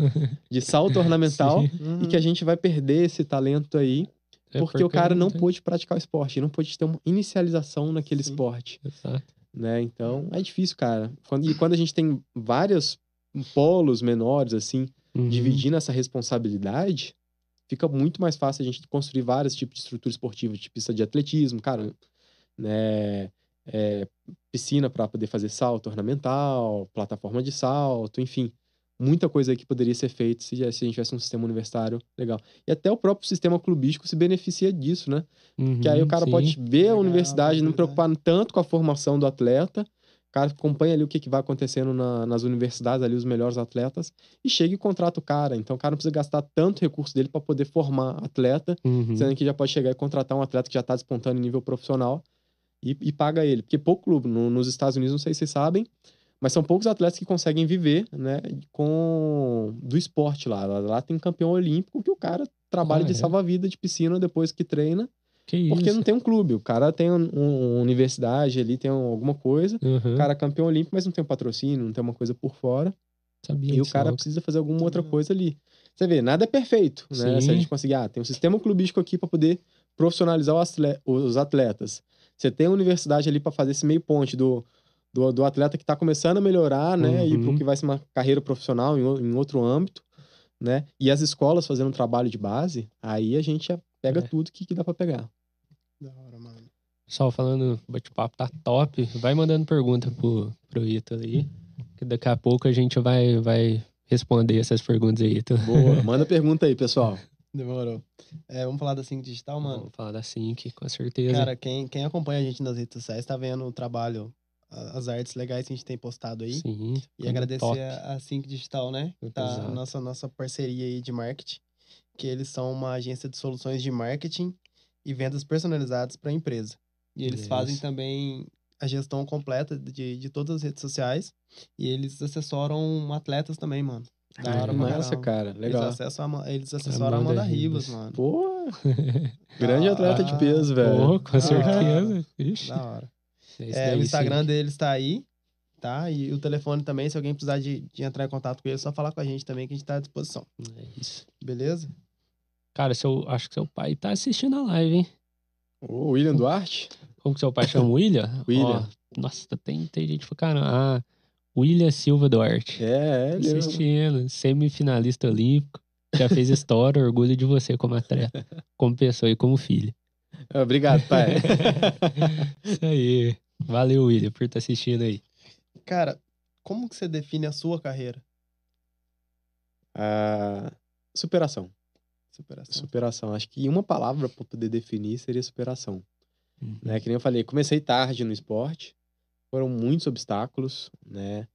[SPEAKER 3] de salto ornamental e que a gente vai perder esse talento aí é porque, porque, o cara não, tem... pôde praticar o esporte, não pôde ter uma inicialização naquele Sim, esporte.
[SPEAKER 2] Exato.
[SPEAKER 3] Né? Então, é difícil, cara. Quando, e quando a gente tem vários polos menores, assim, uhum. dividindo essa responsabilidade, fica muito mais fácil a gente construir vários tipos de estrutura esportiva, de pista de atletismo, cara, né? É, piscina para poder fazer salto ornamental, plataforma de salto, enfim muita coisa que poderia ser feita se, se a gente tivesse um sistema universitário legal. E até o próprio sistema clubístico se beneficia disso, né?
[SPEAKER 2] Uhum,
[SPEAKER 3] que aí o cara
[SPEAKER 2] sim.
[SPEAKER 3] pode ver legal, a universidade, não preocupar tanto com a formação do atleta, o cara acompanha ali o que, que vai acontecendo na, nas universidades, ali os melhores atletas, e chega e contrata o cara. Então o cara não precisa gastar tanto recurso dele para poder formar atleta,
[SPEAKER 2] uhum.
[SPEAKER 3] sendo que já pode chegar e contratar um atleta que já está despontando em nível profissional e, e paga ele. Porque pouco clube, no, nos Estados Unidos, não sei se vocês sabem, mas são poucos atletas que conseguem viver, né, com do esporte lá. Lá tem campeão olímpico que o cara trabalha ah, de é? salva-vida de piscina depois que treina.
[SPEAKER 2] Que
[SPEAKER 3] porque não tem um clube. O cara tem um, uma universidade ali, tem alguma coisa.
[SPEAKER 2] Uhum.
[SPEAKER 3] O cara é campeão olímpico, mas não tem um patrocínio, não tem uma coisa por fora.
[SPEAKER 2] Sabia
[SPEAKER 3] e o cara precisa fazer alguma outra coisa ali. Você vê, nada é perfeito, né? Sim. Se a gente conseguir, ah, tem um sistema clubístico aqui para poder profissionalizar os atletas. Você tem a universidade ali para fazer esse meio ponte do do, do atleta que está começando a melhorar, né? Uhum. E pro que vai ser uma carreira profissional em, em outro âmbito, né? E as escolas fazendo um trabalho de base, aí a gente pega é. tudo que, que dá para pegar.
[SPEAKER 1] Da hora, mano.
[SPEAKER 2] Pessoal, falando, bate-papo tá top. Vai mandando pergunta pro, pro Ito aí, que daqui a pouco a gente vai, vai responder essas perguntas aí. Ito.
[SPEAKER 3] Boa, manda pergunta aí, pessoal.
[SPEAKER 1] Demorou. É, vamos falar da Sync Digital, mano?
[SPEAKER 2] Vamos falar da Sync, com certeza.
[SPEAKER 1] Cara, quem, quem acompanha a gente nas redes sociais tá vendo o trabalho, as artes legais que a gente tem postado aí.
[SPEAKER 2] Sim.
[SPEAKER 1] E agradecer top. a, Sync Digital, né? Tá a nossa, nossa parceria aí de marketing, que eles são uma agência de soluções de marketing e vendas personalizadas para a empresa. E eles fazem também a gestão completa de, de todas as redes sociais. E eles assessoram atletas também, mano.
[SPEAKER 3] Da hora, massa, cara. Legal.
[SPEAKER 1] Eles, acessam a, eles assessoram a Amanda Rivas, mano.
[SPEAKER 3] Pô! Grande ah, atleta de peso, velho. Pô,
[SPEAKER 2] com certeza. Ixi.
[SPEAKER 1] Da hora. É, o Instagram sim. deles tá aí, tá? E o telefone também, se alguém precisar de, de entrar em contato com ele, é só falar com a gente também, que a gente tá à disposição.
[SPEAKER 2] É isso.
[SPEAKER 1] Beleza?
[SPEAKER 2] Cara, seu, acho que seu pai tá assistindo a live, hein?
[SPEAKER 3] O William Duarte?
[SPEAKER 2] Como que seu pai chama? William?
[SPEAKER 3] William.
[SPEAKER 2] Ó, nossa, tem, tem gente pra caramba. Ah, William Silva Duarte.
[SPEAKER 3] É, é
[SPEAKER 2] Assistindo, semifinalista olímpico. Já fez história, orgulho de você como atleta, como pessoa e como filho.
[SPEAKER 3] Obrigado, pai.
[SPEAKER 2] Isso aí. Valeu, William, por estar tá assistindo aí.
[SPEAKER 1] Cara, como que você define a sua carreira?
[SPEAKER 3] Uh, superação.
[SPEAKER 1] Superação.
[SPEAKER 3] Superação. Acho que uma palavra para poder definir seria superação. Uhum. Né? Que nem eu falei, comecei tarde no esporte, foram muitos obstáculos, né?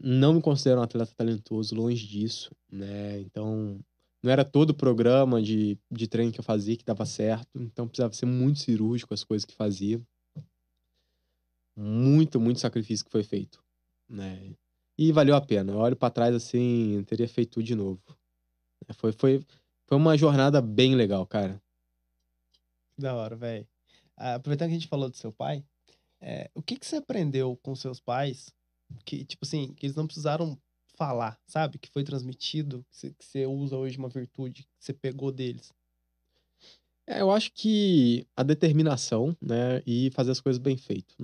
[SPEAKER 3] Não me considero um atleta talentoso, longe disso, né? Então, não era todo o programa de, de treino que eu fazia que dava certo, então precisava ser muito cirúrgico as coisas que fazia. Muito, muito sacrifício que foi feito, né? E valeu a pena. Eu olho para trás assim, teria feito de novo. Foi, foi, foi uma jornada bem legal, cara.
[SPEAKER 1] Da hora, velho. Ah, aproveitando que a gente falou do seu pai, é, o que, que você aprendeu com seus pais que, tipo assim, que eles não precisaram falar, sabe? Que foi transmitido, que você, que você usa hoje uma virtude que você pegou deles?
[SPEAKER 3] É, eu acho que a determinação, né, e fazer as coisas bem feito.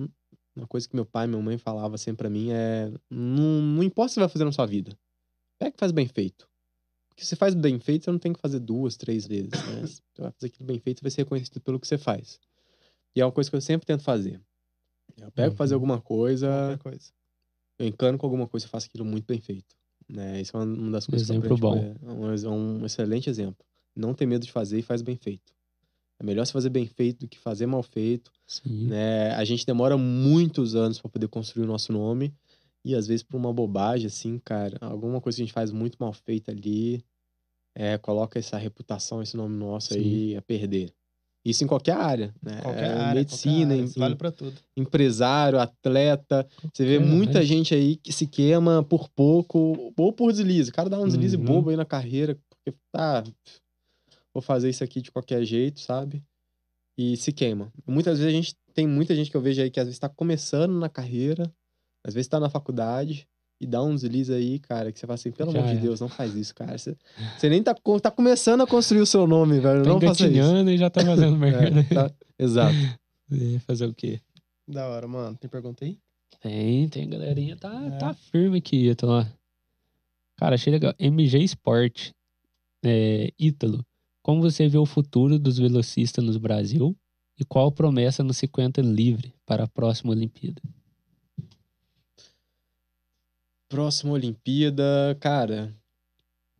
[SPEAKER 3] Uma coisa que meu pai e minha mãe falavam sempre pra mim é: não, não importa o que você vai fazer na sua vida, pega que faz bem feito. Porque se faz bem feito, você não tem que fazer duas, três vezes, né? Você vai fazer aquilo bem feito, você vai ser reconhecido pelo que você faz. E é uma coisa que eu sempre tento fazer. Eu pego uhum. fazer alguma coisa,
[SPEAKER 1] coisa,
[SPEAKER 3] eu encano com alguma coisa, eu faço aquilo muito bem feito. Né? Isso é uma das coisas
[SPEAKER 2] exemplo
[SPEAKER 3] que eu bom. É um, um excelente exemplo. Não ter medo de fazer e faz bem feito. É melhor se fazer bem feito do que fazer mal feito.
[SPEAKER 2] Sim.
[SPEAKER 3] Né? A gente demora muitos anos para poder construir o nosso nome. E às vezes por uma bobagem, assim, cara, alguma coisa que a gente faz muito mal feita ali, é, coloca essa reputação, esse nome nosso Sim. aí a perder. Isso em qualquer área, né?
[SPEAKER 1] Qualquer é, área,
[SPEAKER 3] medicina,
[SPEAKER 1] qualquer área. vale para tudo.
[SPEAKER 3] Empresário, atleta. Você vê muita área. gente aí que se queima por pouco ou por deslize. O cara dá um deslize uhum. bobo aí na carreira, porque tá, vou fazer isso aqui de qualquer jeito, sabe? E se queima. Muitas vezes a gente tem muita gente que eu vejo aí que às vezes tá começando na carreira, às vezes tá na faculdade, e dá um deslize aí, cara, que você fala assim, pelo Já amor de Deus, não faz isso, cara. Você, você nem tá, tá começando a construir o seu nome, velho. Tá não faça isso.
[SPEAKER 2] e já tá fazendo merda.
[SPEAKER 3] é, tá, exato.
[SPEAKER 2] fazer o quê?
[SPEAKER 1] Da hora, mano. Tem pergunta aí?
[SPEAKER 2] Tem, tem, galerinha. Tá, é. tá firme aqui, tô lá. Cara, achei legal. MG Sport, é, Ítalo. Como você vê o futuro dos velocistas no Brasil? E qual promessa no 50 livre para a próxima Olimpíada?
[SPEAKER 3] Próxima Olimpíada, cara.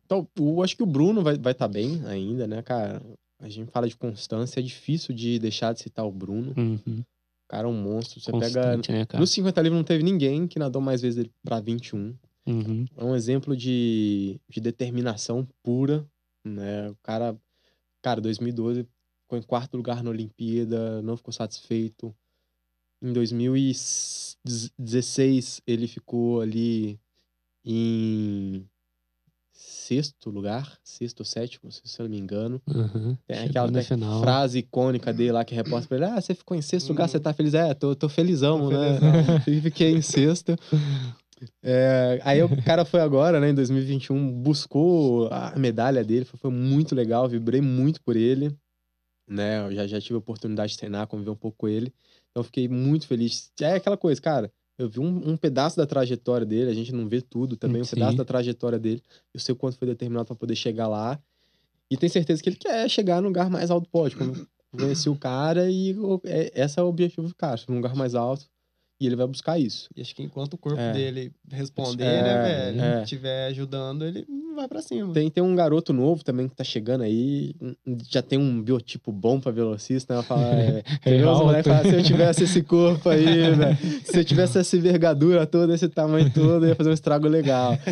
[SPEAKER 3] Então, eu acho que o Bruno vai estar vai tá bem ainda, né, cara? A gente fala de constância, é difícil de deixar de citar o Bruno.
[SPEAKER 2] Uhum.
[SPEAKER 3] O cara é um monstro. Você Constante, pega. Né, cara? No 50 livre não teve ninguém que nadou mais vezes pra 21.
[SPEAKER 2] Uhum.
[SPEAKER 3] É um exemplo de, de determinação pura, né? O cara, cara, 2012 ficou em quarto lugar na Olimpíada, não ficou satisfeito. Em 2016, ele ficou ali em sexto lugar, sexto ou sétimo, se eu não me engano.
[SPEAKER 2] Uhum.
[SPEAKER 3] Tem aquela frase icônica dele lá que repórter pra ele: Ah, você ficou em sexto lugar, você tá feliz? É, tô, tô felizão, tô né? Felizão. Fiquei em sexto. É, aí o cara foi agora, né, em 2021, buscou a medalha dele, foi, foi muito legal, vibrei muito por ele, né? Eu já, já tive a oportunidade de treinar, conviver um pouco com ele. Então fiquei muito feliz. É aquela coisa, cara, Eu vi um, um, pedaço da trajetória dele, a gente não vê tudo também, Sim. um pedaço da trajetória dele. Eu sei o quanto foi determinado para poder chegar lá. E tenho certeza que ele quer chegar no lugar mais alto pódio. Como conheci o cara e é, esse é o objetivo do cara, no lugar mais alto. E ele vai buscar isso.
[SPEAKER 1] E acho que enquanto o corpo é. dele responder, é, né, velho, é. estiver ajudando, ele vai para cima.
[SPEAKER 3] Tem, tem um garoto novo também que tá chegando aí, já tem um biotipo bom pra velocista, né? Fala, é, é fala, se eu tivesse esse corpo aí, né? Se eu tivesse essa envergadura toda, esse tamanho todo, ia fazer um estrago legal.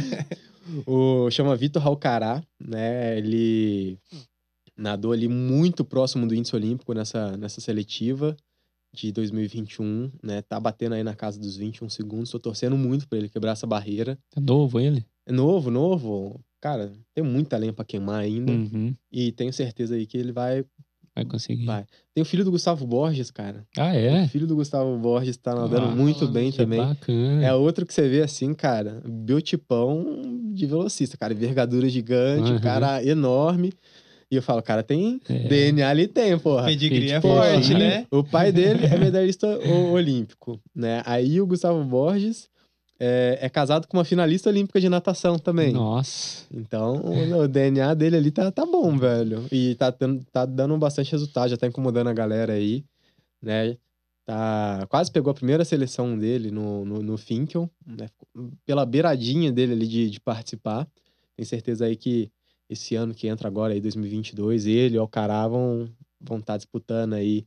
[SPEAKER 3] O, chama Vitor Halcará, né? Ele nadou ali muito próximo do índice olímpico nessa, nessa seletiva de 2021, né? Tá batendo aí na casa dos 21 segundos. Tô torcendo muito para ele quebrar essa barreira.
[SPEAKER 2] É novo ele?
[SPEAKER 3] É novo, novo. Cara, tem muita lenha pra queimar ainda. Uhum. E tenho certeza aí que ele vai.
[SPEAKER 2] Vai conseguir. Vai.
[SPEAKER 3] Tem o filho do Gustavo Borges, cara.
[SPEAKER 2] Ah, é?
[SPEAKER 3] O filho do Gustavo Borges tá nadando ah, muito bem também.
[SPEAKER 2] Bacana.
[SPEAKER 3] É outro que você vê assim, cara. Biotipão de velocista, cara. Envergadura gigante, uhum. cara enorme. E eu falo, cara, tem é. DNA ali, tem, porra.
[SPEAKER 1] Pedigree é forte, né?
[SPEAKER 3] O pai dele é medalhista olímpico, né? Aí o Gustavo Borges é, é, casado com uma finalista olímpica de natação também.
[SPEAKER 2] Nossa.
[SPEAKER 3] Então, o DNA dele ali tá, tá bom, velho. E tá, tá dando bastante resultado, já tá incomodando a galera aí, né? Tá, quase pegou a primeira seleção dele no, no, no Finkel, né? Pela beiradinha dele ali de, de participar. Tenho certeza aí que esse ano que entra agora, aí 2022, ele e o Alcará vão estar tá disputando aí.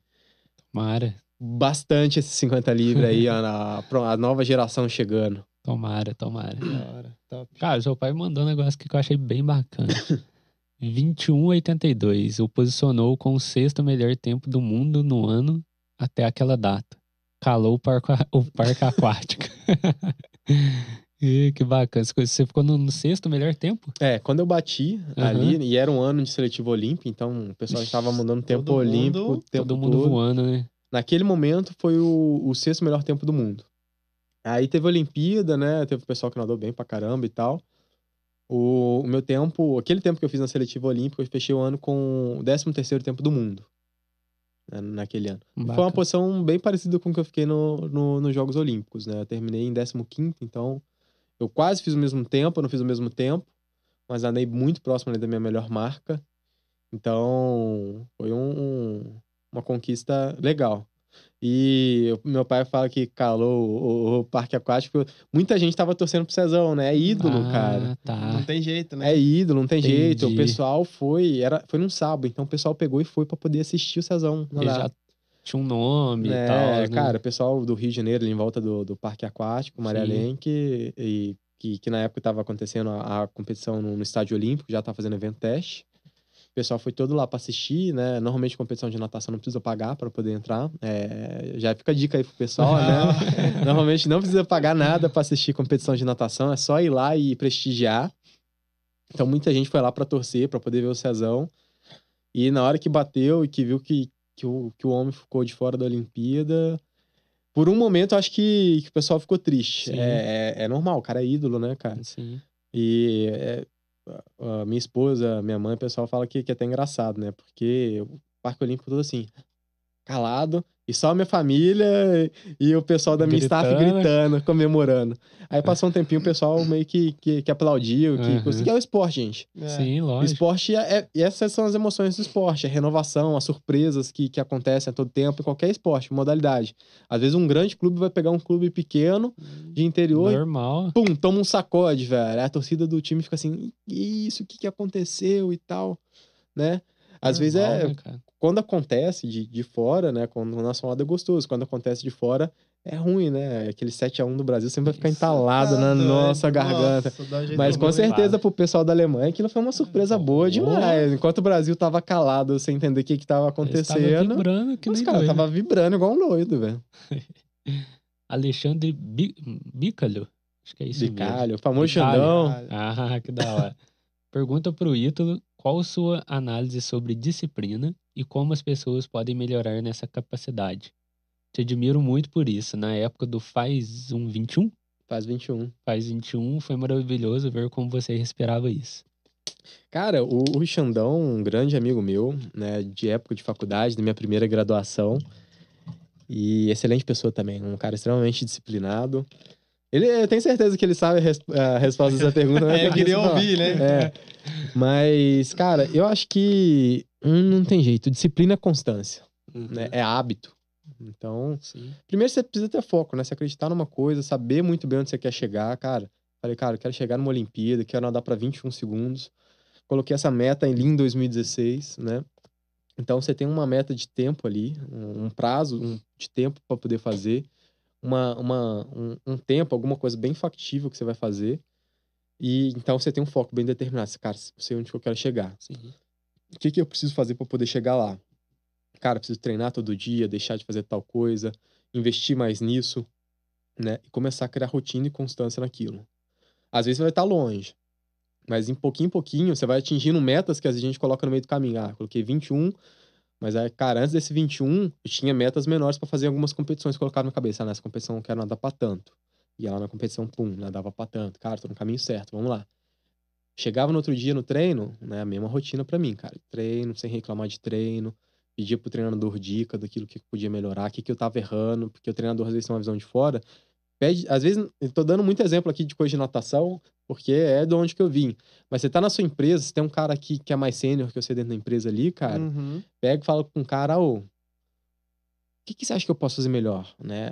[SPEAKER 2] Tomara.
[SPEAKER 3] Bastante esses 50 livres aí, a, a, nova geração chegando.
[SPEAKER 2] Tomara, tomara. Top. Cara, seu pai mandou um negócio que eu achei bem bacana. 21,82. O posicionou com o sexto melhor tempo do mundo no ano até aquela data. Calou o parque, o parque aquático. E, que bacana. Você ficou no, no, sexto melhor tempo?
[SPEAKER 3] É, quando eu bati uhum. ali, e era um ano de seletivo olímpico, então o pessoal estava mandando tempo todo olímpico. Mundo, tempo
[SPEAKER 2] todo mundo todo. voando, né?
[SPEAKER 3] Naquele momento foi o, o sexto melhor tempo do mundo. Aí teve a Olimpíada, né? Teve o pessoal que nadou bem pra caramba e tal. O, o meu tempo, aquele tempo que eu fiz na seletiva olímpica, eu fechei o ano com o 13 terceiro tempo do mundo. Né, naquele ano. Bacana. Foi uma posição bem parecida com o que eu fiquei no, no, nos Jogos Olímpicos, né? Eu terminei em 15 então eu quase fiz o mesmo tempo, eu não fiz o mesmo tempo, mas andei muito próximo ali da minha melhor marca. Então, foi um, uma conquista legal. E meu pai fala que calou o, o, parque aquático. Muita gente tava torcendo pro Cezão, né? É ídolo, ah, cara.
[SPEAKER 2] Tá.
[SPEAKER 1] Não tem jeito, né?
[SPEAKER 3] É ídolo, não tem Entendi. jeito. O pessoal foi, era, foi num sábado, então o pessoal pegou e foi para poder assistir o Cezão.
[SPEAKER 2] Ele já tinha um nome é, e tal.
[SPEAKER 3] É, cara, o pessoal do Rio de Janeiro, ali em volta do, do Parque Aquático, Maria Lenk, e, que, que na época estava acontecendo a, a competição no, no, Estádio Olímpico, já estava fazendo evento teste. O pessoal foi todo lá para assistir, né? Normalmente competição de natação não precisa pagar para poder entrar. É, já fica a dica aí pro pessoal, né? Normalmente não precisa pagar nada para assistir competição de natação, é só ir lá e prestigiar. Então muita gente foi lá para torcer, para poder ver o Cezão. E na hora que bateu e que viu que, que o, que o homem ficou de fora da Olimpíada, por um momento acho que, que o pessoal ficou triste. É, é, é, normal, o cara é ídolo, né, cara?
[SPEAKER 2] Sim.
[SPEAKER 3] E é, a minha esposa, minha mãe, o pessoal fala que, que é até engraçado, né? Porque o Parque Olímpico todo assim, calado, e só a minha família e o pessoal da minha gritando. staff gritando, comemorando. Aí passou um tempinho, o pessoal meio que, que, que aplaudiu, que, uhum. que é o esporte, gente.
[SPEAKER 2] É. Sim, lógico.
[SPEAKER 3] O esporte, é, é, essas são as emoções do esporte, a renovação, as surpresas que, que acontecem a todo tempo, em qualquer esporte, modalidade. Às vezes um grande clube vai pegar um clube pequeno, de interior,
[SPEAKER 2] Normal.
[SPEAKER 3] E, pum, toma um sacode, velho. A torcida do time fica assim, isso, o que, que aconteceu e tal, né? Às Normal, vezes é... Né, quando acontece de, de fora, né? Quando o nosso lado é gostoso. Quando acontece de fora, é ruim, né? Aquele 7x1 do Brasil sempre vai ficar entalado tá na doido. nossa garganta. Nossa, Mas com certeza pro pessoal da Alemanha aquilo foi uma surpresa boa demais. Enquanto o Brasil tava calado, sem entender o que que tava acontecendo. Tava
[SPEAKER 2] vibrando que
[SPEAKER 3] os caras tava vibrando igual um doido, velho.
[SPEAKER 2] Alexandre Bicalho. Acho que é isso
[SPEAKER 3] Bicalho, o famoso Xandão.
[SPEAKER 2] Ah, que da hora. Pergunta pro Ítalo qual sua análise sobre disciplina e como as pessoas podem melhorar nessa capacidade. Te admiro muito por isso. Na época do Faz um 21?
[SPEAKER 3] Faz 21.
[SPEAKER 2] Faz 21 foi maravilhoso ver como você respirava isso.
[SPEAKER 3] Cara, o, o Xandão, um grande amigo meu, né, de época de faculdade, da minha primeira graduação, E excelente pessoa também, um cara extremamente disciplinado. Ele, eu tenho certeza que ele sabe a, res, a resposta dessa pergunta.
[SPEAKER 1] Né? é, eu queria ouvir, né?
[SPEAKER 3] É. Mas, cara, eu acho que hum, não tem jeito. Disciplina é constância. Uhum. Né? É hábito. Então, Sim. primeiro você precisa ter foco, né? Se acreditar numa coisa, saber muito bem onde você quer chegar, cara. Falei, cara, eu quero chegar numa Olimpíada, quero nadar para 21 segundos. Coloquei essa meta ali em 2016, né? Então você tem uma meta de tempo ali, um prazo um, de tempo para poder fazer, uma, uma, um, um, tempo, alguma coisa bem factível que você vai fazer. E então você tem um foco bem determinado. Cara, sei onde eu quero chegar. Sim. O que, que eu preciso fazer para poder chegar lá? Cara, preciso treinar todo dia, deixar de fazer tal coisa, investir mais nisso, né? E começar a criar rotina e constância naquilo. Às vezes vai estar longe, mas em pouquinho em pouquinho você vai atingindo metas que a gente coloca no meio do caminho. Ah, coloquei 21, mas aí, cara, antes desse 21, eu tinha metas menores para fazer algumas competições colocava na cabeça. Ah, nessa competição eu quero nadar pra tanto. Ia lá na competição, pum, nadava pra tanto. Cara, tô no caminho certo, vamos lá. Chegava no outro dia no treino, né, a mesma rotina para mim, cara. Treino, sem reclamar de treino. Pedia pro treinador dica daquilo que podia melhorar, o que, que eu tava errando, porque o treinador às vezes tem uma visão de fora pede, às vezes, eu tô dando muito exemplo aqui de coisa de natação, porque é de onde que eu vim. Mas você tá na sua empresa, você tem um cara aqui que é mais sênior que você dentro da empresa ali, cara, uhum. pega e fala com o cara, ô, o que, que você acha que eu posso fazer melhor, né?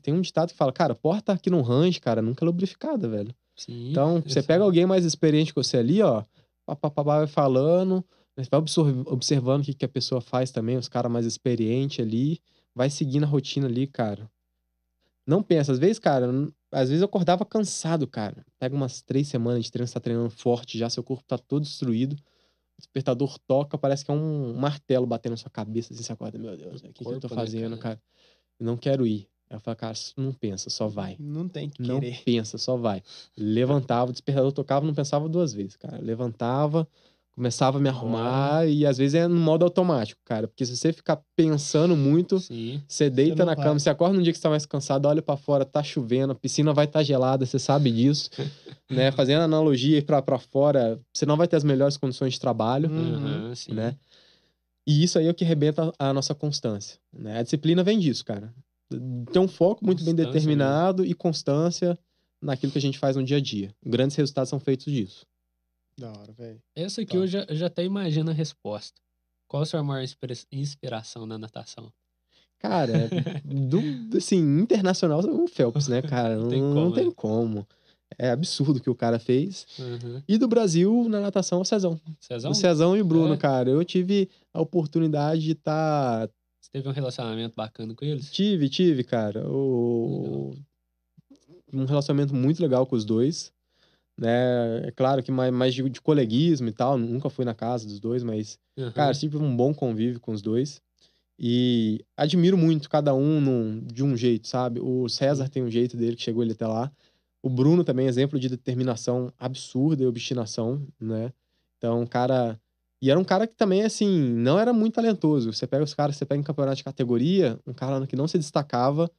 [SPEAKER 3] Tem um ditado que fala, cara, porta aqui não range, cara, nunca é lubrificada, velho. Sim, então, você pega alguém mais experiente que você ali, ó, papapá vai falando, vai observando o que, que a pessoa faz também, os caras mais experientes ali, vai seguindo a rotina ali, cara. Não pensa. Às vezes, cara, às vezes eu acordava cansado, cara. Pega umas três semanas de treino, você tá treinando forte já, seu corpo tá todo destruído. O despertador toca, parece que é um martelo batendo na sua cabeça, assim, você acorda, meu Deus, o que, que eu tô né, fazendo, né, cara? cara? não quero ir. Eu falei, cara, não pensa, só vai.
[SPEAKER 1] Não tem que
[SPEAKER 3] Não
[SPEAKER 1] querer.
[SPEAKER 3] pensa, só vai. Levantava, o despertador tocava, não pensava duas vezes, cara. Levantava, começava a me arrumar e às vezes é no modo automático, cara. Porque se você ficar pensando muito, Sim. você deita você na vai. cama, você acorda num dia que você tá mais cansado, olha para fora, tá chovendo, a piscina vai estar tá gelada, você sabe disso, né? Fazendo analogia para para fora, você não vai ter as melhores condições de trabalho, uhum, né? E isso aí é o que arrebenta a nossa constância, né? A disciplina vem disso, cara. Ter um foco muito bem determinado mesmo. e constância naquilo que a gente faz no dia a dia. Grandes resultados são feitos disso.
[SPEAKER 1] Da hora, velho.
[SPEAKER 2] Essa aqui tá. eu já, já até imagino a resposta. Qual a sua maior inspiração na natação?
[SPEAKER 3] Cara, do, assim, internacional, o Phelps, né, cara? Não, tem como. Não tem né? como. É absurdo o que o cara fez. Uhum. E do Brasil, na natação, o Cezão. Cezão? O Cezão e o Bruno, é. cara. Eu tive a oportunidade de estar. Tá...
[SPEAKER 2] Teve um relacionamento bacana com eles?
[SPEAKER 3] Tive, tive, cara. O... Um relacionamento muito legal com os dois né? É claro que mais, mais de, de, coleguismo e tal, nunca fui na casa dos dois, mas, uhum. cara, sempre um bom convívio com os dois. E admiro muito cada um num, de um jeito, sabe? O César tem um jeito dele que chegou ele até lá. O Bruno também, exemplo de determinação absurda e obstinação, né? Então, cara. E era um cara que também, assim, não era muito talentoso. Você pega os caras, você pega em campeonato de categoria, um cara que não se destacava,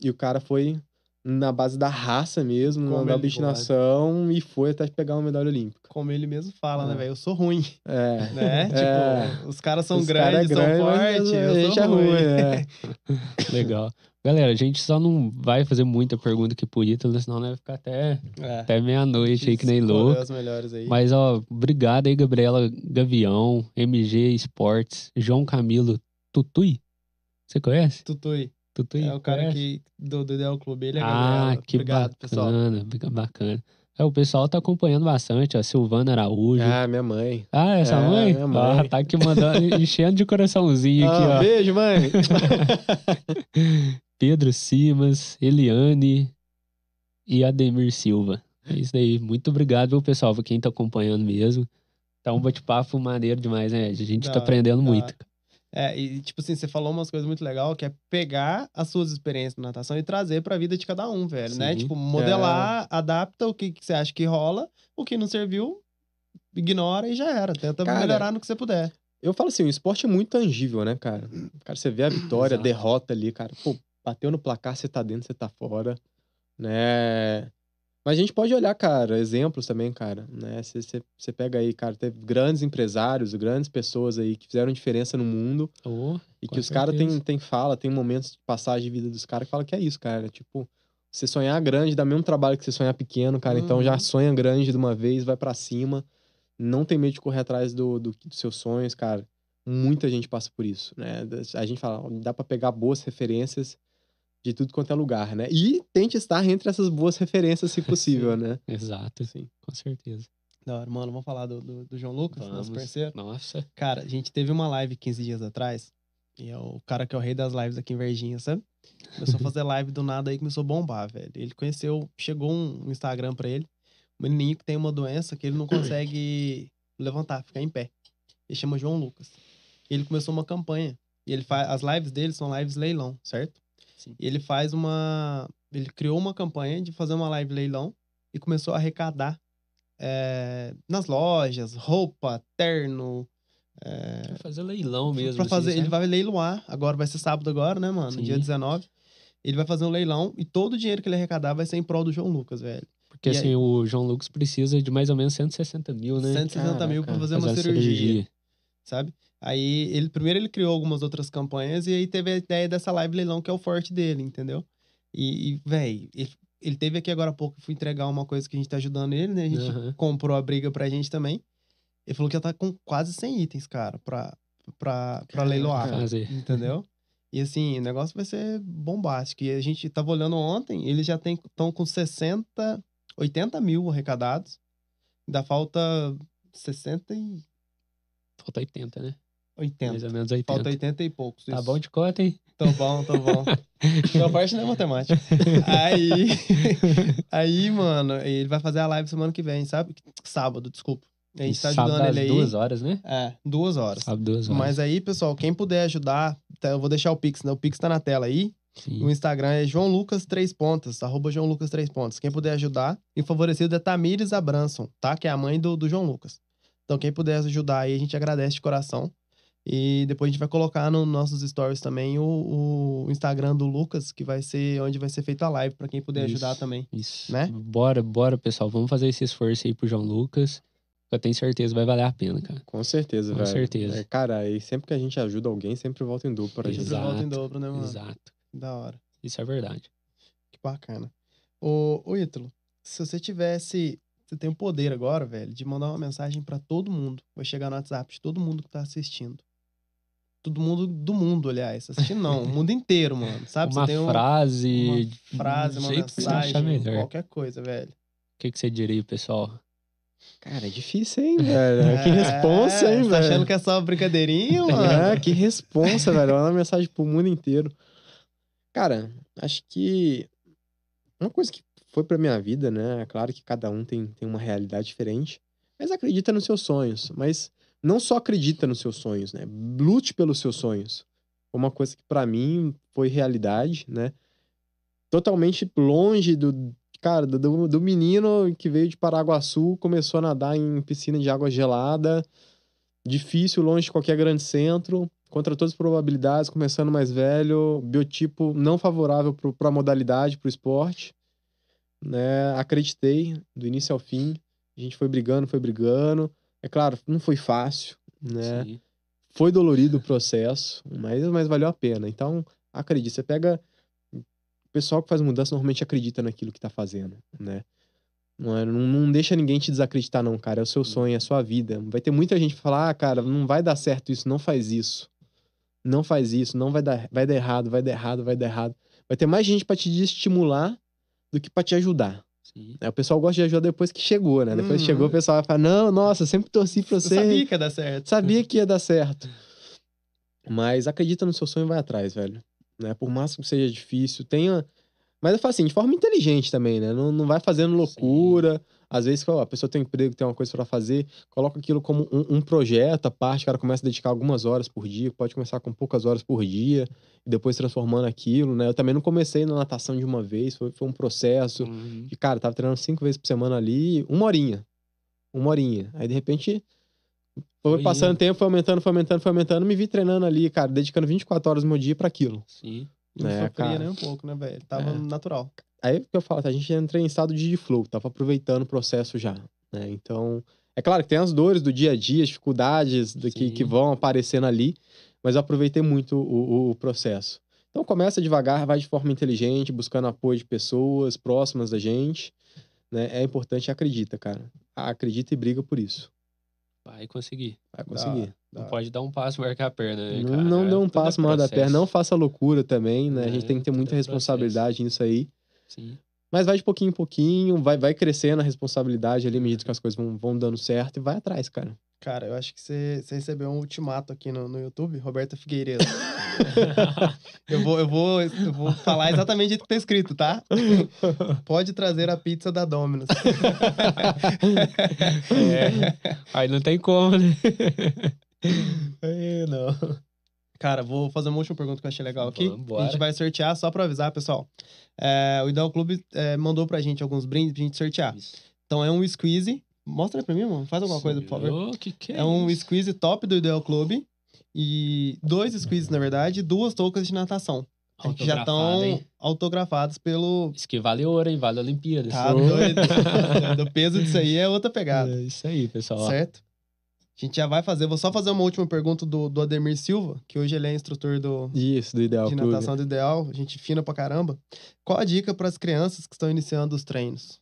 [SPEAKER 3] e o cara foi na base da raça mesmo, Como da obstinação e foi até pegar uma medalha olímpica.
[SPEAKER 1] Como ele mesmo fala, né, é. né, velho? Eu sou ruim.
[SPEAKER 3] É.
[SPEAKER 1] Né? É. Tipo, os caras são os grandes, cara é são fortes, eu
[SPEAKER 3] a gente é ruim. É.
[SPEAKER 2] Legal. Galera, a gente só não vai fazer muita pergunta aqui por Ítalo, senão vai ficar até, é. até meia-noite aí, que nem louco. Mas, ó, obrigado aí, Gabriela Gavião, MG Esportes, João Camilo Tutui. Você conhece?
[SPEAKER 1] Tutui.
[SPEAKER 2] Tutu
[SPEAKER 1] é o cara que, do, do Ideal Clube, ele é
[SPEAKER 2] Ah, que Obrigado, bacana, pessoal. bacana. É, o pessoal tá acompanhando bastante, a Silvana Araújo.
[SPEAKER 3] Ah, minha mãe.
[SPEAKER 2] Ah, essa
[SPEAKER 3] é,
[SPEAKER 2] mãe?
[SPEAKER 3] Minha mãe.
[SPEAKER 2] Ah, tá aqui mandando, enchendo de coraçãozinho aqui, ah, ó.
[SPEAKER 3] Beijo, mãe.
[SPEAKER 2] Pedro Simas, Eliane e Ademir Silva. É isso aí. Muito obrigado, viu, pessoal, por quem tá acompanhando mesmo. Tá um bate-papo maneiro demais, né? A gente tá aprendendo muito.
[SPEAKER 1] É, e tipo assim, você falou umas coisas muito legais, que é pegar as suas experiências na natação e trazer pra vida de cada um, velho, né? Sim. né? Tipo, modelar, é. adapta o que, que, você acha que rola, o que não serviu, ignora e já era. Tenta cara, melhorar no que você puder.
[SPEAKER 3] Eu falo assim, o esporte é muito tangível, né, cara? Cara, você vê a vitória, a derrota ali, cara. Pô, bateu no placar, você tá dentro, você tá fora, né? Mas a gente pode olhar, cara, exemplos também, cara, né? Você pega aí, cara, teve grandes empresários, grandes pessoas aí que fizeram diferença no mundo.
[SPEAKER 2] Oh,
[SPEAKER 3] e que os caras têm tem fala, tem momentos de passagem de vida dos caras que fala que é isso, cara. Tipo, você sonhar grande dá mesmo trabalho que você sonhar pequeno, cara. Uhum. Então já uhum. sonha grande de uma vez, vai para cima. Não tem medo de correr atrás do, do, dos seus sonhos, cara. Muita gente passa por isso, né? A gente fala, dá para pegar boas referências de tudo quanto é lugar, né? E tente estar entre essas boas referências, se possível, né?
[SPEAKER 2] Exato, sim, com certeza.
[SPEAKER 1] Da hora, mano, vamos falar do, do, do João Lucas, vamos. nosso parceiro?
[SPEAKER 2] Nossa.
[SPEAKER 1] Cara, a gente teve uma live 15 dias atrás, e é o cara que é o rei das lives aqui em Verginha, sabe? Começou a fazer live do nada aí, começou a bombar, velho. Ele conheceu, chegou um Instagram pra ele, um menininho que tem uma doença que ele não consegue levantar, ficar em pé. Ele chama João Lucas. Ele começou uma campanha. E ele faz, as lives dele são lives leilão, certo? Sim. Ele faz uma. Ele criou uma campanha de fazer uma live leilão e começou a arrecadar é, nas lojas, roupa, terno. É,
[SPEAKER 2] pra fazer leilão mesmo.
[SPEAKER 1] Pra fazer, assim, ele vai leiloar. Agora vai ser sábado agora, né, mano? Sim. Dia 19. Ele vai fazer um leilão e todo o dinheiro que ele arrecadar vai ser em prol do João Lucas, velho.
[SPEAKER 2] Porque e assim, aí... o João Lucas precisa de mais ou menos 160 mil, né?
[SPEAKER 1] 160 Caraca, mil pra fazer, fazer uma cirurgia, cirurgia. Sabe? Aí, ele primeiro ele criou algumas outras campanhas e aí teve a ideia dessa live leilão que é o forte dele, entendeu? E, e velho, ele, ele, teve aqui agora há pouco, fui entregar uma coisa que a gente tá ajudando ele, né? A gente uhum. comprou a briga pra gente também. Ele falou que já tá com quase 100 itens, cara, pra, pra, pra leiloar, Fazer. entendeu? E assim, o negócio vai ser bombástico. E a gente tava olhando ontem, eles já estão com 60, 80 mil arrecadados. Ainda falta 60 e...
[SPEAKER 2] Falta 80, né?
[SPEAKER 1] 80.
[SPEAKER 2] Mais ou menos 80.
[SPEAKER 1] Falta 80 e poucos.
[SPEAKER 2] Tá isso. bom de conta, hein?
[SPEAKER 1] Tô bom, tô bom. Sua parte não é matemática. Aí, aí, mano, ele vai fazer a live semana que vem, sabe? Sábado, desculpa. A gente tá ajudando ele aí.
[SPEAKER 2] duas horas, né?
[SPEAKER 1] É, duas horas.
[SPEAKER 2] Sábado, duas
[SPEAKER 1] horas. Mas aí, pessoal, quem puder ajudar, tá, eu vou deixar o Pix, né? O Pix tá na tela aí. Sim. O Instagram é João Lucas Três Pontas, arroba João Lucas Três Pontas. Quem puder ajudar. E favorecido é Tamires Abranson, tá? Que é a mãe do, do João Lucas. Então, quem puder ajudar aí, a gente agradece de coração. E depois a gente vai colocar nos nossos stories também o, o, Instagram do Lucas, que vai ser onde vai ser feita a live, para quem puder isso, ajudar também.
[SPEAKER 2] Isso.
[SPEAKER 1] Né?
[SPEAKER 2] Bora, bora, pessoal. Vamos fazer esse esforço aí pro João Lucas. Eu tenho certeza vai valer a pena, cara.
[SPEAKER 3] Com certeza,
[SPEAKER 2] Com
[SPEAKER 3] velho.
[SPEAKER 2] Com certeza.
[SPEAKER 3] É, cara, e sempre que a gente ajuda alguém, sempre volta em dobro pra
[SPEAKER 1] Exato,
[SPEAKER 3] gente.
[SPEAKER 1] Sempre volta em dobro, né, mano?
[SPEAKER 2] Exato.
[SPEAKER 1] Da hora.
[SPEAKER 2] Isso é verdade.
[SPEAKER 1] Que bacana. Ô, ô Ítalo, se você tivesse você tem o poder agora, velho, de mandar uma mensagem para todo mundo. Vai chegar no WhatsApp de todo mundo que tá assistindo. Todo mundo do mundo, aliás. Assistindo não, o mundo inteiro, mano. Sabe?
[SPEAKER 2] Uma
[SPEAKER 1] você tem
[SPEAKER 2] frase.
[SPEAKER 1] Uma frase, uma mensagem, qualquer coisa, velho. O
[SPEAKER 2] que, que você diria, pessoal?
[SPEAKER 3] Cara, é difícil, hein, velho? É, que responsa, hein,
[SPEAKER 1] tá
[SPEAKER 3] velho?
[SPEAKER 1] achando que é só brincadeirinha, mano?
[SPEAKER 3] É, que responsa, velho. Uma mensagem pro mundo inteiro. Cara, acho que uma coisa que foi pra minha vida, né? É claro que cada um tem, tem uma realidade diferente, mas acredita nos seus sonhos. Mas não só acredita nos seus sonhos, né? Lute pelos seus sonhos. Uma coisa que para mim foi realidade, né? Totalmente longe do, cara, do, do menino que veio de Paraguaçu, começou a nadar em piscina de água gelada, difícil, longe de qualquer grande centro, contra todas as probabilidades, começando mais velho, biotipo não favorável para a modalidade, para o esporte né? Acreditei do início ao fim. A gente foi brigando, foi brigando. É claro, não foi fácil, né? Sim. Foi dolorido o processo, mas, mas valeu a pena. Então, acredite. Você pega. O pessoal que faz mudança normalmente acredita naquilo que tá fazendo, né? Não, é, não, deixa ninguém te desacreditar, não, cara. É o seu sonho, é a sua vida. Vai ter muita gente que fala, ah, cara, não vai dar certo isso, não faz isso. Não faz isso, não vai dar, vai dar errado, vai dar errado, vai dar errado. Vai ter mais gente para te estimular do que para te ajudar. Sim. É, o pessoal gosta de ajudar depois que chegou, né? Depois que chegou, o uhum. pessoal vai falar: Não, nossa, sempre torci pra você.
[SPEAKER 1] Eu sabia que ia dar certo.
[SPEAKER 3] Sabia que ia dar certo. Mas acredita no seu sonho e vai atrás, velho. Né? Por mais que seja difícil, tenha. Mas eu falo assim, de forma inteligente também, né? Não, não vai fazendo loucura. Sim. Às vezes a pessoa tem um emprego, tem uma coisa para fazer, coloca aquilo como um, um, projeto à parte, o cara começa a dedicar algumas horas por dia, pode começar com poucas horas por dia, e depois transformando aquilo, né? Eu também não comecei na natação de uma vez, foi, foi um processo. Uhum. E, cara, tava treinando cinco vezes por semana ali, uma horinha. Uma horinha. Aí, de repente, foi, foi passando tempo, foi aumentando, foi aumentando, foi aumentando, me vi treinando ali, cara, dedicando 24 horas do meu dia para aquilo.
[SPEAKER 2] Sim.
[SPEAKER 1] Não é, sofria cara. nem um pouco, né, velho? Tava é. natural
[SPEAKER 3] aí que eu falo, a gente entra em estado de flow, tava aproveitando o processo já, né? Então, é claro que tem as dores do dia a dia, as dificuldades do que, que vão aparecendo ali, mas eu aproveitei muito o, o, processo. Então, começa devagar, vai de forma inteligente, buscando apoio de pessoas próximas da gente, né? É importante, acredita, cara. Acredita e briga por isso.
[SPEAKER 2] Vai conseguir.
[SPEAKER 3] Vai conseguir.
[SPEAKER 2] Dá, não dá. pode dar um passo marcar a perna, né,
[SPEAKER 3] Não, não dê um passo maior da perna, não faça loucura também, né? É, a gente tem que ter muita responsabilidade processo. nisso aí.
[SPEAKER 2] Sim.
[SPEAKER 3] Mas vai de pouquinho em pouquinho, vai, vai crescendo a responsabilidade ali, à medida que as coisas vão, vão dando certo e vai atrás, cara.
[SPEAKER 1] Cara, eu acho que você, você recebeu um ultimato aqui no, no YouTube, Roberta Figueiredo. eu, vou, eu, vou, eu vou falar exatamente o que tá escrito, tá? Pode trazer a pizza da Domino's.
[SPEAKER 2] é, aí não tem como, né?
[SPEAKER 1] Aí, não. Cara, vou fazer uma última pergunta que eu achei legal aqui. Vambora. A gente vai sortear, só pra avisar, pessoal. É, o Ideal Clube é, mandou pra gente alguns brindes pra gente sortear. Isso. Então é um squeeze Mostra pra mim, mano. Faz alguma Sim. coisa, por favor.
[SPEAKER 2] que que é,
[SPEAKER 1] é um squeeze top do Ideal Club. E dois squeezes, na verdade, duas toucas de natação. Que já estão autografados pelo.
[SPEAKER 2] Isso que vale ouro, hein? Vale Olimpíada.
[SPEAKER 1] Tá doido. o peso disso aí é outra pegada. É
[SPEAKER 2] isso aí, pessoal.
[SPEAKER 1] Certo? A gente já vai fazer. Vou só fazer uma última pergunta do, do Ademir Silva, que hoje ele é instrutor do.
[SPEAKER 3] Isso, do Ideal
[SPEAKER 1] De natação do Ideal. A gente fina pra caramba. Qual a dica para as crianças que estão iniciando os treinos?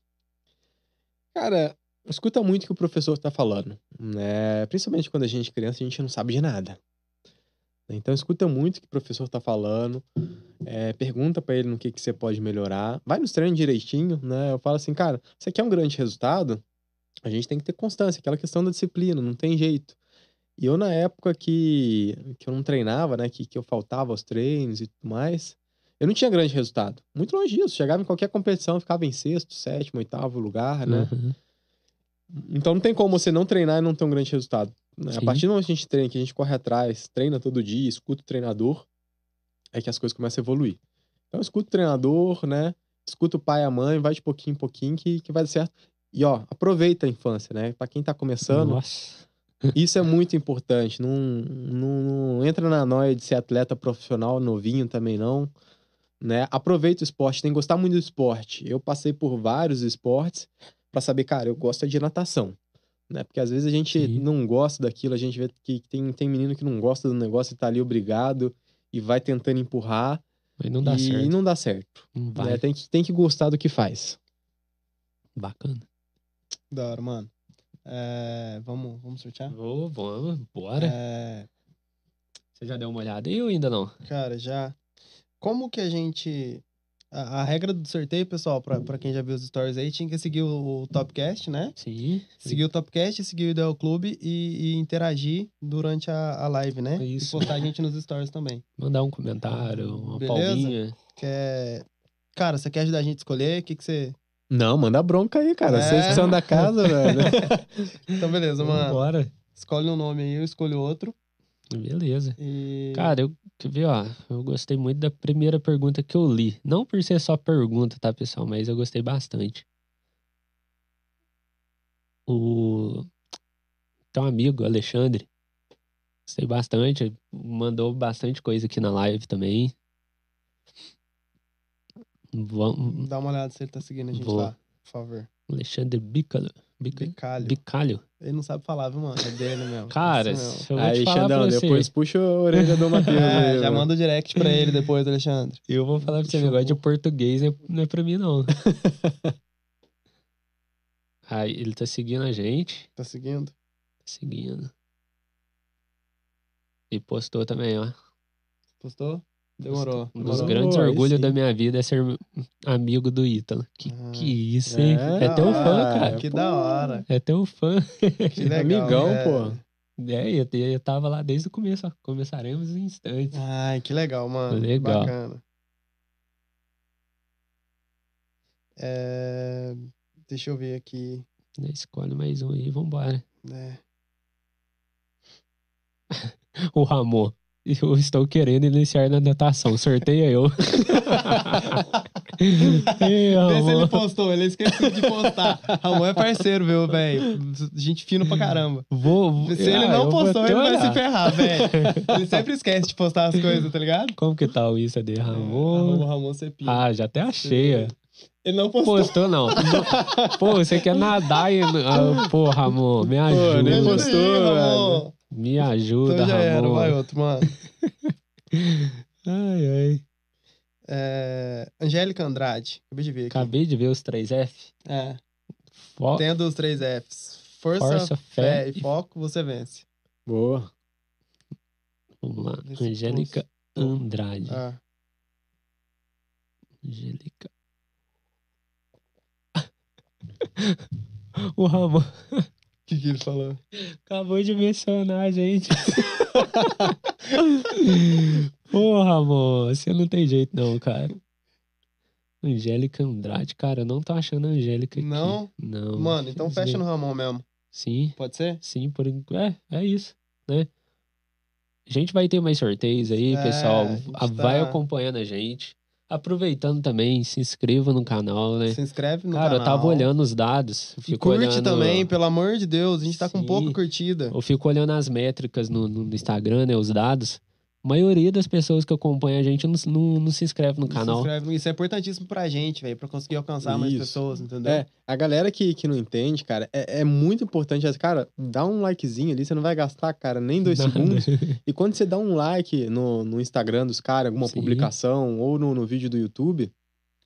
[SPEAKER 3] Cara, escuta muito o que o professor está falando, né? Principalmente quando a gente é criança, a gente não sabe de nada. Então escuta muito o que o professor está falando, é, pergunta para ele no que, que você pode melhorar, vai nos treinos direitinho, né? Eu falo assim, cara, você quer um grande resultado? A gente tem que ter constância, aquela questão da disciplina, não tem jeito. E eu, na época que, que eu não treinava, né, que, que eu faltava aos treinos e tudo mais, eu não tinha grande resultado. Muito longe disso. Chegava em qualquer competição, ficava em sexto, sétimo, oitavo lugar, né? Uhum. Então não tem como você não treinar e não ter um grande resultado. Né? A partir do momento que a gente treina, que a gente corre atrás, treina todo dia, escuta o treinador, é que as coisas começam a evoluir. Então escuta o treinador, né? Escuta o pai e a mãe, vai de pouquinho em pouquinho que, que vai dar certo. E ó, aproveita a infância, né? Para quem tá começando, Nossa. isso é muito importante. Não, não, não entra na noia de ser atleta profissional novinho também não. Né? Aproveita o esporte, tem que gostar muito do esporte. Eu passei por vários esportes, para saber, cara, eu gosto de natação. Né? Porque às vezes a gente Sim. não gosta daquilo, a gente vê que tem, tem menino que não gosta do negócio e tá ali obrigado e vai tentando empurrar.
[SPEAKER 2] E não dá
[SPEAKER 3] e,
[SPEAKER 2] certo.
[SPEAKER 3] E não dá certo. Não né? tem, que, tem que gostar do que faz.
[SPEAKER 2] Bacana.
[SPEAKER 1] Da hora, mano. É, vamos, vamos sortear?
[SPEAKER 2] Oh, vamos, bora. É... Você já deu uma olhada aí ou ainda não?
[SPEAKER 1] Cara, já. Como que a gente a, a, regra do sorteio, pessoal, pra, pra quem já viu os stories aí, tinha que seguir o, o Topcast, né?
[SPEAKER 2] Sim.
[SPEAKER 1] Seguir o Topcast, seguir o Ideal Clube e, e interagir durante a, a live, né?
[SPEAKER 2] Isso.
[SPEAKER 1] E postar a gente nos stories também.
[SPEAKER 2] Mandar um comentário, uma Beleza? palminha.
[SPEAKER 1] Quer... Cara, você quer ajudar a gente a escolher? O que, que você.
[SPEAKER 3] Não, manda bronca aí, cara. É... Vocês são da casa, velho.
[SPEAKER 1] então, beleza, mano.
[SPEAKER 2] Bora.
[SPEAKER 1] Escolhe um nome aí, eu escolho outro.
[SPEAKER 2] Beleza.
[SPEAKER 1] E...
[SPEAKER 2] Cara, eu ver, ó, eu gostei muito da primeira pergunta que eu li. Não por ser só pergunta, tá, pessoal? Mas eu gostei bastante. O teu amigo, Alexandre, gostei bastante. Mandou bastante coisa aqui na live também.
[SPEAKER 1] Vamos... Dá uma olhada se ele tá seguindo a gente Vou. lá, por favor.
[SPEAKER 2] Alexandre Bicalho.
[SPEAKER 1] Bicalho.
[SPEAKER 2] Bicalho.
[SPEAKER 1] Ele não sabe falar, viu, mano? É dele mesmo.
[SPEAKER 2] Cara,
[SPEAKER 1] eu
[SPEAKER 2] vou aí, Xandão,
[SPEAKER 3] depois puxa a orelha do Matheus.
[SPEAKER 1] é, já manda o direct pra ele depois, Alexandre.
[SPEAKER 2] Eu vou falar pra você, negócio de português não é pra mim, não. aí, ele tá seguindo a gente.
[SPEAKER 1] Tá seguindo? Tá
[SPEAKER 2] seguindo. E postou também, ó.
[SPEAKER 1] Postou? Demorou.
[SPEAKER 2] Um dos grandes orgulhos da minha vida é ser amigo do Ítalo. Que ah, que isso, hein? É, é teu fã, cara.
[SPEAKER 1] Que pô, da hora.
[SPEAKER 2] É teu fã.
[SPEAKER 1] Que legal, Amigão, é.
[SPEAKER 2] pô. É, eu, eu tava lá desde o começo, ó. Começaremos em instantes.
[SPEAKER 1] Ai, que legal, mano.
[SPEAKER 2] Legal.
[SPEAKER 1] Bacana. É... Deixa eu ver aqui.
[SPEAKER 2] Escolhe mais um aí, vambora.
[SPEAKER 1] É.
[SPEAKER 2] o Ramon. Eu estou querendo iniciar na natação. Sorteia eu.
[SPEAKER 1] Ei, Vê se ele postou, ele esqueceu de postar. Ramon é parceiro, meu, velho. Gente fino pra caramba.
[SPEAKER 2] Vou, vou
[SPEAKER 1] se ele ah, não postou, ele vai se ferrar, velho. Ele sempre esquece de postar as coisas, tá ligado?
[SPEAKER 2] Como que tá o Insta de Ramon?
[SPEAKER 1] Arroba Ramon.
[SPEAKER 2] Ah, já até achei.
[SPEAKER 1] Ele não postou.
[SPEAKER 2] Postou, não. Pô, você quer nadar e. Ah, pô, Ramon, me ajuda. Pô,
[SPEAKER 3] nem postou, Ramon.
[SPEAKER 2] Me ajuda, então já Ramon. Era,
[SPEAKER 1] vai outro, mano.
[SPEAKER 2] ai, ai.
[SPEAKER 1] É... Angélica Andrade. Acabei de ver aqui.
[SPEAKER 2] Acabei de ver os três F.
[SPEAKER 1] É. Tendo os três Fs. Força, Força fé, fé, e foco, você vence.
[SPEAKER 3] Boa.
[SPEAKER 2] Vamos lá. Angélica Andrade. Ah. Angélica. o Ramon. O
[SPEAKER 1] que, que ele falou?
[SPEAKER 2] Acabou de mencionar a gente. Porra, Ramon, você não tem jeito não, cara. Angélica Andrade, cara, eu não tô achando a Angélica aqui.
[SPEAKER 1] Não?
[SPEAKER 2] Não.
[SPEAKER 1] Mano, então fecha no Ramon mesmo.
[SPEAKER 2] Sim.
[SPEAKER 1] Pode ser?
[SPEAKER 2] Sim, por é, é isso, né? A gente vai ter mais sorteios aí, é, pessoal. Vai tá... acompanhando a gente. Aproveitando também, se inscreva no canal, né?
[SPEAKER 1] Se inscreve no
[SPEAKER 2] Cara,
[SPEAKER 1] canal.
[SPEAKER 2] Cara, eu tava olhando os dados.
[SPEAKER 1] E curte olhando... também, pelo amor de Deus. A gente tá Sim. com pouca curtida.
[SPEAKER 2] Eu fico olhando as métricas no, no Instagram, né? Os dados. A maioria das pessoas que acompanham a gente não, não, não se inscreve no não canal. Se inscreve.
[SPEAKER 1] Isso é importantíssimo pra gente, velho, pra conseguir alcançar Isso. mais pessoas, entendeu?
[SPEAKER 3] É, a galera que, que não entende, cara, é, é muito importante. Cara, dá um likezinho ali, você não vai gastar, cara, nem dois Nada. segundos. E quando você dá um like no, no Instagram dos caras, alguma Sim. publicação, ou no, no vídeo do YouTube,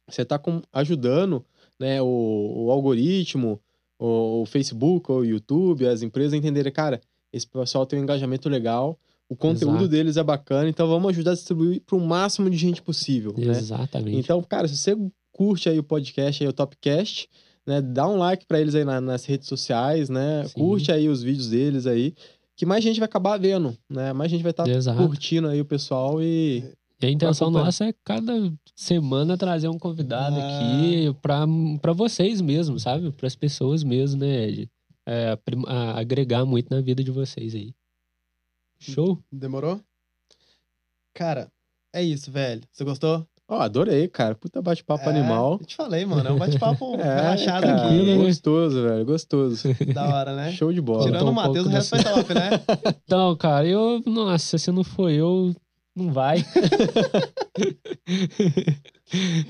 [SPEAKER 3] você tá com, ajudando né, o, o algoritmo, o, o Facebook, ou o YouTube, as empresas a entenderem, cara, esse pessoal tem um engajamento legal o conteúdo Exato. deles é bacana, então vamos ajudar a distribuir para o máximo de gente possível.
[SPEAKER 2] Né? Exatamente.
[SPEAKER 3] Então, cara, se você curte aí o podcast, aí o Topcast, né, dá um like para eles aí na, nas redes sociais, né? Sim. Curte aí os vídeos deles aí, que mais gente vai acabar vendo, né? Mais gente vai estar tá curtindo aí o pessoal e
[SPEAKER 2] e a intenção nossa é cada semana trazer um convidado ah. aqui para vocês mesmo, sabe? Para as pessoas mesmo, né, Ed? É, agregar muito na vida de vocês aí. Show?
[SPEAKER 1] Demorou? Cara, é isso, velho. Você gostou?
[SPEAKER 3] Ó, oh, adorei, cara. Puta bate-papo é, animal.
[SPEAKER 1] Eu te falei, mano. É um bate-papo é, relaxado cara, aqui.
[SPEAKER 3] Né? Gostoso, velho. Gostoso.
[SPEAKER 1] Da hora, né?
[SPEAKER 3] Show de bola.
[SPEAKER 1] Tirando o Matheus, um o resto foi top, né?
[SPEAKER 2] Então, cara, eu... Nossa, se não for eu, não vai.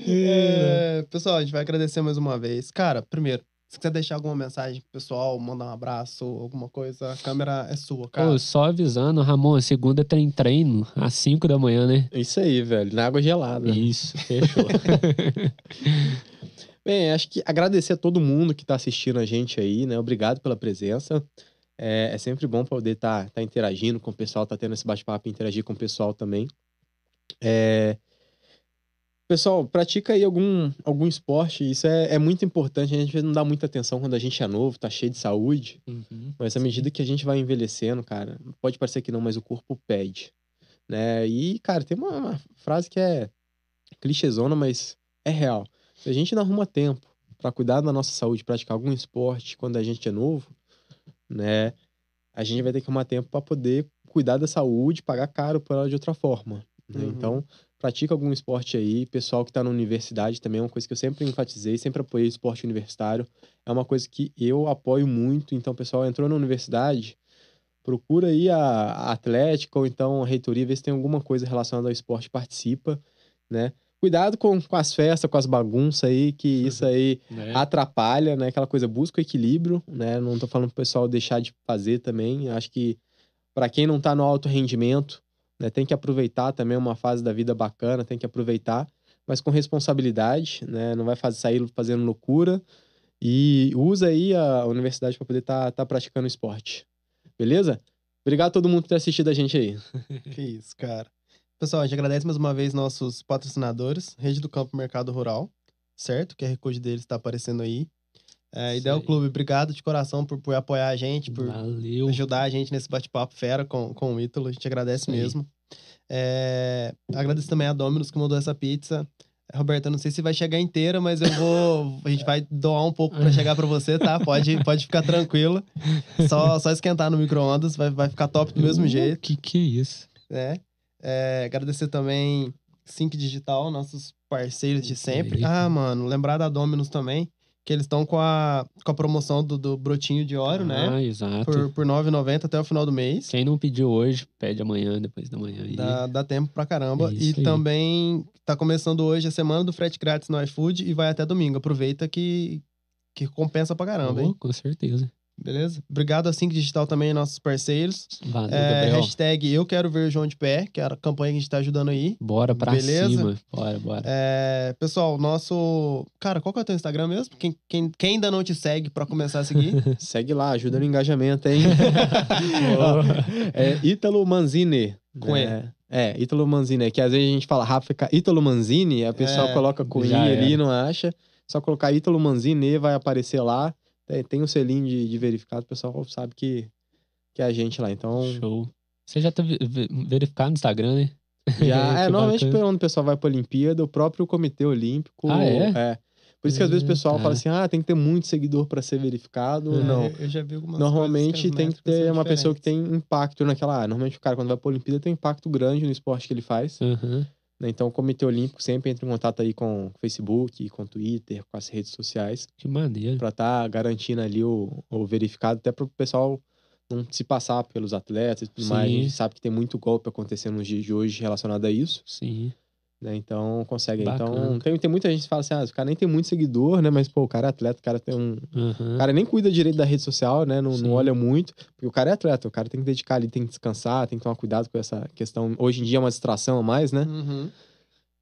[SPEAKER 1] é, pessoal, a gente vai agradecer mais uma vez. Cara, primeiro, se quiser deixar alguma mensagem pro pessoal, mandar um abraço, alguma coisa, a câmera é sua, cara. Pô,
[SPEAKER 2] só avisando, Ramon, segunda tem treino às 5 da manhã, né?
[SPEAKER 3] Isso aí, velho, na água gelada.
[SPEAKER 2] Isso, fechou.
[SPEAKER 3] Bem, acho que agradecer a todo mundo que está assistindo a gente aí, né? Obrigado pela presença. É, é sempre bom poder estar tá, tá interagindo com o pessoal, tá tendo esse bate-papo, interagir com o pessoal também. É, Pessoal, pratica aí algum, algum esporte. Isso é, é muito importante. A gente não dá muita atenção quando a gente é novo, tá cheio de saúde. Uhum, mas à medida que a gente vai envelhecendo, cara, pode parecer que não, mas o corpo pede. Né? E, cara, tem uma, uma frase que é clichêzona, mas é real. Se a gente não arruma tempo para cuidar da nossa saúde, praticar algum esporte quando a gente é novo, né? A gente vai ter que arrumar tempo para poder cuidar da saúde, pagar caro por ela de outra forma. Né? Uhum. Então, pratica algum esporte aí. Pessoal que está na universidade também é uma coisa que eu sempre enfatizei, sempre apoiei o esporte universitário. É uma coisa que eu apoio muito. Então, pessoal, entrou na universidade, procura aí a, a Atlética ou então a reitoria, ver se tem alguma coisa relacionada ao esporte, participa, né? Cuidado com, com as festas, com as bagunças aí, que isso aí é. atrapalha, né? Aquela coisa, busca o equilíbrio, né? Não tô falando pro pessoal deixar de fazer também. Acho que para quem não tá no alto rendimento, né? Tem que aproveitar também uma fase da vida bacana, tem que aproveitar, mas com responsabilidade, né? Não vai fazer, sair fazendo loucura e usa aí a universidade para poder estar tá, tá praticando esporte. Beleza? Obrigado a todo mundo por ter assistido a gente aí.
[SPEAKER 1] que isso, cara. Pessoal, a gente agradece mais uma vez nossos patrocinadores, Rede do Campo Mercado Rural, certo? O QR Code deles está aparecendo aí. É, Ideal Clube, obrigado de coração por, por apoiar a gente, por
[SPEAKER 2] Valeu.
[SPEAKER 1] ajudar a gente nesse bate-papo fera com, com o Ítalo. A gente agradece Sim. mesmo. É, agradeço também a Dominus que mandou essa pizza. Roberta, não sei se vai chegar inteira, mas eu vou. A gente vai doar um pouco para chegar para você, tá? Pode, pode ficar tranquilo. Só, só esquentar no micro-ondas, vai, vai ficar top do mesmo uh, jeito.
[SPEAKER 2] Que que é isso?
[SPEAKER 1] É. é agradecer também Sync Digital, nossos parceiros de sempre. Ah, mano, lembrar da Dominus também que eles estão com a, com a promoção do, do brotinho de óleo, ah, né?
[SPEAKER 2] Ah, exato.
[SPEAKER 1] Por, por R$ 9,90 até o final do mês.
[SPEAKER 2] Quem não pediu hoje, pede amanhã, depois da manhã.
[SPEAKER 1] Dá, dá tempo pra caramba. Isso e aí. também tá começando hoje a semana do frete grátis no iFood e vai até domingo. Aproveita que, que compensa pra caramba, oh, hein?
[SPEAKER 2] Com certeza.
[SPEAKER 1] Beleza? Obrigado a Sync Digital também, nossos parceiros.
[SPEAKER 2] Valeu, é,
[SPEAKER 1] Hashtag Eu Quero Ver o João de Pé, que é a campanha que a gente tá ajudando aí.
[SPEAKER 2] Bora pra Beleza? cima. Bora, bora.
[SPEAKER 1] É, pessoal, nosso... Cara, qual que é o teu Instagram mesmo? Quem, quem, quem ainda não te segue pra começar a seguir?
[SPEAKER 3] Segue lá, ajuda no engajamento, hein? é Ítalo Manzini.
[SPEAKER 1] Com
[SPEAKER 3] é, E. É, Ítalo Manzini. Que às vezes a gente fala rápido, fica Ítalo Manzini, a pessoa é, coloca com I ali e não acha. Só colocar Ítalo Manzini vai aparecer lá. Tem, tem o selinho de, de, verificado, o pessoal sabe que, que é a gente lá. Então.
[SPEAKER 2] Show. Você já tá verificado no Instagram, né?
[SPEAKER 3] Já, é, normalmente quando o pessoal vai pra Olimpíada, o próprio Comitê Olímpico.
[SPEAKER 2] Ah, é?
[SPEAKER 3] é por isso que às vezes o pessoal fala assim, ah, tem que ter muito seguidor para ser verificado. É, não.
[SPEAKER 1] Eu já vi algumas
[SPEAKER 3] Normalmente que tem que ter uma pessoa que tem impacto naquela área. Normalmente o cara, quando vai pra Olimpíada, tem um impacto grande no esporte que ele faz.
[SPEAKER 2] Uhum.
[SPEAKER 3] Né? Então, o Comitê Olímpico sempre entra em contato aí com o Facebook, com o Twitter, com as redes sociais.
[SPEAKER 2] Que maneiro.
[SPEAKER 3] Pra estar tá garantindo ali o, o verificado, até para o pessoal não se passar pelos atletas e tudo Sim. mais. A gente sabe que tem muito golpe acontecendo nos dias de hoje relacionado a isso.
[SPEAKER 2] Sim.
[SPEAKER 3] Né? Então, consegue. Então, tem, tem muita gente que fala assim, ah, o cara nem tem muito seguidor, né? Mas, pô, o cara é atleta, o cara tem um...
[SPEAKER 2] Uhum.
[SPEAKER 3] O cara nem cuida direito da rede social, né? Não, não olha muito, porque o cara é atleta, o cara tem que dedicar ali, tem que descansar, tem que tomar cuidado com essa questão. Hoje em dia é uma distração a mais, né?
[SPEAKER 1] Uhum.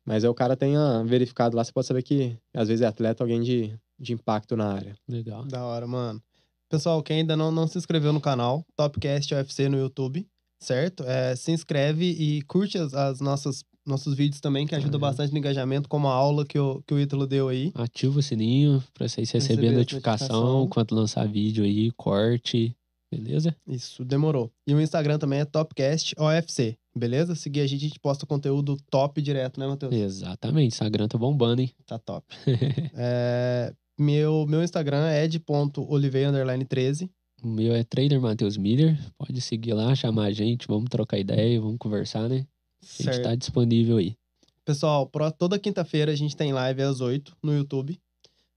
[SPEAKER 3] Mas aí o cara tenha verificado lá, você pode saber que às vezes é atleta, alguém de, de impacto na área.
[SPEAKER 2] Legal.
[SPEAKER 1] Da hora, mano. Pessoal, quem ainda não, não se inscreveu no canal, Topcast UFC no YouTube, certo? É, se inscreve e curte as, as nossas nossos vídeos também, que ajuda uhum. bastante no engajamento, como a aula que o, que o Ítalo deu aí.
[SPEAKER 2] Ativa o sininho pra vocês receberem notificação, notificação quando lançar vídeo aí, corte, beleza?
[SPEAKER 1] Isso, demorou. E o Instagram também é Topcast OFC, beleza? Seguir a gente, a gente posta conteúdo top direto, né, Matheus?
[SPEAKER 2] Exatamente, Instagram tá bombando, hein?
[SPEAKER 1] Tá top. é, meu, meu Instagram é ed.oliveira13.
[SPEAKER 2] O meu é Trader Matheus Miller. Pode seguir lá, chamar a gente, vamos trocar ideia, vamos conversar, né? A gente tá disponível aí.
[SPEAKER 1] Pessoal, toda quinta-feira a gente tem live às 8 no YouTube.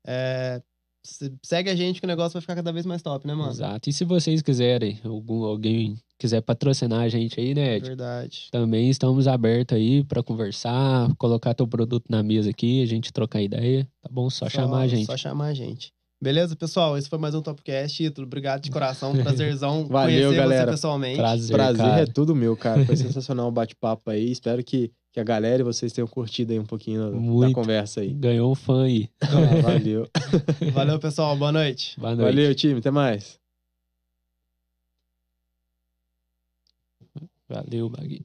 [SPEAKER 1] É, segue a gente que o negócio vai ficar cada vez mais top, né, mano?
[SPEAKER 2] Exato. E se vocês quiserem, algum, alguém quiser patrocinar a gente aí, né, Ed?
[SPEAKER 1] Verdade.
[SPEAKER 2] Também estamos abertos aí para conversar, colocar teu produto na mesa aqui, a gente trocar ideia, tá bom? Só, só chamar a gente.
[SPEAKER 1] Só chamar a gente. Beleza, pessoal? Esse foi mais um Topcast. Título, obrigado de coração. Prazerzão
[SPEAKER 3] Valeu, conhecer galera.
[SPEAKER 1] você pessoalmente.
[SPEAKER 3] Prazer, Prazer é tudo meu, cara. Foi sensacional o bate-papo aí. Espero que, que a galera e vocês tenham curtido aí um pouquinho Muito. da conversa aí.
[SPEAKER 2] Ganhou um fã aí.
[SPEAKER 3] Ah, valeu.
[SPEAKER 1] Valeu, pessoal. Boa noite.
[SPEAKER 2] Boa noite.
[SPEAKER 3] Valeu, time. Até mais.
[SPEAKER 2] Valeu, Bagui.